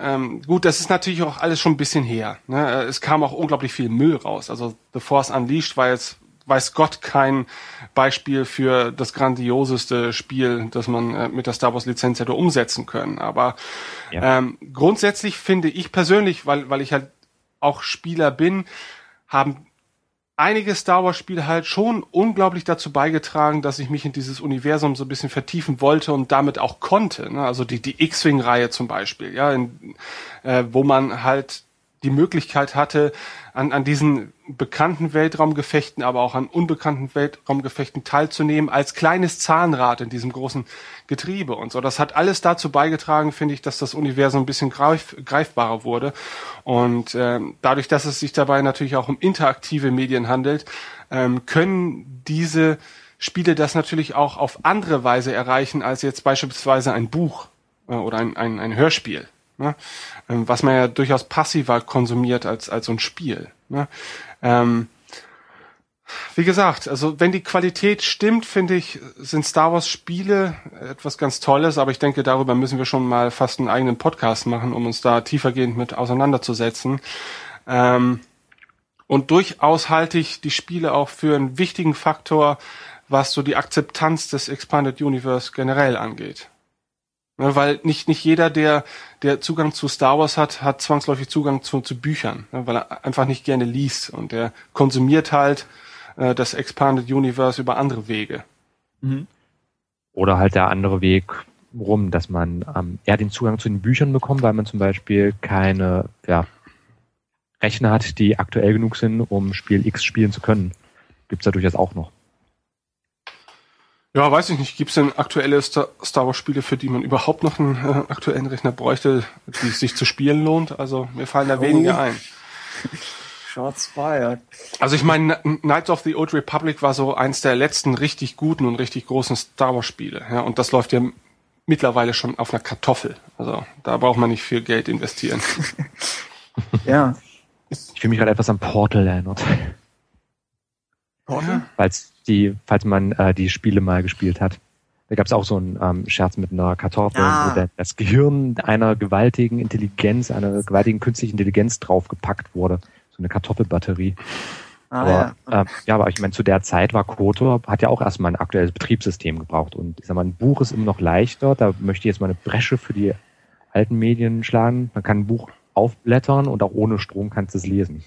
ähm, gut, das ist natürlich auch alles schon ein bisschen her. Ne? Es kam auch unglaublich viel Müll raus. Also The Force Unleashed war jetzt, weiß Gott, kein Beispiel für das grandioseste Spiel, das man äh, mit der Star Wars Lizenz hätte umsetzen können. Aber ja. ähm, grundsätzlich finde ich persönlich, weil, weil ich halt auch Spieler bin, haben einige Star Wars Spiele halt schon unglaublich dazu beigetragen, dass ich mich in dieses Universum so ein bisschen vertiefen wollte und damit auch konnte. Ne? Also die, die X-Wing-Reihe zum Beispiel, ja, in, äh, wo man halt die Möglichkeit hatte, an, an diesen bekannten Weltraumgefechten, aber auch an unbekannten Weltraumgefechten teilzunehmen, als kleines Zahnrad in diesem großen Getriebe und so. Das hat alles dazu beigetragen, finde ich, dass das Universum ein bisschen greif, greifbarer wurde. Und ähm, dadurch, dass es sich dabei natürlich auch um interaktive Medien handelt, ähm, können diese Spiele das natürlich auch auf andere Weise erreichen, als jetzt beispielsweise ein Buch äh, oder ein, ein, ein Hörspiel ne? ähm, was man ja durchaus passiver konsumiert als, als so ein Spiel. Ne? Ähm, wie gesagt, also wenn die Qualität stimmt, finde ich, sind Star Wars Spiele etwas ganz Tolles, aber ich denke, darüber müssen wir schon mal fast einen eigenen Podcast machen, um uns da tiefergehend mit auseinanderzusetzen. Ähm, und durchaus halte ich die Spiele auch für einen wichtigen Faktor, was so die Akzeptanz des Expanded Universe generell angeht. Ne, weil nicht, nicht jeder, der, der Zugang zu Star Wars hat, hat zwangsläufig Zugang zu, zu Büchern, ne, weil er einfach nicht gerne liest und der konsumiert halt äh, das Expanded Universe über andere Wege. Mhm. Oder halt der andere Weg rum, dass man ähm, eher den Zugang zu den Büchern bekommt, weil man zum Beispiel keine ja, Rechner hat, die aktuell genug sind, um Spiel X spielen zu können. Gibt's da durchaus auch noch. Ja, weiß ich nicht. Gibt es denn aktuelle Star, Star Wars Spiele, für die man überhaupt noch einen äh, aktuellen Rechner bräuchte, die es sich zu spielen lohnt? Also mir fallen da oh. wenige ein. Shots fired. Also ich meine, Knights of the Old Republic war so eins der letzten richtig guten und richtig großen Star Wars Spiele. Ja, und das läuft ja mittlerweile schon auf einer Kartoffel. Also da braucht man nicht viel Geld investieren. ja. Ich fühle mich gerade etwas an Portal erinnert. Portal? Weil die, falls man äh, die Spiele mal gespielt hat. Da gab es auch so einen ähm, Scherz mit einer Kartoffel, ah. wo der, das Gehirn einer gewaltigen Intelligenz, einer gewaltigen künstlichen Intelligenz draufgepackt wurde. So eine Kartoffelbatterie. Ah, aber, ja. Äh, ja, aber ich meine, zu der Zeit war Kotor, hat ja auch erstmal ein aktuelles Betriebssystem gebraucht. Und ich sag mal, ein Buch ist immer noch leichter. Da möchte ich jetzt mal eine Bresche für die alten Medien schlagen. Man kann ein Buch aufblättern und auch ohne Strom kannst du es lesen.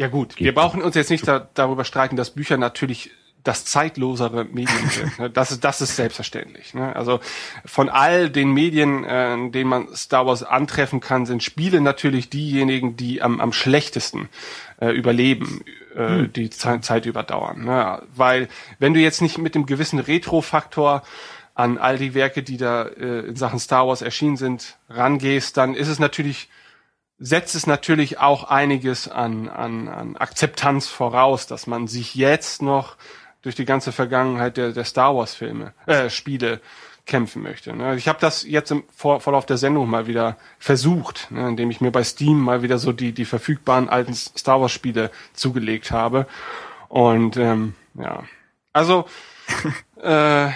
Ja gut, Geht wir brauchen uns jetzt nicht da, darüber streiten, dass Bücher natürlich das zeitlosere Medium sind. Ne? Das ist, das ist selbstverständlich. Ne? Also von all den Medien, äh, in denen man Star Wars antreffen kann, sind Spiele natürlich diejenigen, die am, am schlechtesten äh, überleben, äh, hm. die Zeit, Zeit überdauern. Ne? Weil wenn du jetzt nicht mit dem gewissen Retro-Faktor an all die Werke, die da äh, in Sachen Star Wars erschienen sind, rangehst, dann ist es natürlich setzt es natürlich auch einiges an, an, an Akzeptanz voraus, dass man sich jetzt noch durch die ganze Vergangenheit der, der Star Wars Filme, äh, Spiele kämpfen möchte. Ne? Ich habe das jetzt im Vor Verlauf der Sendung mal wieder versucht, ne? indem ich mir bei Steam mal wieder so die, die verfügbaren alten Star Wars Spiele zugelegt habe. Und ähm, ja, also äh,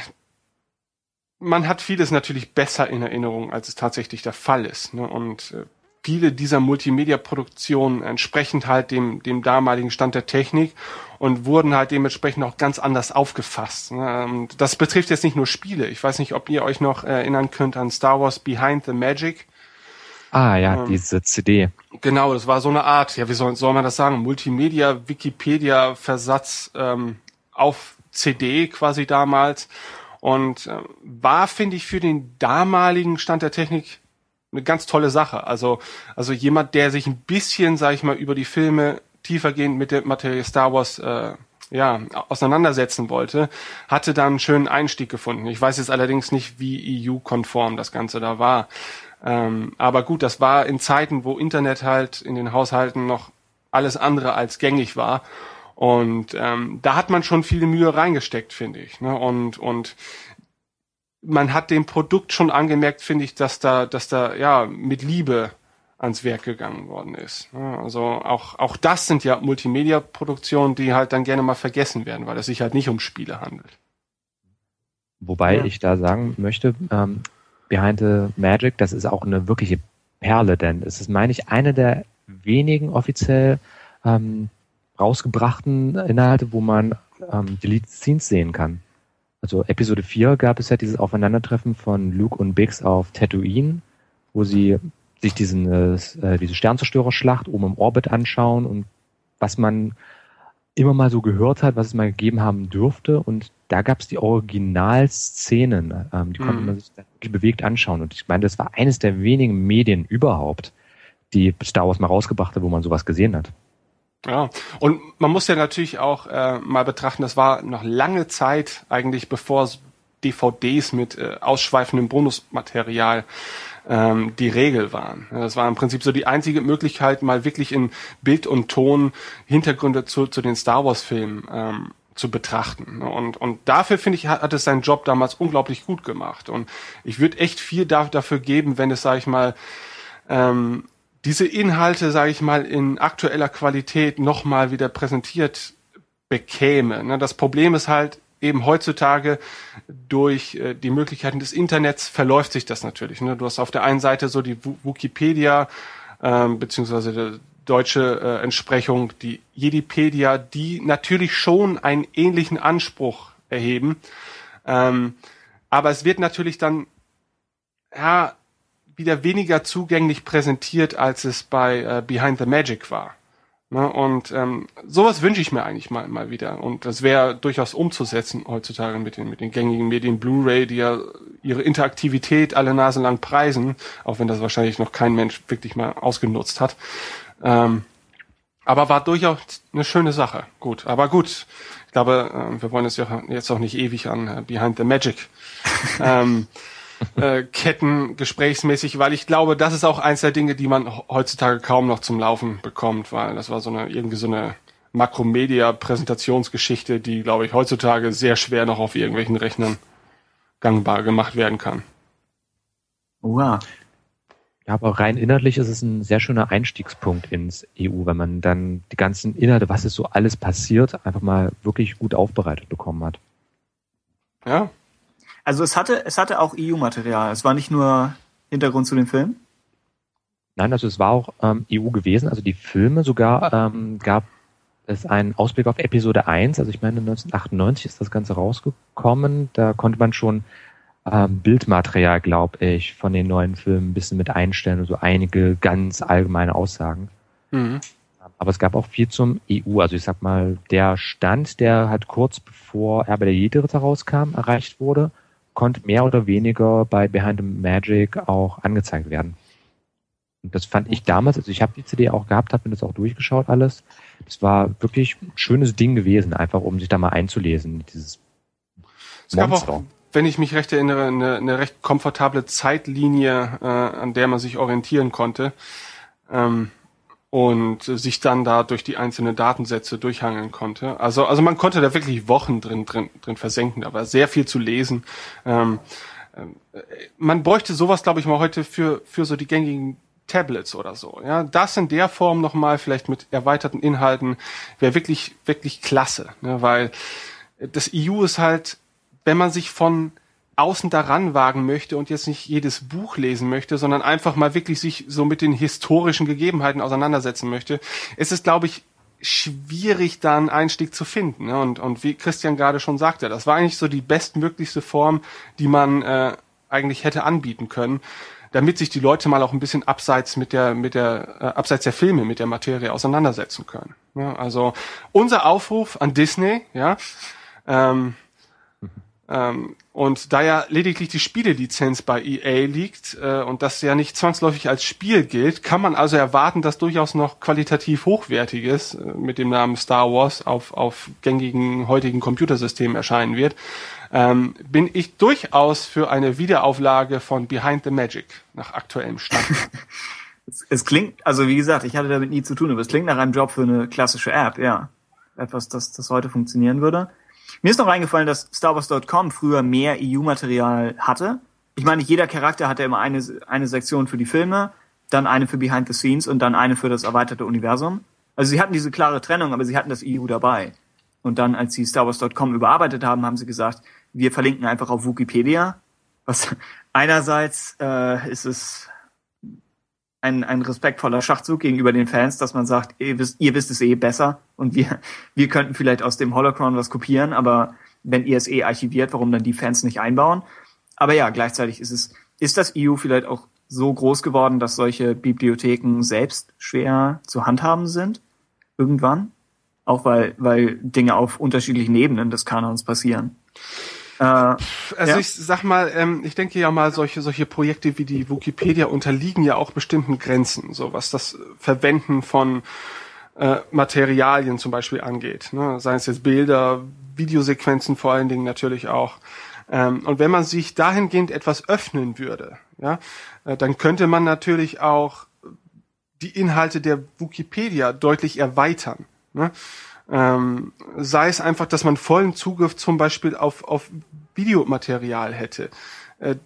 man hat vieles natürlich besser in Erinnerung, als es tatsächlich der Fall ist. Ne? Und äh, viele dieser Multimedia-Produktionen entsprechend halt dem, dem damaligen Stand der Technik und wurden halt dementsprechend auch ganz anders aufgefasst. Ne? Das betrifft jetzt nicht nur Spiele. Ich weiß nicht, ob ihr euch noch erinnern könnt an Star Wars Behind the Magic. Ah ja, ähm, diese CD. Genau, das war so eine Art, ja, wie soll, soll man das sagen, Multimedia, Wikipedia, Versatz ähm, auf CD quasi damals. Und äh, war, finde ich, für den damaligen Stand der Technik eine ganz tolle Sache. Also, also jemand, der sich ein bisschen, sag ich mal, über die Filme tiefergehend mit der Materie Star Wars äh, ja, auseinandersetzen wollte, hatte da einen schönen Einstieg gefunden. Ich weiß jetzt allerdings nicht, wie EU-konform das Ganze da war. Ähm, aber gut, das war in Zeiten, wo Internet halt in den Haushalten noch alles andere als gängig war. Und ähm, da hat man schon viele Mühe reingesteckt, finde ich. Ne? Und, und man hat dem Produkt schon angemerkt, finde ich, dass da, dass da ja mit Liebe ans Werk gegangen worden ist. Also auch, auch das sind ja Multimedia-Produktionen, die halt dann gerne mal vergessen werden, weil es sich halt nicht um Spiele handelt. Wobei ja. ich da sagen möchte, ähm, Behind the Magic, das ist auch eine wirkliche Perle, denn es ist, meine ich, eine der wenigen offiziell ähm, rausgebrachten Inhalte, wo man ähm, Delete Scenes sehen kann. Also Episode 4 gab es ja dieses Aufeinandertreffen von Luke und Biggs auf Tatooine, wo sie sich diesen, äh, diese Sternzerstörerschlacht oben im Orbit anschauen und was man immer mal so gehört hat, was es mal gegeben haben dürfte. Und da gab es die Originalszenen, ähm, die mhm. konnte man sich wirklich bewegt anschauen. Und ich meine, das war eines der wenigen Medien überhaupt, die Star Wars mal rausgebracht hat, wo man sowas gesehen hat. Ja, und man muss ja natürlich auch äh, mal betrachten, das war noch lange Zeit eigentlich, bevor DVDs mit äh, ausschweifendem Bonusmaterial ähm, die Regel waren. Das war im Prinzip so die einzige Möglichkeit, mal wirklich in Bild und Ton Hintergründe zu, zu den Star Wars-Filmen ähm, zu betrachten. Und, und dafür, finde ich, hat, hat es seinen Job damals unglaublich gut gemacht. Und ich würde echt viel da, dafür geben, wenn es, sage ich mal, ähm, diese Inhalte, sage ich mal, in aktueller Qualität nochmal wieder präsentiert bekäme. Das Problem ist halt, eben heutzutage durch äh, die Möglichkeiten des Internets verläuft sich das natürlich. Ne? Du hast auf der einen Seite so die Wikipedia ähm, beziehungsweise die deutsche äh, Entsprechung, die Jedipedia, die natürlich schon einen ähnlichen Anspruch erheben. Ähm, aber es wird natürlich dann ja wieder weniger zugänglich präsentiert, als es bei äh, Behind the Magic war. Ne? Und ähm, sowas wünsche ich mir eigentlich mal, mal wieder. Und das wäre durchaus umzusetzen heutzutage mit den, mit den gängigen Medien Blu-ray, die ja ihre Interaktivität alle Nase lang preisen, auch wenn das wahrscheinlich noch kein Mensch wirklich mal ausgenutzt hat. Ähm, aber war durchaus eine schöne Sache. Gut, aber gut. Ich glaube, äh, wir wollen es ja jetzt auch nicht ewig an äh, Behind the Magic. ähm, äh, Ketten gesprächsmäßig, weil ich glaube, das ist auch eins der Dinge, die man heutzutage kaum noch zum Laufen bekommt, weil das war so eine irgendwie so eine Makromedia-Präsentationsgeschichte, die, glaube ich, heutzutage sehr schwer noch auf irgendwelchen Rechnern gangbar gemacht werden kann. Wow. Ja, aber rein inhaltlich ist es ein sehr schöner Einstiegspunkt ins EU, wenn man dann die ganzen Inhalte, was ist so alles passiert, einfach mal wirklich gut aufbereitet bekommen hat. Ja, also es hatte, es hatte auch EU-Material. Es war nicht nur Hintergrund zu dem Film. Nein, also es war auch ähm, EU gewesen. Also die Filme sogar ähm, gab es einen Ausblick auf Episode 1. Also ich meine 1998 ist das Ganze rausgekommen. Da konnte man schon ähm, Bildmaterial, glaube ich, von den neuen Filmen ein bisschen mit einstellen. Also einige ganz allgemeine Aussagen. Mhm. Aber es gab auch viel zum EU. Also ich sag mal, der Stand, der halt kurz bevor Erbe der Jedi-Ritter rauskam, erreicht wurde, konnte mehr oder weniger bei Behind the Magic auch angezeigt werden. Und das fand ich damals, also ich habe die CD auch gehabt, habe mir das auch durchgeschaut alles. Das war wirklich ein schönes Ding gewesen, einfach um sich da mal einzulesen, dieses es gab Monster. auch, wenn ich mich recht erinnere, eine, eine recht komfortable Zeitlinie, äh, an der man sich orientieren konnte. Ähm, und sich dann da durch die einzelnen Datensätze durchhangeln konnte. Also, also man konnte da wirklich Wochen drin, drin, drin versenken. Da war sehr viel zu lesen. Ähm, äh, man bräuchte sowas, glaube ich, mal heute für, für so die gängigen Tablets oder so. Ja, das in der Form nochmal, vielleicht mit erweiterten Inhalten, wäre wirklich, wirklich klasse. Ne? Weil das EU ist halt, wenn man sich von außen daran wagen möchte und jetzt nicht jedes Buch lesen möchte, sondern einfach mal wirklich sich so mit den historischen Gegebenheiten auseinandersetzen möchte, ist es, glaube ich, schwierig, da einen Einstieg zu finden. Ne? Und, und wie Christian gerade schon sagte, das war eigentlich so die bestmöglichste Form, die man äh, eigentlich hätte anbieten können. damit sich die Leute mal auch ein bisschen abseits mit der, mit der, äh, abseits der Filme, mit der Materie auseinandersetzen können. Ja, also unser Aufruf an Disney, ja, ähm, ähm, und da ja lediglich die Spielelizenz bei EA liegt äh, und das ja nicht zwangsläufig als Spiel gilt, kann man also erwarten, dass durchaus noch qualitativ hochwertiges äh, mit dem Namen Star Wars auf, auf gängigen heutigen Computersystemen erscheinen wird. Ähm, bin ich durchaus für eine Wiederauflage von Behind the Magic nach aktuellem Stand. es, es klingt, also wie gesagt, ich hatte damit nie zu tun, aber es klingt nach einem Job für eine klassische App, ja. Etwas, das, das heute funktionieren würde. Mir ist noch eingefallen, dass StarWars.com früher mehr EU-Material hatte. Ich meine, jeder Charakter hatte immer eine, eine Sektion für die Filme, dann eine für Behind the Scenes und dann eine für das erweiterte Universum. Also sie hatten diese klare Trennung, aber sie hatten das EU dabei. Und dann, als sie StarWars.com überarbeitet haben, haben sie gesagt, wir verlinken einfach auf Wikipedia. Was einerseits äh, ist es ein, ein respektvoller Schachzug gegenüber den Fans, dass man sagt, ihr wisst, ihr wisst es eh besser und wir, wir könnten vielleicht aus dem Holocron was kopieren, aber wenn ihr es eh archiviert, warum dann die Fans nicht einbauen? Aber ja, gleichzeitig ist es, ist das EU vielleicht auch so groß geworden, dass solche Bibliotheken selbst schwer zu handhaben sind? Irgendwann? Auch weil, weil Dinge auf unterschiedlichen Ebenen des Kanons passieren. Äh, also ja. ich sag mal, ähm, ich denke ja mal, solche solche Projekte wie die Wikipedia unterliegen ja auch bestimmten Grenzen, so was das Verwenden von äh, Materialien zum Beispiel angeht. Ne? Seien es jetzt Bilder, Videosequenzen vor allen Dingen natürlich auch. Ähm, und wenn man sich dahingehend etwas öffnen würde, ja, äh, dann könnte man natürlich auch die Inhalte der Wikipedia deutlich erweitern. Ne? Ähm, sei es einfach, dass man vollen Zugriff zum Beispiel auf, auf Videomaterial hätte. Äh,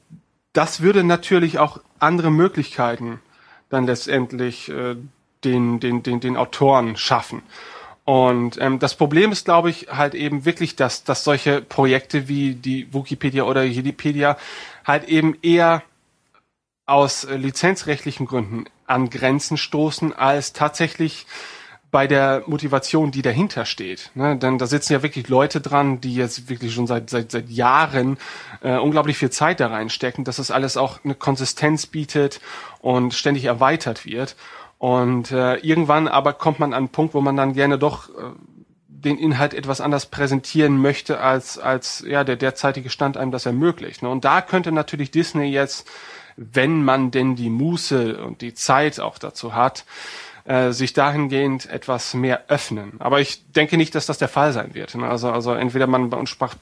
das würde natürlich auch andere Möglichkeiten dann letztendlich äh, den, den, den, den Autoren schaffen. Und ähm, das Problem ist, glaube ich, halt eben wirklich, dass, dass solche Projekte wie die Wikipedia oder Jedipedia halt eben eher aus äh, lizenzrechtlichen Gründen an Grenzen stoßen, als tatsächlich bei der Motivation, die dahinter steht. Ne? Denn da sitzen ja wirklich Leute dran, die jetzt wirklich schon seit seit, seit Jahren äh, unglaublich viel Zeit da reinstecken, dass das alles auch eine Konsistenz bietet und ständig erweitert wird. Und äh, irgendwann aber kommt man an einen Punkt, wo man dann gerne doch äh, den Inhalt etwas anders präsentieren möchte, als, als ja, der derzeitige Stand einem das ermöglicht. Ne? Und da könnte natürlich Disney jetzt, wenn man denn die Muße und die Zeit auch dazu hat, äh, sich dahingehend etwas mehr öffnen. Aber ich denke nicht, dass das der Fall sein wird. Also, also entweder man beansprucht,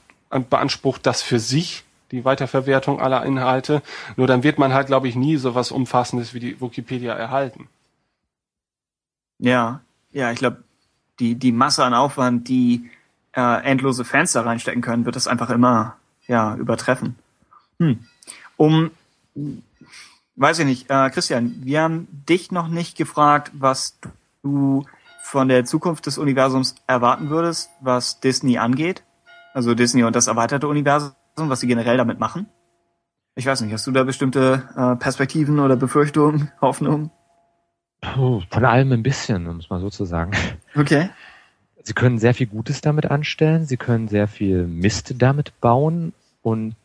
beansprucht das für sich, die Weiterverwertung aller Inhalte, nur dann wird man halt, glaube ich, nie so was Umfassendes wie die Wikipedia erhalten. Ja, ja, ich glaube, die, die Masse an Aufwand, die äh, endlose Fans da reinstecken können, wird das einfach immer ja, übertreffen. Hm. Um Weiß ich nicht. Äh, Christian, wir haben dich noch nicht gefragt, was du von der Zukunft des Universums erwarten würdest, was Disney angeht. Also Disney und das erweiterte Universum, was sie generell damit machen. Ich weiß nicht, hast du da bestimmte äh, Perspektiven oder Befürchtungen, Hoffnungen? Oh, von allem ein bisschen, um es mal so zu sagen. Okay. Sie können sehr viel Gutes damit anstellen, sie können sehr viel Mist damit bauen und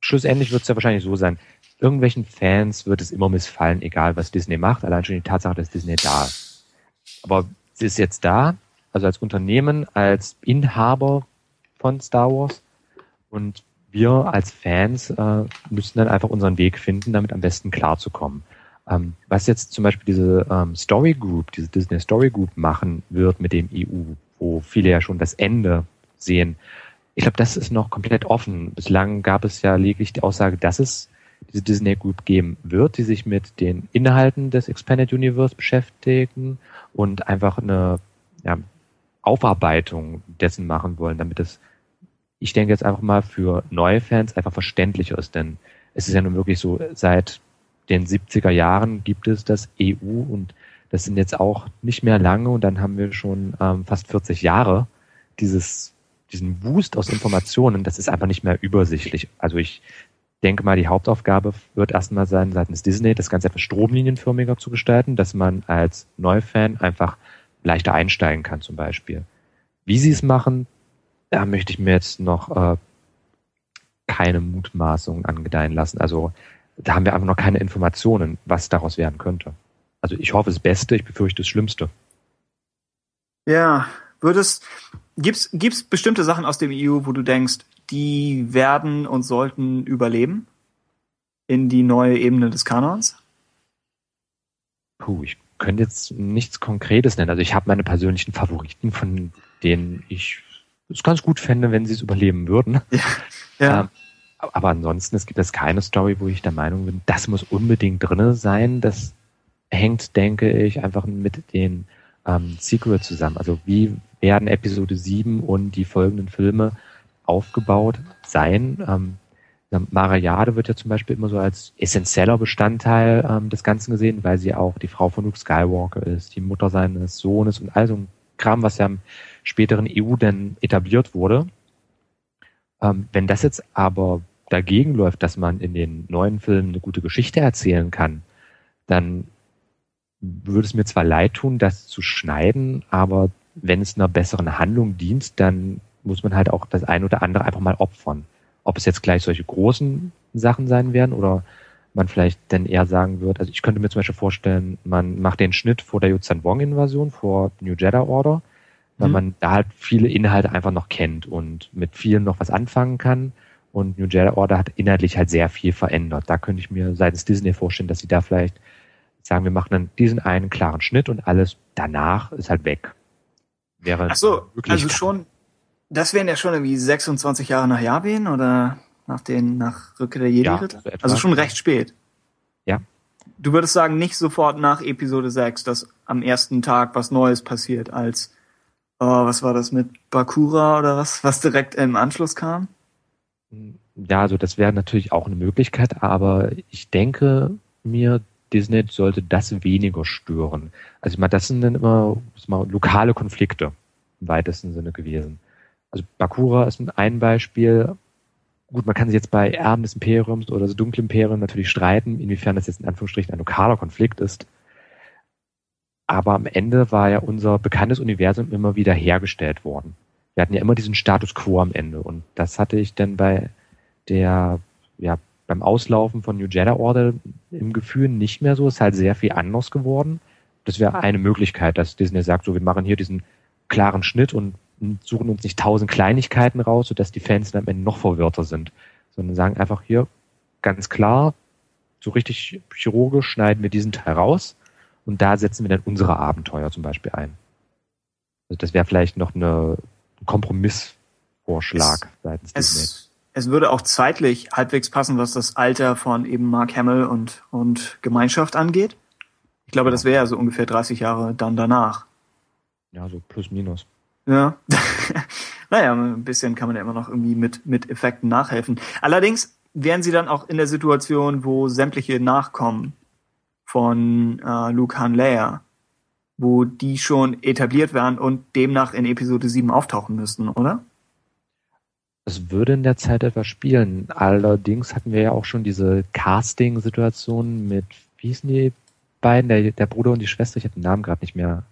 schlussendlich wird es ja wahrscheinlich so sein, irgendwelchen Fans wird es immer missfallen, egal was Disney macht, allein schon die Tatsache, dass Disney da ist. Aber sie ist jetzt da, also als Unternehmen, als Inhaber von Star Wars und wir als Fans äh, müssen dann einfach unseren Weg finden, damit am besten klarzukommen. Ähm, was jetzt zum Beispiel diese ähm, Story Group, diese Disney Story Group machen wird mit dem EU, wo viele ja schon das Ende sehen, ich glaube, das ist noch komplett offen. Bislang gab es ja lediglich die Aussage, dass es diese Disney Group geben wird, die sich mit den Inhalten des Expanded Universe beschäftigen und einfach eine ja, Aufarbeitung dessen machen wollen, damit es, ich denke jetzt einfach mal für neue Fans einfach verständlicher ist, denn es ist ja nun wirklich so, seit den 70er Jahren gibt es das EU und das sind jetzt auch nicht mehr lange und dann haben wir schon ähm, fast 40 Jahre dieses diesen Boost aus Informationen, das ist einfach nicht mehr übersichtlich. Also ich denke mal, die Hauptaufgabe wird erstmal sein, seitens Disney das Ganze etwas stromlinienförmiger zu gestalten, dass man als Neufan einfach leichter einsteigen kann zum Beispiel. Wie sie es machen, da möchte ich mir jetzt noch äh, keine Mutmaßungen angedeihen lassen. Also da haben wir einfach noch keine Informationen, was daraus werden könnte. Also ich hoffe das Beste, ich befürchte das Schlimmste. Ja, würdest, gibt's, gibt's bestimmte Sachen aus dem EU, wo du denkst, die werden und sollten überleben in die neue Ebene des Kanons? Puh, ich könnte jetzt nichts Konkretes nennen. Also ich habe meine persönlichen Favoriten, von denen ich es ganz gut fände, wenn sie es überleben würden. Ja. ja. Ähm, aber ansonsten, es gibt jetzt keine Story, wo ich der Meinung bin, das muss unbedingt drinne sein. Das hängt, denke ich, einfach mit den ähm, Sequel zusammen. Also wie werden Episode 7 und die folgenden Filme aufgebaut sein? Ähm, Mariade wird ja zum Beispiel immer so als essentieller Bestandteil ähm, des Ganzen gesehen, weil sie auch die Frau von Luke Skywalker ist, die Mutter seines Sohnes und all so ein Kram, was ja im späteren EU dann etabliert wurde. Ähm, wenn das jetzt aber dagegen läuft, dass man in den neuen Filmen eine gute Geschichte erzählen kann, dann würde es mir zwar leid tun, das zu schneiden, aber wenn es einer besseren Handlung dient, dann muss man halt auch das ein oder andere einfach mal opfern. Ob es jetzt gleich solche großen Sachen sein werden oder man vielleicht dann eher sagen wird, also ich könnte mir zum Beispiel vorstellen, man macht den Schnitt vor der Yuzhan Wong-Invasion, vor New Jedi Order, weil mhm. man da halt viele Inhalte einfach noch kennt und mit vielen noch was anfangen kann. Und New Jedi Order hat inhaltlich halt sehr viel verändert. Da könnte ich mir seitens Disney vorstellen, dass sie da vielleicht sagen, wir machen dann diesen einen klaren Schnitt und alles danach ist halt weg. Wäre Ach so, also schon, das wären ja schon irgendwie 26 Jahre nach Yavin oder nach den, nach Rückkehr der Jedi-Ritter? Ja, also schon recht spät. Ja. Du würdest sagen, nicht sofort nach Episode 6, dass am ersten Tag was Neues passiert, als, oh, was war das mit Bakura oder was, was direkt im Anschluss kam? Ja, also das wäre natürlich auch eine Möglichkeit, aber ich denke mir, Disney sollte das weniger stören. Also ich meine, das sind dann immer mal, lokale Konflikte im weitesten Sinne gewesen. Also Bakura ist ein Beispiel. Gut, man kann sich jetzt bei Erben des Imperiums oder das dunkle Imperium natürlich streiten, inwiefern das jetzt in Anführungsstrichen ein lokaler Konflikt ist. Aber am Ende war ja unser bekanntes Universum immer wieder hergestellt worden. Wir hatten ja immer diesen Status quo am Ende. Und das hatte ich dann bei der, ja, beim Auslaufen von New Jedi Order im Gefühl nicht mehr so. Es ist halt sehr viel anders geworden. Das wäre eine Möglichkeit, dass Disney sagt, so wir machen hier diesen klaren Schnitt und suchen uns nicht tausend Kleinigkeiten raus, sodass die Fans dann am Ende noch verwirrter sind, sondern sagen einfach hier ganz klar, so richtig chirurgisch schneiden wir diesen Teil raus und da setzen wir dann unsere Abenteuer zum Beispiel ein. Also das wäre vielleicht noch eine Kompromissvorschlag es, seitens Disney es würde auch zeitlich halbwegs passen, was das Alter von eben Mark Hamill und, und Gemeinschaft angeht. Ich glaube, das wäre ja so ungefähr 30 Jahre dann danach. Ja, so plus minus. Ja. naja, ein bisschen kann man ja immer noch irgendwie mit, mit Effekten nachhelfen. Allerdings wären sie dann auch in der Situation, wo sämtliche Nachkommen von äh, Luke Han Leia, wo die schon etabliert werden und demnach in Episode 7 auftauchen müssten, oder? Es würde in der Zeit etwas spielen. Allerdings hatten wir ja auch schon diese Casting-Situation mit, wie hießen die beiden, der, der Bruder und die Schwester, ich habe den Namen gerade nicht mehr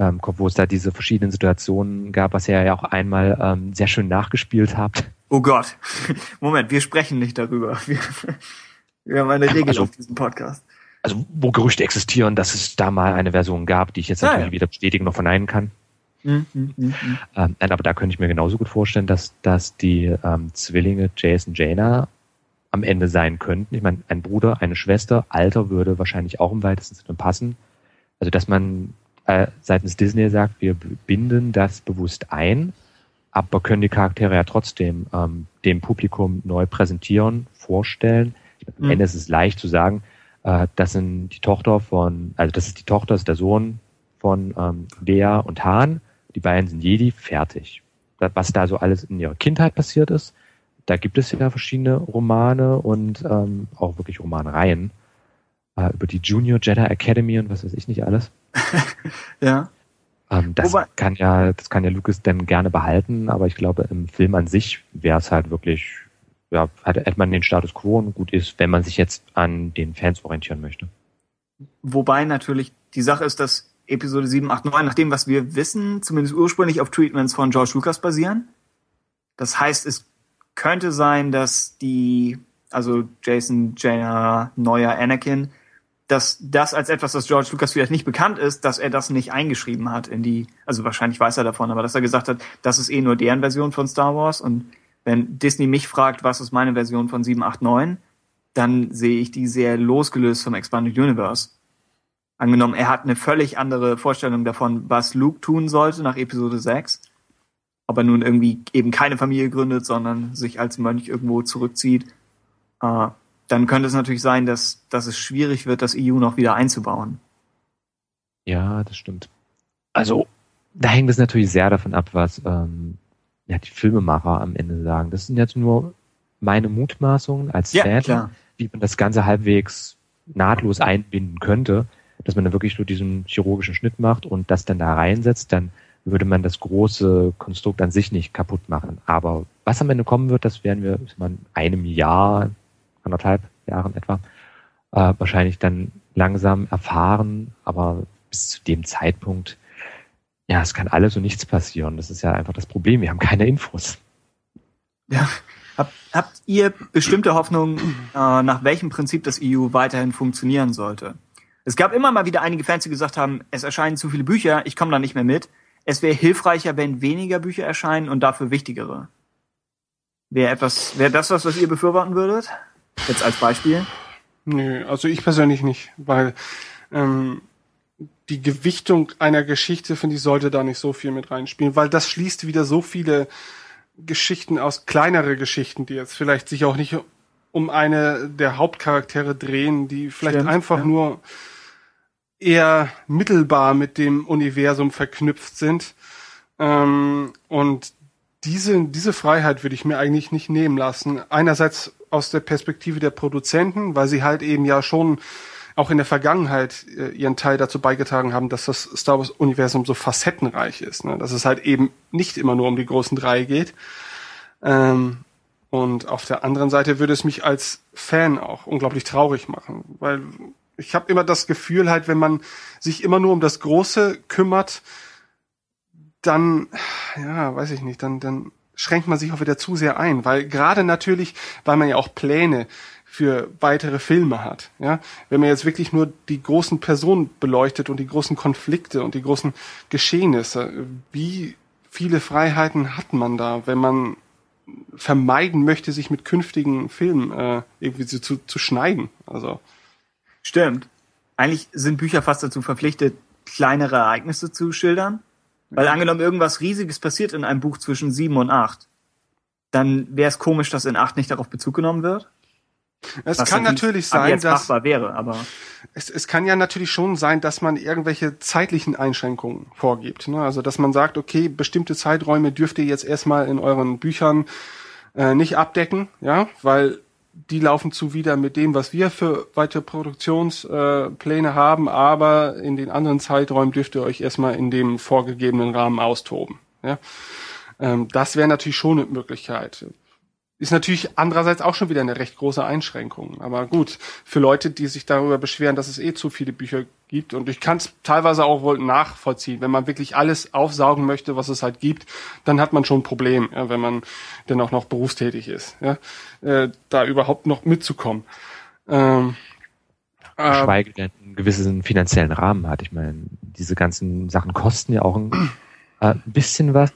ähm, wo es da diese verschiedenen Situationen gab, was ihr ja auch einmal ähm, sehr schön nachgespielt habt. Oh Gott. Moment, wir sprechen nicht darüber. Wir, wir haben eine Regel also, auf diesem Podcast. Also, wo Gerüchte existieren, dass es da mal eine Version gab, die ich jetzt natürlich ja. weder bestätigen noch verneinen kann. Mhm, mh, mh. Ähm, nein, aber da könnte ich mir genauso gut vorstellen, dass, dass die ähm, Zwillinge Jason Jaina am Ende sein könnten. Ich meine, ein Bruder, eine Schwester, Alter würde wahrscheinlich auch im weitesten Sinne passen. Also, dass man äh, seitens Disney sagt, wir binden das bewusst ein, aber können die Charaktere ja trotzdem ähm, dem Publikum neu präsentieren, vorstellen. Am mhm. Ende ist es leicht zu sagen, äh, das sind die Tochter von, also das ist die Tochter, das ist der Sohn von ähm, Lea und Hahn die beiden sind Jedi, fertig. Was da so alles in ihrer Kindheit passiert ist, da gibt es ja verschiedene Romane und ähm, auch wirklich Romanreihen äh, über die Junior Jedi Academy und was weiß ich nicht alles. ja. Ähm, das Wobei, kann ja, das kann ja Lucas dann gerne behalten, aber ich glaube, im Film an sich wäre es halt wirklich, ja, hätte man den Status quo und gut ist, wenn man sich jetzt an den Fans orientieren möchte. Wobei natürlich die Sache ist, dass Episode 7, 8, 9, nach dem, was wir wissen, zumindest ursprünglich auf Treatments von George Lucas basieren. Das heißt, es könnte sein, dass die also Jason Jenner, neuer Anakin, dass das als etwas, das George Lucas vielleicht nicht bekannt ist, dass er das nicht eingeschrieben hat in die, also wahrscheinlich weiß er davon, aber dass er gesagt hat, das ist eh nur deren Version von Star Wars und wenn Disney mich fragt, was ist meine Version von 789, dann sehe ich die sehr losgelöst vom Expanded Universe. Angenommen, er hat eine völlig andere Vorstellung davon, was Luke tun sollte nach Episode 6, aber nun irgendwie eben keine Familie gründet, sondern sich als Mönch irgendwo zurückzieht, äh, dann könnte es natürlich sein, dass, dass es schwierig wird, das EU noch wieder einzubauen. Ja, das stimmt. Also, da hängt es natürlich sehr davon ab, was ähm, ja, die Filmemacher am Ende sagen. Das sind jetzt nur meine Mutmaßungen als Ja, Fan, klar. wie man das Ganze halbwegs nahtlos einbinden könnte, dass man dann wirklich nur diesen chirurgischen Schnitt macht und das dann da reinsetzt, dann würde man das große Konstrukt an sich nicht kaputt machen. Aber was am Ende kommen wird, das werden wir in einem Jahr, anderthalb Jahren etwa, äh, wahrscheinlich dann langsam erfahren. Aber bis zu dem Zeitpunkt, ja, es kann alles und nichts passieren. Das ist ja einfach das Problem. Wir haben keine Infos. Ja. Hab, habt ihr bestimmte Hoffnungen, äh, nach welchem Prinzip das EU weiterhin funktionieren sollte? Es gab immer mal wieder einige Fans, die gesagt haben, es erscheinen zu viele Bücher, ich komme da nicht mehr mit. Es wäre hilfreicher, wenn weniger Bücher erscheinen und dafür wichtigere. Wäre etwas, wäre das was, was ihr befürworten würdet? Jetzt als Beispiel. Nö, also ich persönlich nicht, weil ähm, die Gewichtung einer Geschichte, finde ich, sollte da nicht so viel mit reinspielen, weil das schließt wieder so viele Geschichten aus, kleinere Geschichten, die jetzt vielleicht sich auch nicht um eine der Hauptcharaktere drehen, die vielleicht Stimmt, einfach ja. nur eher mittelbar mit dem Universum verknüpft sind. Ähm, und diese, diese Freiheit würde ich mir eigentlich nicht nehmen lassen. Einerseits aus der Perspektive der Produzenten, weil sie halt eben ja schon auch in der Vergangenheit äh, ihren Teil dazu beigetragen haben, dass das Star Wars Universum so facettenreich ist, ne? dass es halt eben nicht immer nur um die großen drei geht. Ähm, und auf der anderen Seite würde es mich als Fan auch unglaublich traurig machen, weil ich habe immer das Gefühl halt, wenn man sich immer nur um das Große kümmert, dann, ja, weiß ich nicht, dann, dann schränkt man sich auch wieder zu sehr ein, weil gerade natürlich, weil man ja auch Pläne für weitere Filme hat, ja, wenn man jetzt wirklich nur die großen Personen beleuchtet und die großen Konflikte und die großen Geschehnisse, wie viele Freiheiten hat man da, wenn man vermeiden möchte, sich mit künftigen Filmen äh, irgendwie zu, zu, schneiden, also Stimmt. Eigentlich sind Bücher fast dazu verpflichtet, kleinere Ereignisse zu schildern. Weil angenommen irgendwas Riesiges passiert in einem Buch zwischen sieben und acht, dann wäre es komisch, dass in acht nicht darauf Bezug genommen wird. es Was kann natürlich sein, dass wäre, aber es, es kann ja natürlich schon sein, dass man irgendwelche zeitlichen Einschränkungen vorgibt. Ne? Also dass man sagt, okay, bestimmte Zeiträume dürft ihr jetzt erstmal in euren Büchern äh, nicht abdecken, ja, weil die laufen zuwider mit dem, was wir für weitere Produktionspläne Pläne haben, aber in den anderen Zeiträumen dürft ihr euch erstmal in dem vorgegebenen Rahmen austoben. Ja? Ähm, das wäre natürlich schon eine Möglichkeit. Ist natürlich andererseits auch schon wieder eine recht große Einschränkung. Aber gut, für Leute, die sich darüber beschweren, dass es eh zu viele Bücher gibt, und ich kann es teilweise auch wohl nachvollziehen, wenn man wirklich alles aufsaugen möchte, was es halt gibt, dann hat man schon ein Problem, ja, wenn man denn auch noch berufstätig ist, ja, äh, da überhaupt noch mitzukommen. Ähm, äh, geschweige denn einen gewissen finanziellen Rahmen hat. Ich meine, diese ganzen Sachen kosten ja auch ein äh, bisschen was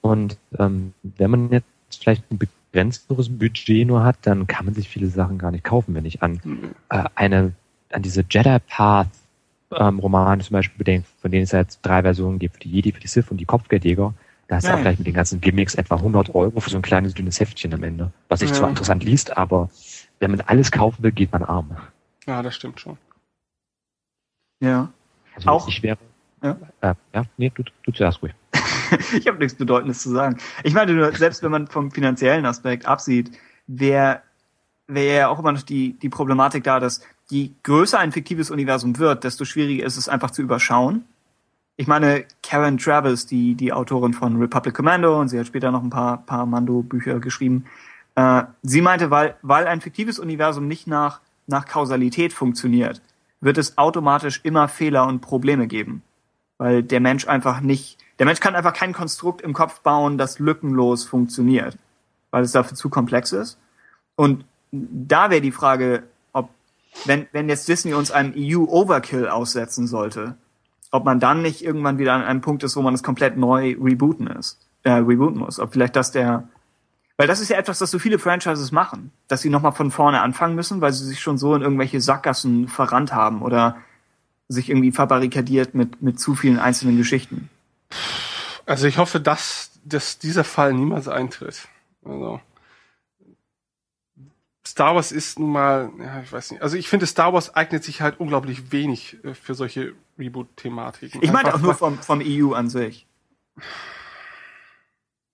und ähm, wenn man jetzt vielleicht ein begrenzteres Budget nur hat, dann kann man sich viele Sachen gar nicht kaufen, wenn ich an äh, eine an diese Jedi Path ähm, Romane zum Beispiel bedenke, von denen es ja jetzt drei Versionen gibt, für die Jedi, für die Sith und die Kopfgeldjäger. Da ist auch gleich mit den ganzen Gimmicks etwa 100 Euro für so ein kleines dünnes Heftchen am Ende, was sich Ja. zwar interessant liest, aber wenn man alles kaufen will, geht man arm. ja, das stimmt schon. ja. Also Auch- ich wäre. Ja. Äh, ja, nee, du, du zuerst ruhig. ich habe nichts Bedeutendes zu sagen. Ich meine nur, selbst wenn man vom finanziellen Aspekt absieht, wäre wäre ja auch immer noch die, die Problematik da, dass je größer ein fiktives Universum wird, desto schwieriger ist es einfach zu überschauen. Ich meine, Karen Travis, die, die Autorin von Republic Commando, und sie hat später noch ein paar, paar Mando-Bücher geschrieben, äh, sie meinte, weil, weil ein fiktives Universum nicht nach, nach Kausalität funktioniert, wird es automatisch immer Fehler und Probleme geben. Weil der Mensch einfach nicht, der Mensch kann einfach kein Konstrukt im Kopf bauen, das lückenlos funktioniert. Weil es dafür zu komplex ist. Und da wäre die Frage, ob, wenn, wenn jetzt Disney uns einen EU-Overkill aussetzen sollte, ob man dann nicht irgendwann wieder an einem Punkt ist, wo man es komplett neu rebooten ist, äh, rebooten muss. Ob vielleicht das der, weil das ist ja etwas, das so viele Franchises machen, dass sie nochmal von vorne anfangen müssen, weil sie sich schon so in irgendwelche Sackgassen verrannt haben oder sich irgendwie verbarrikadiert mit, mit zu vielen einzelnen Geschichten. Also ich hoffe, dass, dass dieser Fall niemals eintritt. Also Star Wars ist nun mal, ja, ich weiß nicht. Also ich finde, Star Wars eignet sich halt unglaublich wenig äh, für solche Reboot-Thematiken. Ich meine auch nur vom, vom EU an sich.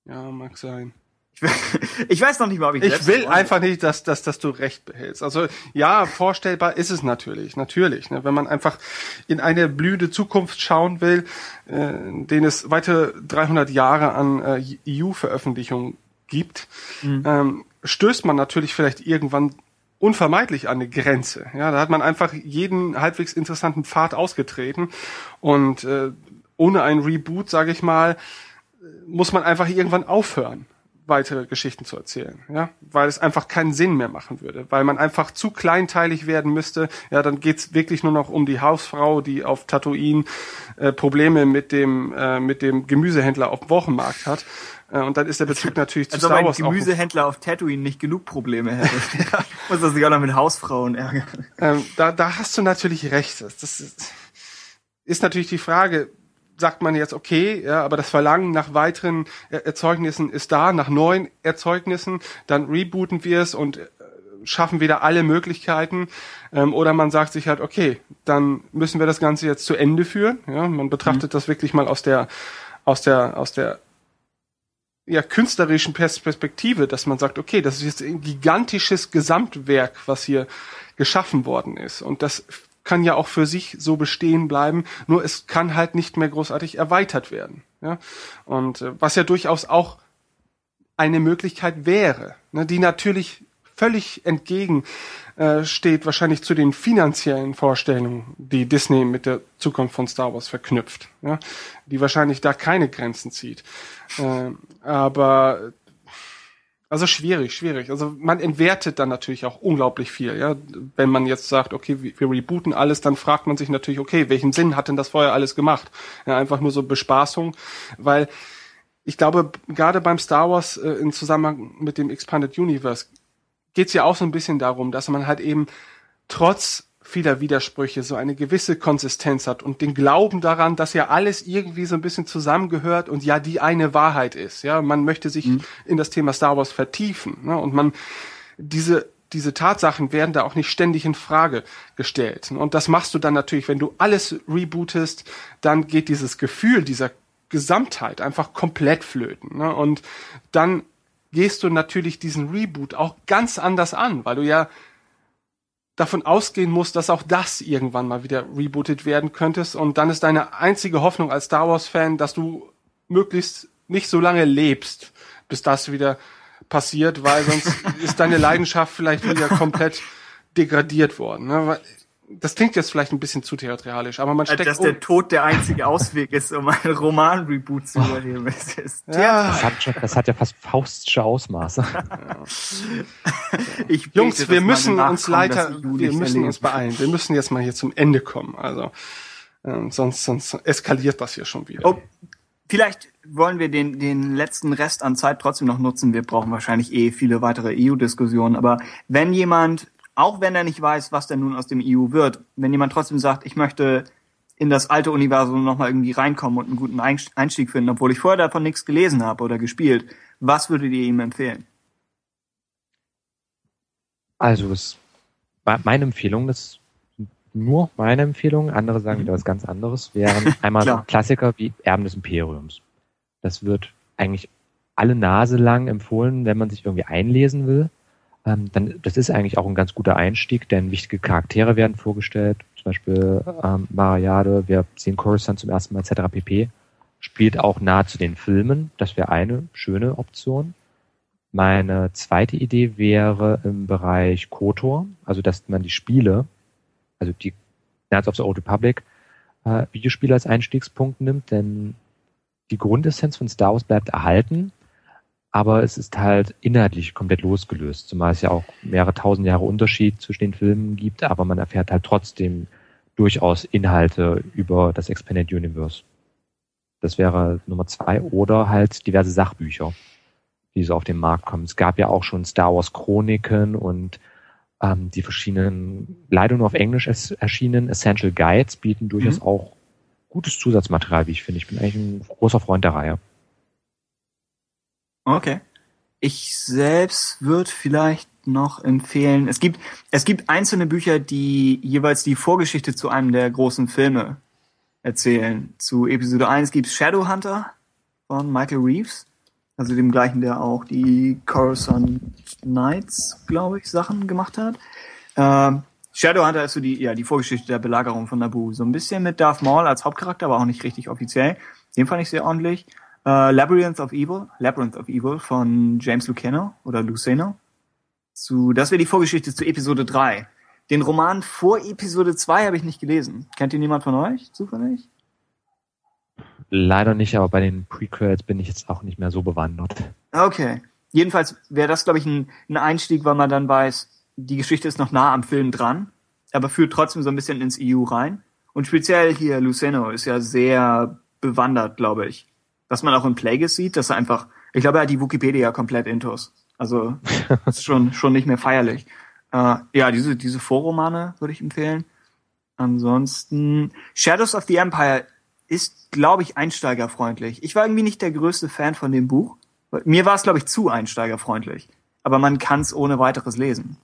Ja, mag sein. Ich weiß noch nicht mal, ob ich Ich will einfach nicht, dass, dass, dass du recht behältst. Also ja, vorstellbar ist es natürlich, natürlich. Ne? Wenn man einfach in eine blühende Zukunft schauen will, äh, den es weitere 300 Jahre an äh, EU-Veröffentlichungen gibt, mhm. ähm, stößt man natürlich vielleicht irgendwann unvermeidlich an eine Grenze. Ja, da hat man einfach jeden halbwegs interessanten Pfad ausgetreten und äh, ohne ein Reboot, sage ich mal, muss man einfach irgendwann aufhören weitere Geschichten zu erzählen, ja, weil es einfach keinen Sinn mehr machen würde, weil man einfach zu kleinteilig werden müsste. Ja, dann geht's wirklich nur noch um die Hausfrau, die auf Tatooine äh, Probleme mit dem äh, mit dem Gemüsehändler auf dem Wochenmarkt hat. Äh, und dann ist der Bezug natürlich zu also Star Wars ein Gemüsehändler auf Tatooine nicht genug Probleme hätte. Muss er sich auch noch mit Hausfrauen ärgern. Ähm, da, da hast du natürlich recht. Das ist, ist natürlich die Frage, sagt man jetzt, okay, ja, aber das Verlangen nach weiteren Erzeugnissen ist da, nach neuen Erzeugnissen, dann rebooten wir es und äh, schaffen wieder alle Möglichkeiten. Ähm, oder man sagt sich halt, okay, dann müssen wir das Ganze jetzt zu Ende führen. Ja, man betrachtet mhm. das wirklich mal aus der, aus der, aus der ja, künstlerischen Perspektive, dass man sagt, okay, das ist jetzt ein gigantisches Gesamtwerk, was hier geschaffen worden ist. Und das kann ja auch für sich so bestehen bleiben, nur es kann halt nicht mehr großartig erweitert werden. Ja? Und äh, was ja durchaus auch eine Möglichkeit wäre, ne, die natürlich völlig entgegen äh, steht wahrscheinlich zu den finanziellen Vorstellungen, die Disney mit der Zukunft von Star Wars verknüpft, ja? die wahrscheinlich da keine Grenzen zieht. Äh, aber also schwierig, schwierig. Also man entwertet dann natürlich auch unglaublich viel, ja. Wenn man jetzt sagt, okay, wir rebooten alles, dann fragt man sich natürlich, okay, welchen Sinn hat denn das vorher alles gemacht? Ja, einfach nur so Bespaßung, weil ich glaube, gerade beim Star Wars äh, im Zusammenhang mit dem Expanded Universe geht's ja auch so ein bisschen darum, dass man halt eben trotz vieler Widersprüche so eine gewisse Konsistenz hat und den Glauben daran, dass ja alles irgendwie so ein bisschen zusammengehört und ja die eine Wahrheit ist. Ja, man möchte sich mhm. in das Thema Star Wars vertiefen ne? und man diese diese Tatsachen werden da auch nicht ständig in Frage gestellt. Und das machst du dann natürlich, wenn du alles rebootest, dann geht dieses Gefühl dieser Gesamtheit einfach komplett flöten. Ne? Und dann gehst du natürlich diesen Reboot auch ganz anders an, weil du ja davon ausgehen musst, dass auch das irgendwann mal wieder rebootet werden könntest. Und dann ist deine einzige Hoffnung als Star Wars-Fan, dass du möglichst nicht so lange lebst, bis das wieder passiert, weil sonst ist deine Leidenschaft vielleicht wieder komplett degradiert worden. Ne? Das klingt jetzt vielleicht ein bisschen zu theatralisch, aber man steckt. Dass der Tod der einzige Ausweg ist, um einen Roman-Reboot zu überleben. ja. das, hat, das hat ja fast faustsche Ausmaße. Ja. Ich Jungs, bete, wir müssen uns leider, wir müssen uns beeilen. Wir müssen jetzt mal hier zum Ende kommen. Also ähm, sonst, sonst eskaliert das hier schon wieder. Oh, vielleicht wollen wir den, den letzten Rest an Zeit trotzdem noch nutzen. Wir brauchen wahrscheinlich eh viele weitere EU-Diskussionen. Aber wenn jemand auch wenn er nicht weiß, was denn nun aus dem EU wird, wenn jemand trotzdem sagt, ich möchte in das alte Universum nochmal irgendwie reinkommen und einen guten Einstieg finden, obwohl ich vorher davon nichts gelesen habe oder gespielt, was würdet ihr ihm empfehlen? Also es, meine Empfehlung, das nur meine Empfehlung, andere sagen wieder was ganz anderes, wären einmal Klassiker wie Erben des Imperiums. Das wird eigentlich alle Nase lang empfohlen, wenn man sich irgendwie einlesen will. Ähm, dann, das ist eigentlich auch ein ganz guter Einstieg, denn wichtige Charaktere werden vorgestellt, zum Beispiel ähm, Mariade, wir sehen Coruscant zum ersten Mal etc. pp. Spielt auch nahe zu den Filmen, das wäre eine schöne Option. Meine zweite Idee wäre im Bereich KOTOR, also dass man die Spiele, also die Knights of the Old Republic, äh, Videospiele als Einstiegspunkt nimmt, denn die Grundessenz von Star Wars bleibt erhalten, aber es ist halt inhaltlich komplett losgelöst, zumal es ja auch mehrere tausend Jahre Unterschied zwischen den Filmen gibt, aber man erfährt halt trotzdem durchaus Inhalte über das Expanded Universe. Das wäre Nummer zwei oder halt diverse Sachbücher, die so auf den Markt kommen. Es gab ja auch schon Star Wars Chroniken und ähm, die verschiedenen, leider nur auf Englisch erschienen Essential Guides bieten durchaus mhm. auch gutes Zusatzmaterial, wie ich finde. Ich bin eigentlich ein großer Freund der Reihe. Okay. Ich selbst würde vielleicht noch empfehlen, es gibt, es gibt einzelne Bücher, die jeweils die Vorgeschichte zu einem der großen Filme erzählen. Zu Episode 1 gibt es Shadowhunter von Michael Reeves, also dem gleichen, der auch die Coruscant Knights, glaube ich, Sachen gemacht hat. Ähm, Shadowhunter ist so die, ja, die Vorgeschichte der Belagerung von Naboo. So ein bisschen mit Darth Maul als Hauptcharakter, aber auch nicht richtig offiziell. Den fand ich sehr ordentlich. Uh, Labyrinth of Evil, Labyrinth of Evil von James Luceno oder Luceno. Zu, das wäre die Vorgeschichte zu Episode 3. Den Roman vor Episode 2 habe ich nicht gelesen. Kennt ihn jemand von euch zufällig? Leider nicht, aber bei den Prequels bin ich jetzt auch nicht mehr so bewandert. Okay. Jedenfalls wäre das, glaube ich, ein, ein Einstieg, weil man dann weiß, die Geschichte ist noch nah am Film dran, aber führt trotzdem so ein bisschen ins EU rein. Und speziell hier Luceno ist ja sehr bewandert, glaube ich was man auch in Plagueis sieht, dass er einfach, ich glaube, er hat die Wikipedia komplett intus. Also ist schon schon nicht mehr feierlich. Äh, ja, diese diese Vorromane würde ich empfehlen. Ansonsten Shadows of the Empire ist, glaube ich, einsteigerfreundlich. Ich war irgendwie nicht der größte Fan von dem Buch. Mir war es, glaube ich, zu einsteigerfreundlich. Aber man kann es ohne weiteres lesen.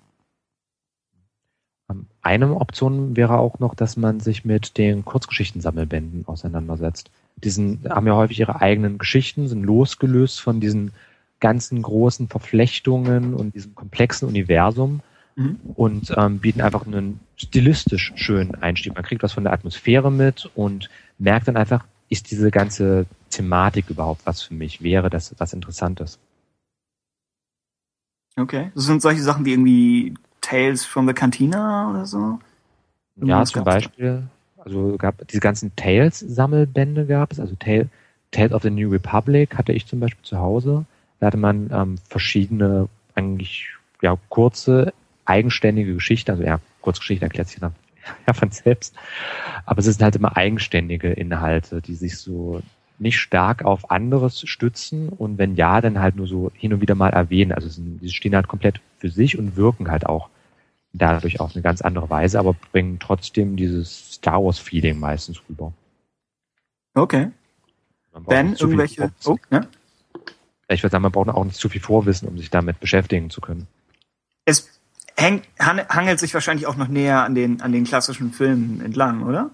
Ähm, eine Option wäre auch noch, dass man sich mit den Kurzgeschichtensammelbänden auseinandersetzt. Diesen haben ja häufig ihre eigenen Geschichten, sind losgelöst von diesen ganzen großen Verflechtungen und diesem komplexen Universum mhm. und ähm, bieten einfach einen stilistisch schönen Einstieg. Man kriegt was von der Atmosphäre mit und merkt dann einfach, ist diese ganze Thematik überhaupt was für mich? Wäre das was Interessantes? Okay. Das sind solche Sachen wie irgendwie Tales from the Cantina oder so? Ja, zum Beispiel. Also gab diese ganzen Tales-Sammelbände gab es, also Tale, Tales of the New Republic hatte ich zum Beispiel zu Hause. Da hatte man ähm, verschiedene, eigentlich ja kurze, eigenständige Geschichten, also ja, Kurzgeschichte erklärt sich dann ja von selbst. Aber es sind halt immer eigenständige Inhalte, die sich so nicht stark auf anderes stützen und wenn ja, dann halt nur so hin und wieder mal erwähnen. Also sie stehen halt komplett für sich und wirken halt auch dadurch auf eine ganz andere Weise, aber bringen trotzdem dieses Star Wars Feeling meistens rüber. Okay. Ben, irgendwelche, oh, ja? Ich würde sagen, man braucht auch nicht zu viel Vorwissen, um sich damit beschäftigen zu können. Es hangelt sich wahrscheinlich auch noch näher an den, an den klassischen Filmen entlang, oder?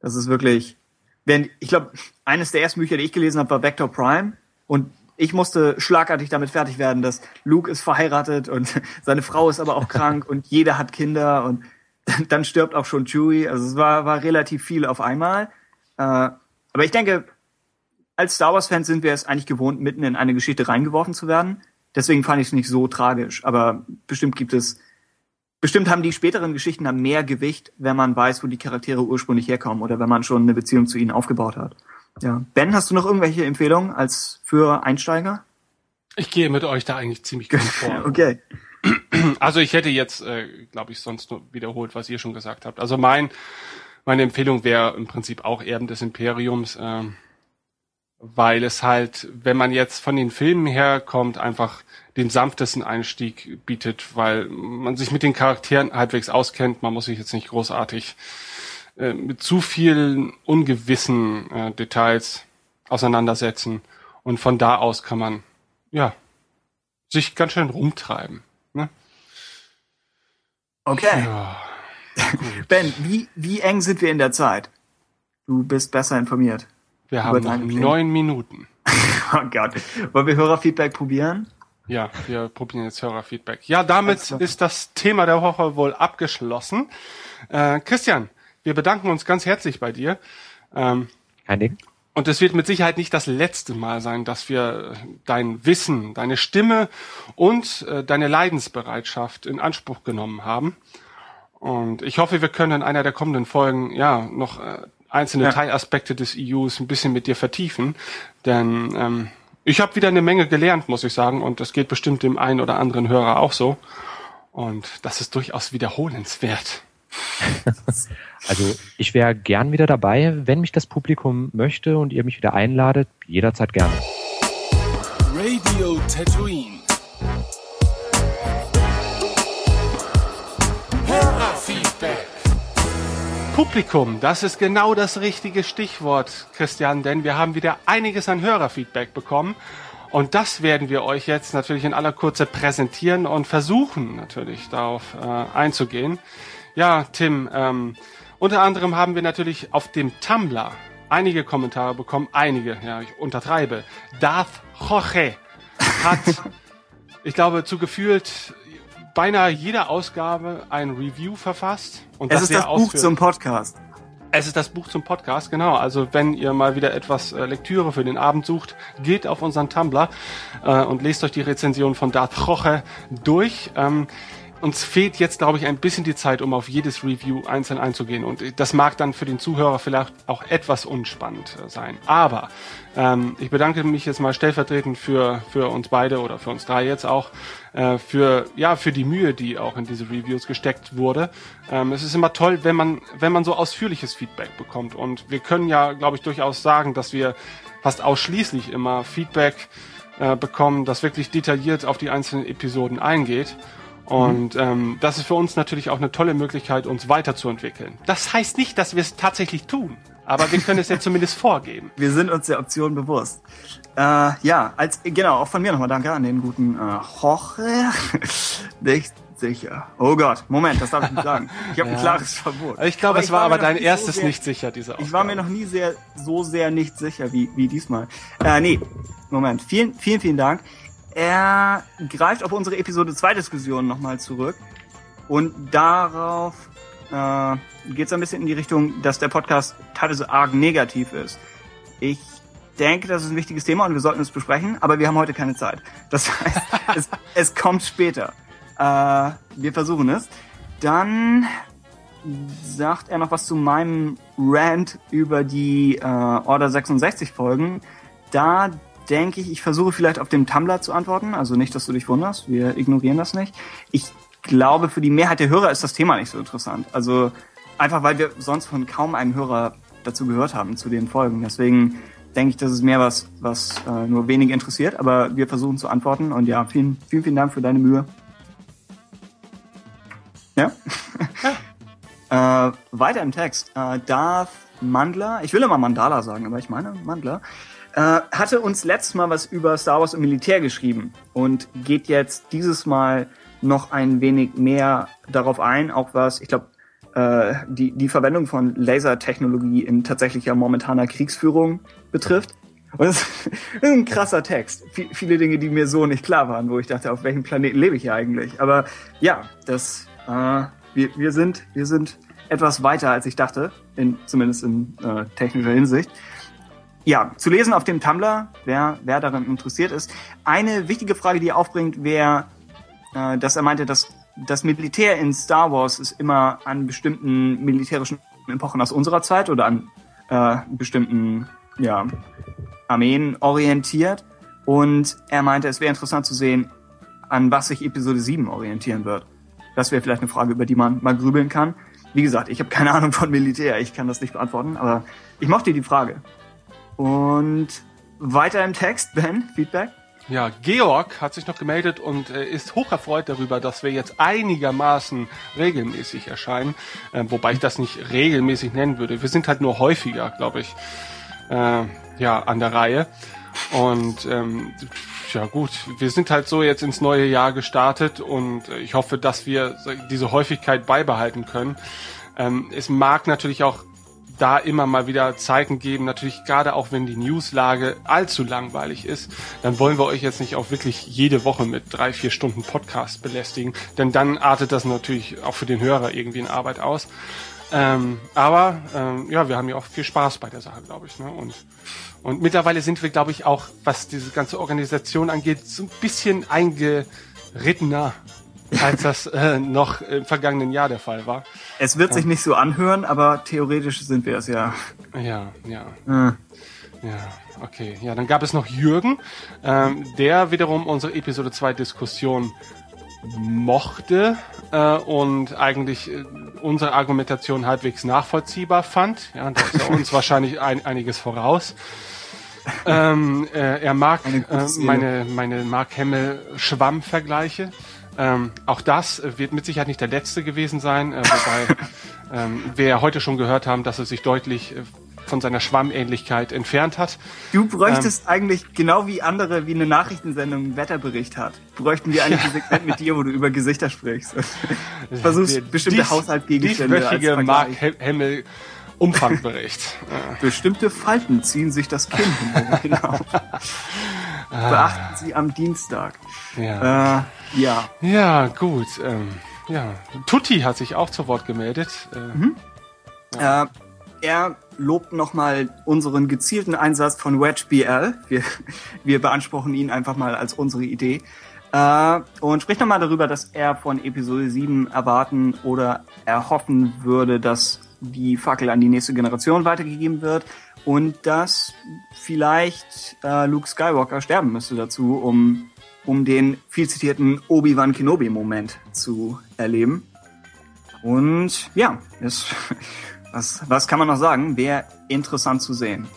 Das ist wirklich, wenn, ich glaube, eines der ersten Bücher, die ich gelesen habe, war Vector Prime und ich musste schlagartig damit fertig werden, dass Luke ist verheiratet und seine Frau ist aber auch krank und jeder hat Kinder und dann stirbt auch schon Chewie. Also es war, war relativ viel auf einmal. Äh, aber ich denke, als Star Wars-Fans sind wir es eigentlich gewohnt, mitten in eine Geschichte reingeworfen zu werden. Deswegen fand ich es nicht so tragisch. Aber bestimmt gibt es, bestimmt haben die späteren Geschichten dann mehr Gewicht, wenn man weiß, wo die Charaktere ursprünglich herkommen oder wenn man schon eine Beziehung zu ihnen aufgebaut hat. Ja. Ben, hast du noch irgendwelche Empfehlungen als für Einsteiger? Ich gehe mit euch da eigentlich ziemlich gut vor. okay. Also ich hätte jetzt, äh, glaube ich, sonst nur wiederholt, was ihr schon gesagt habt. Also mein, meine Empfehlung wäre im Prinzip auch Erben des Imperiums, äh, weil es halt, wenn man jetzt von den Filmen herkommt, einfach den sanftesten Einstieg bietet, weil man sich mit den Charakteren halbwegs auskennt. Man muss sich jetzt nicht großartig äh, mit zu vielen ungewissen äh, Details auseinandersetzen. Und von da aus kann man, ja, sich ganz schön rumtreiben. Ne? Okay. Ja, ben, wie, wie eng sind wir in der Zeit? Du bist besser informiert. Wir haben noch neun Minuten. oh Gott. Wollen wir Hörerfeedback probieren? Ja, wir probieren jetzt Hörerfeedback. Ja, damit ist das Thema der Woche wohl abgeschlossen. Äh, Christian, wir bedanken uns ganz herzlich bei dir. Ähm, Kein Ding. Und es wird mit Sicherheit nicht das letzte Mal sein, dass wir dein Wissen, deine Stimme und äh, deine Leidensbereitschaft in Anspruch genommen haben. Und ich hoffe, wir können in einer der kommenden Folgen ja noch äh, einzelne ja. Teilaspekte des EUs ein bisschen mit dir vertiefen. Denn ähm, ich habe wieder eine Menge gelernt, muss ich sagen, und das geht bestimmt dem einen oder anderen Hörer auch so. Und das ist durchaus wiederholenswert. Also ich wäre gern wieder dabei, wenn mich das Publikum möchte und ihr mich wieder einladet, jederzeit gerne. Radio Tatooine. Hörerfeedback. Publikum, das ist genau das richtige Stichwort, Christian, denn wir haben wieder einiges an Hörerfeedback bekommen. Und das werden wir euch jetzt natürlich in aller Kurze präsentieren und versuchen natürlich darauf äh, einzugehen. Ja, Tim, ähm, unter anderem haben wir natürlich auf dem Tumblr einige Kommentare bekommen, einige, ja, ich untertreibe. Darth Jorge hat, ich glaube, zu gefühlt beinahe jeder Ausgabe ein Review verfasst. Und Es ist das Buch ausführlich. zum Podcast. Es ist das Buch zum Podcast, genau. Also wenn ihr mal wieder etwas äh, Lektüre für den Abend sucht, geht auf unseren Tumblr äh, und lest euch die Rezension von Darth Roche durch. Ähm, uns fehlt jetzt, glaube ich, ein bisschen die Zeit, um auf jedes Review einzeln einzugehen. Und das mag dann für den Zuhörer vielleicht auch etwas unspannend sein. Aber ähm, ich bedanke mich jetzt mal stellvertretend für, für uns beide oder für uns drei jetzt auch, äh, für, ja, für die Mühe, die auch in diese Reviews gesteckt wurde. Ähm, es ist immer toll, wenn man, wenn man so ausführliches Feedback bekommt. Und wir können ja, glaube ich, durchaus sagen, dass wir fast ausschließlich immer Feedback äh, bekommen, das wirklich detailliert auf die einzelnen Episoden eingeht. Und ähm, das ist für uns natürlich auch eine tolle Möglichkeit, uns weiterzuentwickeln. Das heißt nicht, dass wir es tatsächlich tun, aber wir können es ja zumindest vorgeben. Wir sind uns der Option bewusst. Äh, ja, als genau, auch von mir nochmal danke an den guten äh, Jorge. Nicht sicher. Oh Gott, Moment, das darf ich nicht sagen. Ich habe ein Ja. klares Verbot. Ich glaube, es war war aber dein so erstes sehr- nicht sicher, diese Aufgabe. Ich war mir noch nie sehr, so sehr nicht sicher wie, wie diesmal. Äh, nee, Moment. Vielen, vielen, vielen Dank. Er greift auf unsere Episode 2 Diskussion nochmal zurück. Und darauf äh, geht es ein bisschen in die Richtung, dass der Podcast teilweise arg negativ ist. Ich denke, das ist ein wichtiges Thema und wir sollten es besprechen, aber wir haben heute keine Zeit. Das heißt, es, es kommt später. Äh, wir versuchen es. Dann sagt er noch was zu meinem Rant über die äh, Order 66 Folgen. Da denke ich, ich versuche vielleicht auf dem Tumblr zu antworten. Also nicht, dass du dich wunderst. Wir ignorieren das nicht. Ich glaube, für die Mehrheit der Hörer ist das Thema nicht so interessant. Also einfach, weil wir sonst von kaum einem Hörer dazu gehört haben, zu den Folgen. Deswegen denke ich, das ist mehr was, was äh, nur wenige interessiert. Aber wir versuchen zu antworten. Und ja, vielen, vielen, vielen Dank für deine Mühe. Ja? Äh, weiter im Text. Äh, Darth Mandler, ich will immer Mandala sagen, aber ich meine Mandler, äh, hatte uns letztes Mal was über Star Wars und Militär geschrieben und geht jetzt dieses Mal noch ein wenig mehr darauf ein, auch was, ich glaube, äh, die, die Verwendung von Lasertechnologie in tatsächlicher momentaner Kriegsführung betrifft. Und das ist ein krasser Text. V viele Dinge, die mir so nicht klar waren, wo ich dachte, auf welchem Planeten lebe ich hier eigentlich? Aber ja, das, äh, wir, wir sind, wir sind etwas weiter, als ich dachte, in, zumindest in äh, technischer Hinsicht. Ja, zu lesen auf dem Tumblr, wer, wer daran interessiert ist. Eine wichtige Frage, die er aufbringt, wäre, äh, dass er meinte, dass das Militär in Star Wars ist immer an bestimmten militärischen Epochen aus unserer Zeit oder an äh, bestimmten ja, Armeen orientiert. Und er meinte, es wäre interessant zu sehen, an was sich Episode 7 orientieren wird. Das wäre vielleicht eine Frage, über die man mal grübeln kann. Wie gesagt, ich habe keine Ahnung von Militär, ich kann das nicht beantworten, aber ich mochte die Frage. Und weiter im Text, Ben, Feedback? Ja, Georg hat sich noch gemeldet und äh, ist hocherfreut darüber, dass wir jetzt einigermaßen regelmäßig erscheinen, äh, wobei ich das nicht regelmäßig nennen würde. Wir sind halt nur häufiger, glaube ich, äh, ja, an der Reihe. Und ähm, ja gut, wir sind halt so jetzt ins neue Jahr gestartet und äh, ich hoffe, dass wir diese Häufigkeit beibehalten können. Ähm, es mag natürlich auch da immer mal wieder Zeiten geben, natürlich gerade auch wenn die Newslage allzu langweilig ist, dann wollen wir euch jetzt nicht auch wirklich jede Woche mit drei, vier Stunden Podcast belästigen, denn dann artet das natürlich auch für den Hörer irgendwie in Arbeit aus. Ähm, aber ähm, ja, wir haben ja auch viel Spaß bei der Sache, glaube ich. Ne? Und, und mittlerweile sind wir, glaube ich, auch, was diese ganze Organisation angeht, so ein bisschen eingerittener, als das äh, noch im vergangenen Jahr der Fall war. Es wird sich nicht so anhören, aber theoretisch sind wir es ja. Ja, ja. Äh, Ja, okay. Ja, dann gab es noch Jürgen, ähm, der wiederum unsere Episode 2 Diskussion mochte äh, und eigentlich äh, unsere Argumentation halbwegs nachvollziehbar fand. Ja, da ist er uns wahrscheinlich ein, einiges voraus. Ähm, äh, er mag äh, meine, meine Mark Hemmel Schwamm-Vergleiche. Ähm, auch das wird mit Sicherheit nicht der letzte gewesen sein, äh, wobei ähm, wir heute schon gehört haben, dass er sich deutlich äh, von seiner Schwammähnlichkeit entfernt hat. Du bräuchtest ähm, eigentlich genau wie andere, wie eine Nachrichtensendung einen Wetterbericht hat. Bräuchten wir eigentlich ein Segment mit dir, wo du über Gesichter sprichst. Versuchst bestimmte dies, Haushaltgegenstände als Mark Hemmel Umfangbericht. Bestimmte Falten ziehen sich das Kinn hinauf. Beachten Sie am Dienstag. Ja. Äh, ja. Ja, gut. Ähm, ja. Tutti hat sich auch zu Wort gemeldet. Äh, mhm. ja. äh, er lobt nochmal unseren gezielten Einsatz von Wedge BL. Wir, wir beanspruchen ihn einfach mal als unsere Idee. Äh, und spricht nochmal darüber, dass er von Episode 7 erwarten oder erhoffen würde, dass die Fackel an die nächste Generation weitergegeben wird und dass vielleicht äh, Luke Skywalker sterben müsste dazu, um, um den viel zitierten Obi-Wan Kenobi-Moment zu erleben. Und ja, das was, was kann man noch sagen? Wäre interessant zu sehen.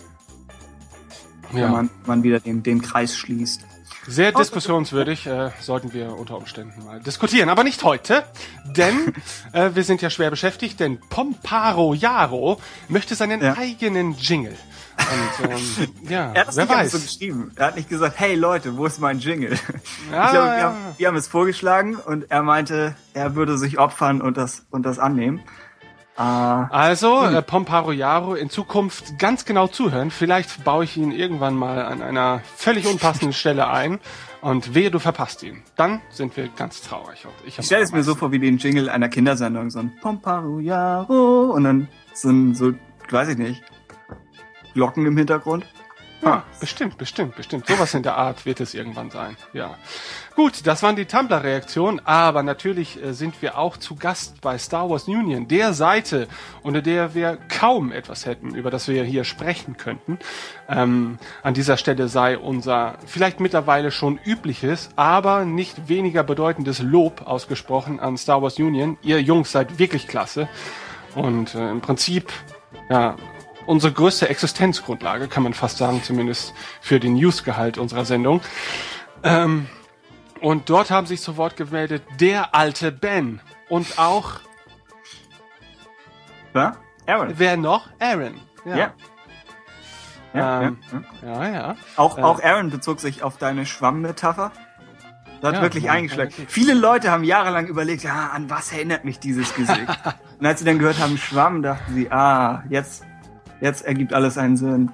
Ja. Wenn man, man wieder den, den Kreis schließt. Sehr diskussionswürdig, äh, sollten wir unter Umständen mal diskutieren. Aber nicht heute, denn äh, wir sind ja schwer beschäftigt, denn Pomparo Jaro möchte seinen ja. eigenen Jingle. Und ähm, ja, er hat das wer nicht weiß. so geschrieben. Er hat nicht gesagt, hey Leute, wo ist mein Jingle? Ja, ich glaube, wir, haben, wir haben es vorgeschlagen und er meinte, er würde sich opfern und das, und das annehmen. Ah. Also, hm. äh, Pomparo Yaro, in Zukunft ganz genau zuhören. Vielleicht baue ich ihn irgendwann mal an einer völlig unpassenden Stelle ein. Und wehe, du verpasst ihn. Dann sind wir ganz traurig. Und ich, ich stelle es mir so vor wie den Jingle einer Kindersendung. So ein Pomparo Yaro und dann so ein, so, weiß ich nicht, Glocken im Hintergrund. Ja, bestimmt, bestimmt, bestimmt. Sowas in der Art wird es irgendwann sein. Ja. Gut, das waren die Tumblr-Reaktionen, aber natürlich äh, sind wir auch zu Gast bei Star Wars Union, der Seite, unter der wir kaum etwas hätten, über das wir hier sprechen könnten. Ähm, an dieser Stelle sei unser vielleicht mittlerweile schon übliches, aber nicht weniger bedeutendes Lob ausgesprochen an Star Wars Union. Ihr Jungs seid wirklich klasse. Und äh, im Prinzip ja, unsere größte Existenzgrundlage, kann man fast sagen, zumindest für den Newsgehalt unserer Sendung. Ähm, und dort haben sich zu Wort gemeldet der alte Ben und auch ja? Aaron. Wer noch? Aaron. Ja. ja. Ja, ähm, ja, ja. ja. Auch, äh, auch Aaron bezog sich auf deine Schwammmetapher. Das hat ja, wirklich eingeschlagen. Viele Leute haben jahrelang überlegt, ja, an was erinnert mich dieses Gesicht? Und als sie dann gehört haben, Schwamm, dachten sie, ah, jetzt Jetzt ergibt alles einen Sinn.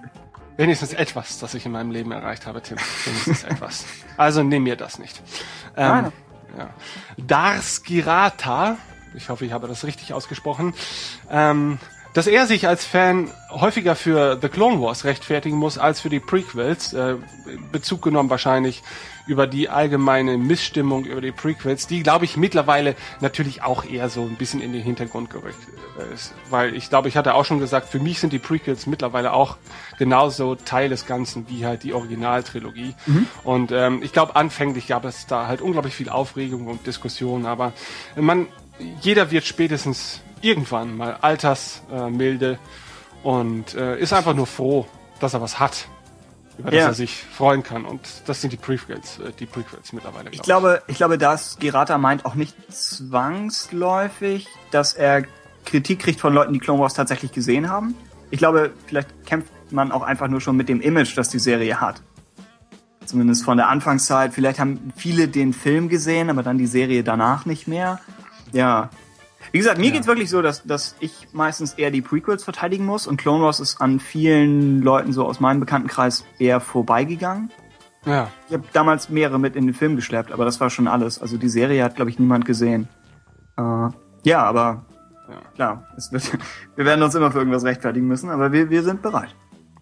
Wenigstens etwas, das ich in meinem Leben erreicht habe, Tim. Wenigstens etwas. Also nimm mir das nicht. Ähm, ja. Dars Girata, ich hoffe, ich habe das richtig ausgesprochen, ähm, dass er sich als Fan häufiger für The Clone Wars rechtfertigen muss als für die Prequels, äh, Bezug genommen wahrscheinlich über die allgemeine Missstimmung über die Prequels, die, glaube ich, mittlerweile natürlich auch eher so ein bisschen in den Hintergrund gerückt äh, ist. Weil ich glaube, ich hatte auch schon gesagt, für mich sind die Prequels mittlerweile auch genauso Teil des Ganzen wie halt die Originaltrilogie. Mhm. Und ähm, ich glaube, anfänglich gab es da halt unglaublich viel Aufregung und Diskussion, aber man, jeder wird spätestens irgendwann mal altersmilde äh, und äh, ist einfach nur froh, dass er was hat über ja. das er sich freuen kann. Und das sind die Prequels, äh, die Prequels mittlerweile. Ich glaube, ich glaube, dass Gerata meint auch nicht zwangsläufig, dass er Kritik kriegt von Leuten, die Clone Wars tatsächlich gesehen haben. Ich glaube, vielleicht kämpft man auch einfach nur schon mit dem Image, das die Serie hat. Zumindest von der Anfangszeit. Vielleicht haben viele den Film gesehen, aber dann die Serie danach nicht mehr. Ja, wie gesagt, mir ja. geht's wirklich so, dass, dass ich meistens eher die Prequels verteidigen muss und Clone Wars ist an vielen Leuten so aus meinem Bekanntenkreis eher vorbeigegangen. Ja. Ich habe damals mehrere mit in den Film geschleppt, aber das war schon alles. Also die Serie hat, glaube ich, niemand gesehen. Äh, ja, aber ja. klar, es wird, wir werden uns immer für irgendwas rechtfertigen müssen, aber wir, wir sind bereit.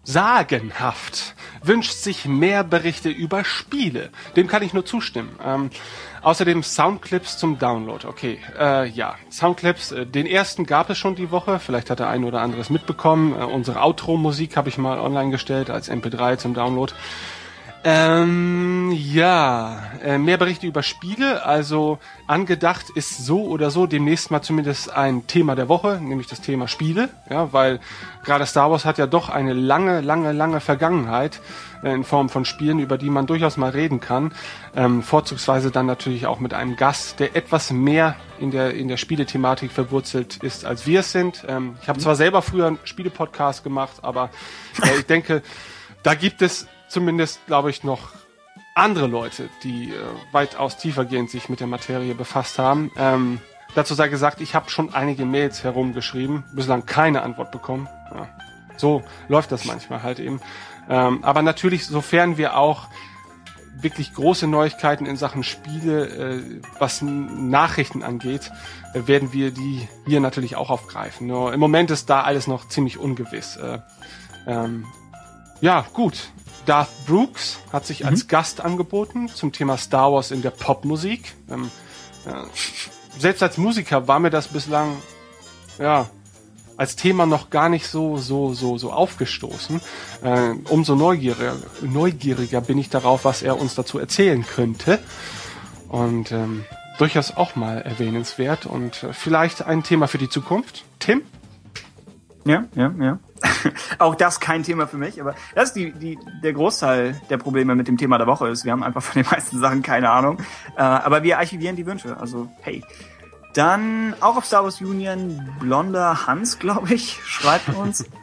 sagenhaft wünscht sich mehr Berichte über Spiele. Dem kann ich nur zustimmen. Ähm, außerdem Soundclips zum Download. Okay, äh, ja, Soundclips. Äh, den ersten gab es schon die Woche. Vielleicht hat der ein oder andere es mitbekommen. Äh, unsere Outro-Musik habe ich mal online gestellt als MP3 zum Download. Ähm, ja, äh, mehr Berichte über Spiele. Also angedacht ist so oder so demnächst mal zumindest ein Thema der Woche, nämlich das Thema Spiele. Ja, weil gerade Star Wars hat ja doch eine lange, lange, lange Vergangenheit äh, in Form von Spielen, über die man durchaus mal reden kann. Ähm, vorzugsweise dann natürlich auch mit einem Gast, der etwas mehr in der in der Spielethematik verwurzelt ist, als wir es sind. Ähm, ich habe zwar selber früher einen Spiele-Podcast gemacht, aber äh, ich denke, da gibt es zumindest, glaube ich, noch andere Leute, die äh, weitaus tiefergehend sich mit der Materie befasst haben. Ähm, dazu sei gesagt, ich habe schon einige Mails herumgeschrieben, bislang keine Antwort bekommen. Ja. So läuft das manchmal halt eben. Ähm, aber natürlich, sofern wir auch wirklich große Neuigkeiten in Sachen Spiele, äh, was Nachrichten angeht, äh, werden wir die hier natürlich auch aufgreifen. Nur im Moment ist da alles noch ziemlich ungewiss. Äh, ähm, ja, gut. Darth Brooks hat sich mhm. als Gast angeboten zum Thema Star Wars in der Popmusik. Ähm, ja, selbst als Musiker war mir das bislang ja als Thema noch gar nicht so so so so aufgestoßen. Äh, umso neugieriger, neugieriger bin ich darauf, was er uns dazu erzählen könnte. Und ähm, durchaus auch mal erwähnenswert und äh, vielleicht ein Thema für die Zukunft. Tim? Ja, ja, ja. auch das kein Thema für mich, aber das ist die, die, der Großteil der Probleme mit dem Thema der Woche ist. Wir haben einfach von den meisten Sachen keine Ahnung. Äh, aber wir archivieren die Wünsche. Also, hey. Dann auch auf Star Wars Union, blonder Hans, glaube ich, schreibt uns.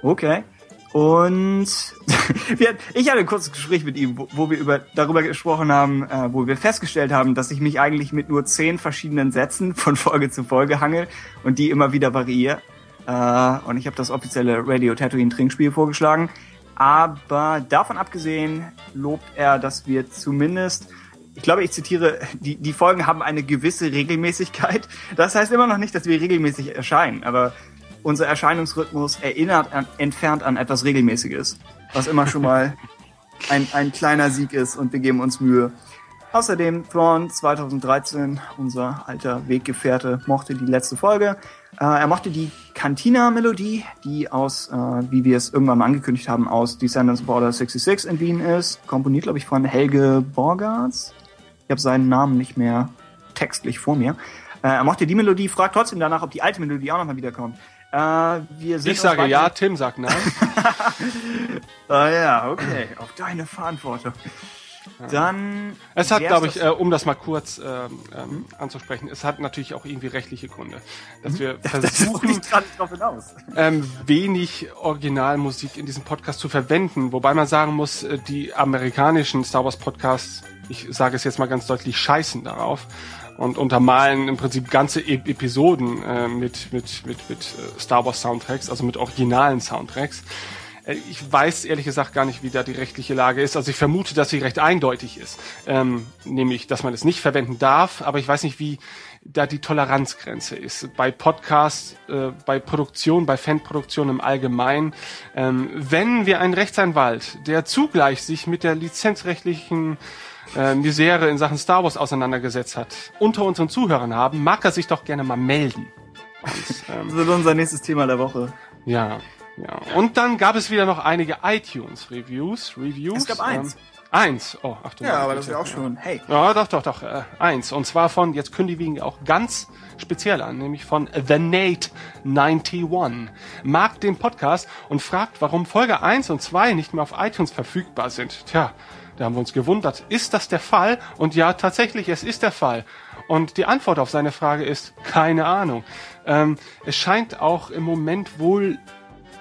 Okay. Und wir, ich hatte ein kurzes Gespräch mit ihm, wo, wo wir über, darüber gesprochen haben, äh, wo wir festgestellt haben, dass ich mich eigentlich mit nur zehn verschiedenen Sätzen von Folge zu Folge hangel und die immer wieder variiere. Äh, und ich habe das offizielle Radio Tatooine Trinkspiel vorgeschlagen. Aber davon abgesehen lobt er, dass wir zumindest, ich glaube, ich zitiere, die, die Folgen haben eine gewisse Regelmäßigkeit. Das heißt immer noch nicht, dass wir regelmäßig erscheinen, aber unser Erscheinungsrhythmus erinnert an, entfernt an etwas Regelmäßiges, was immer schon mal ein, ein kleiner Sieg ist und wir geben uns Mühe. Außerdem Thrawn 2013, unser alter Weggefährte, mochte die letzte Folge. Äh, er mochte die Cantina-Melodie, die aus, äh, wie wir es irgendwann mal angekündigt haben, aus Descendants of Order 66 in Wien ist. Komponiert, glaube ich, von Helge Borgarts. Ich habe seinen Namen nicht mehr textlich vor mir. Äh, er mochte die Melodie, fragt trotzdem danach, ob die alte Melodie auch nochmal wiederkommt. Äh, wir ich sage ja, Tim sagt nein. ah ja, okay, auf deine Verantwortung. Dann. Es hat, glaube ich, äh, um das mal kurz äh, ähm, anzusprechen, es hat natürlich auch irgendwie rechtliche Gründe, dass wir versuchen, das ähm, wenig Originalmusik in diesem Podcast zu verwenden, wobei man sagen muss, äh, die amerikanischen Star Wars Podcasts, ich sage es jetzt mal ganz deutlich, scheißen darauf und untermalen im Prinzip ganze e Episoden äh, mit mit mit mit äh, Star Wars Soundtracks, also mit originalen Soundtracks. Äh, ich weiß ehrlich gesagt gar nicht, wie da die rechtliche Lage ist. Also ich vermute, dass sie recht eindeutig ist. Ähm, nämlich, dass man es nicht verwenden darf, aber ich weiß nicht, wie da die Toleranzgrenze ist. Bei Podcasts, äh, bei Produktion, bei Fanproduktion im Allgemeinen. Ähm, wenn wir einen Rechtsanwalt, der zugleich sich mit der lizenzrechtlichen äh, Misere in Sachen Star Wars auseinandergesetzt hat, unter unseren Zuhörern haben, mag er sich doch gerne mal melden. Und, ähm, das wird unser nächstes Thema der Woche. Ja, ja, und dann gab es wieder noch einige iTunes-Reviews. Reviews. Es gab eins. Ähm, eins. Oh, ach du Ja, aber das wäre auch schon. Hey. Ja, doch, doch, doch. Äh, eins. Und zwar von, jetzt kündigen wir auch ganz speziell an, nämlich von The Nate 91. Mag den Podcast und fragt, warum Folge 1 und 2 nicht mehr auf iTunes verfügbar sind. Tja, da haben wir uns gewundert. Ist das der Fall? Und ja, tatsächlich, es ist der Fall. Und die Antwort auf seine Frage ist keine Ahnung. Ähm, es scheint auch im Moment wohl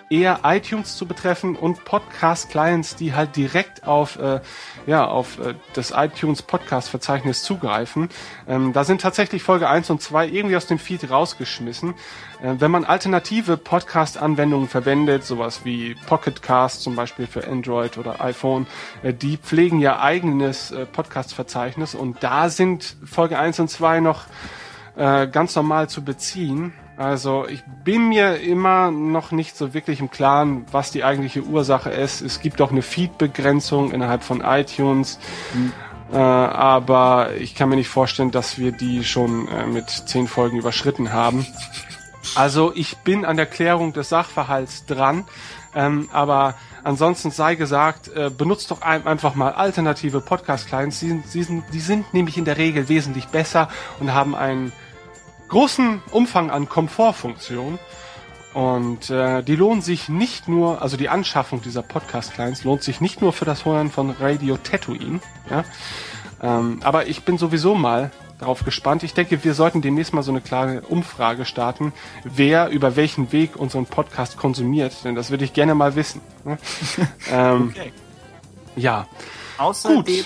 eher iTunes zu betreffen und Podcast-Clients, die halt direkt auf, äh, ja, auf äh, das iTunes Podcast-Verzeichnis zugreifen. Ähm, da sind tatsächlich Folge 1 und 2 irgendwie aus dem Feed rausgeschmissen. Äh, wenn man alternative Podcast-Anwendungen verwendet, sowas wie Pocketcast zum Beispiel für Android oder iPhone, äh, die pflegen ja eigenes äh, Podcast-Verzeichnis und da sind Folge 1 und 2 noch äh, ganz normal zu beziehen. Also ich bin mir immer noch nicht so wirklich im Klaren, was die eigentliche Ursache ist. Es gibt auch eine Feed-Begrenzung innerhalb von iTunes. Mhm. Äh, aber ich kann mir nicht vorstellen, dass wir die schon äh, mit zehn Folgen überschritten haben. Also ich bin an der Klärung des Sachverhalts dran, ähm, aber ansonsten sei gesagt, äh, benutzt doch ein, einfach mal alternative Podcast-Clients. Die, die, sind, die sind nämlich in der Regel wesentlich besser und haben einen großen Umfang an Komfortfunktionen. Und äh, die lohnen sich nicht nur, also die Anschaffung dieser Podcast-Clients lohnt sich nicht nur für das Hören von Radio Tatooine, ja. Ähm, aber ich bin sowieso mal darauf gespannt. Ich denke, wir sollten demnächst mal so eine klare Umfrage starten, wer über welchen Weg unseren Podcast konsumiert, denn das würde ich gerne mal wissen. Ne? ähm, okay. Ja. Außerdem Gut.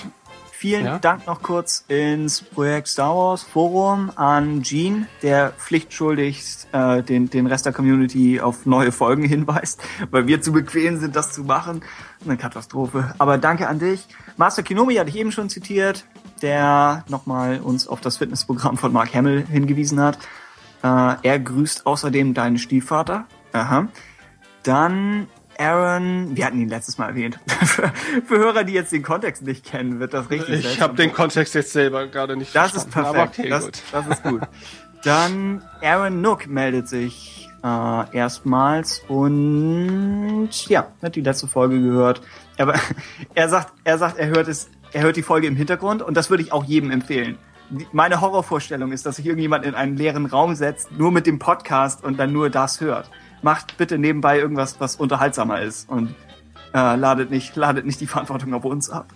Vielen ja? Dank noch kurz ins Projekt Star Wars Forum an Gene, der pflichtschuldigst äh, den, den Rest der Community auf neue Folgen hinweist, weil wir zu bequem sind, das zu machen. Eine Katastrophe. Aber danke an dich. Master Kinomi hatte ich eben schon zitiert der nochmal uns auf das Fitnessprogramm von Mark Hamill hingewiesen hat. Äh, er grüßt außerdem deinen Stiefvater. Aha. Dann Aaron, wir hatten ihn letztes Mal erwähnt. für, für, Hörer, die jetzt den Kontext nicht kennen, wird das richtig. Ich habe den Kontext jetzt selber gerade nicht das verstanden. Das ist perfekt. Okay, das, gut. das ist gut. Dann Aaron Nook meldet sich äh, erstmals und ja, hat die letzte Folge gehört. Aber er sagt, er sagt, er hört es er hört die Folge im Hintergrund und das würde ich auch jedem empfehlen. Meine Horrorvorstellung ist, dass sich irgendjemand in einen leeren Raum setzt, nur mit dem Podcast und dann nur das hört. Macht bitte nebenbei irgendwas, was unterhaltsamer ist und äh, ladet nicht, ladet nicht die Verantwortung auf uns ab.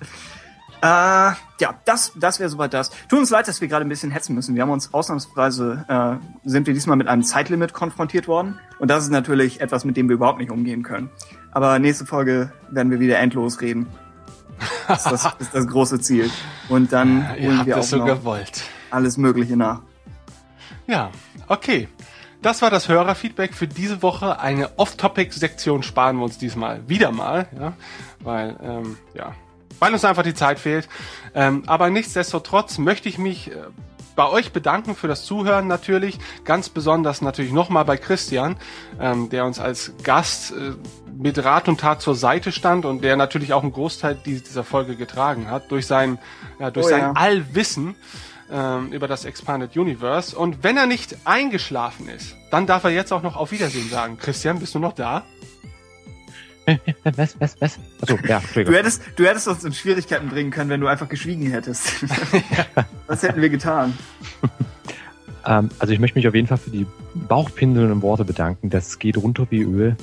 Äh, ja, das, das wäre soweit das. Tut uns leid, dass wir gerade ein bisschen hetzen müssen. Wir haben uns ausnahmsweise, äh, sind wir diesmal mit einem Zeitlimit konfrontiert worden. Und das ist natürlich etwas, mit dem wir überhaupt nicht umgehen können. Aber nächste Folge werden wir wieder endlos reden. Das ist das, ist das große Ziel. Und dann holen wir auch so noch gewollt. alles Mögliche nach. Ja, okay. Das war das Hörerfeedback für diese Woche. Eine Off-Topic-Sektion sparen wir uns diesmal wieder mal, ja, weil ähm, ja, weil uns einfach die Zeit fehlt. Ähm, aber nichtsdestotrotz möchte ich mich äh, bei euch bedanken für das Zuhören natürlich. Ganz besonders natürlich nochmal bei Christian, ähm, der uns als Gast äh, mit Rat und Tat zur Seite stand und der natürlich auch einen Großteil dieser Folge getragen hat durch sein, ja, durch oh, sein ja. Allwissen ähm, über das Expanded Universe. Und wenn er nicht eingeschlafen ist, dann darf er jetzt auch noch auf Wiedersehen sagen. Christian, bist du noch da? Was, was, was? Achso, ja, du hättest, du hättest uns in Schwierigkeiten bringen können, wenn du einfach geschwiegen hättest. Was hätten wir getan? ähm, also ich möchte mich auf jeden Fall für die bauchpinselnden Worte bedanken. Das geht runter wie Öl.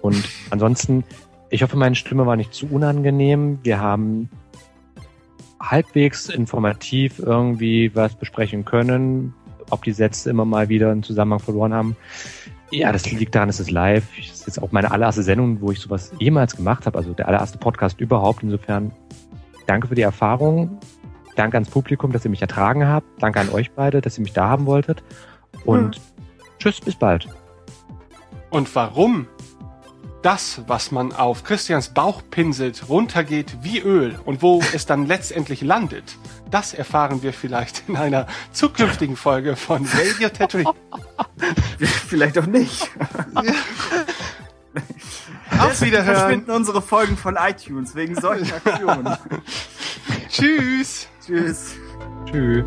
Und ansonsten, ich hoffe, meine Stimme war nicht zu unangenehm. Wir haben halbwegs informativ irgendwie was besprechen können. Ob die Sätze immer mal wieder einen Zusammenhang verloren haben. Ja, das liegt daran, es ist live. Das ist jetzt auch meine allererste Sendung, wo ich sowas jemals gemacht habe. Also der allererste Podcast überhaupt. Insofern danke für die Erfahrung. Danke ans Publikum, dass ihr mich ertragen habt. Danke an euch beide, dass ihr mich da haben wolltet. Und hm. tschüss, bis bald. Und warum das, was man auf Christians Bauch pinselt, runtergeht wie Öl und wo es dann letztendlich landet, das erfahren wir vielleicht in einer zukünftigen Folge von Radio Tatooine. vielleicht auch nicht. Auf Wiederhören. verschwinden unsere Folgen von iTunes wegen solchen Aktionen. Tschüss. Tschüss. Tschüss.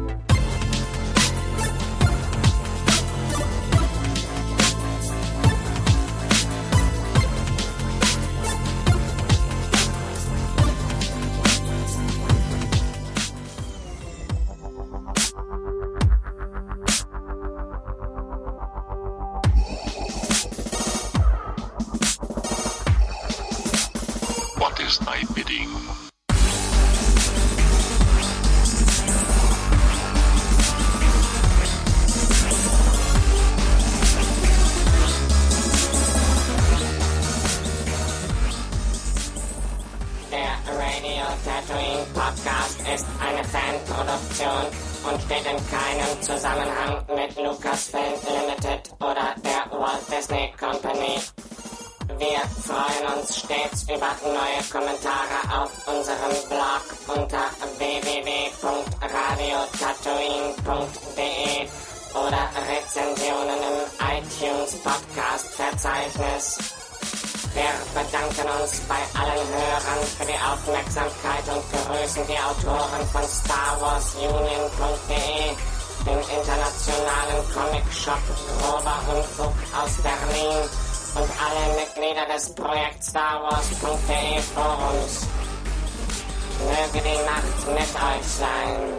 Berlin und alle Mitglieder des Projekt Star Wars.de e Forums. Möge die Nacht mit euch sein.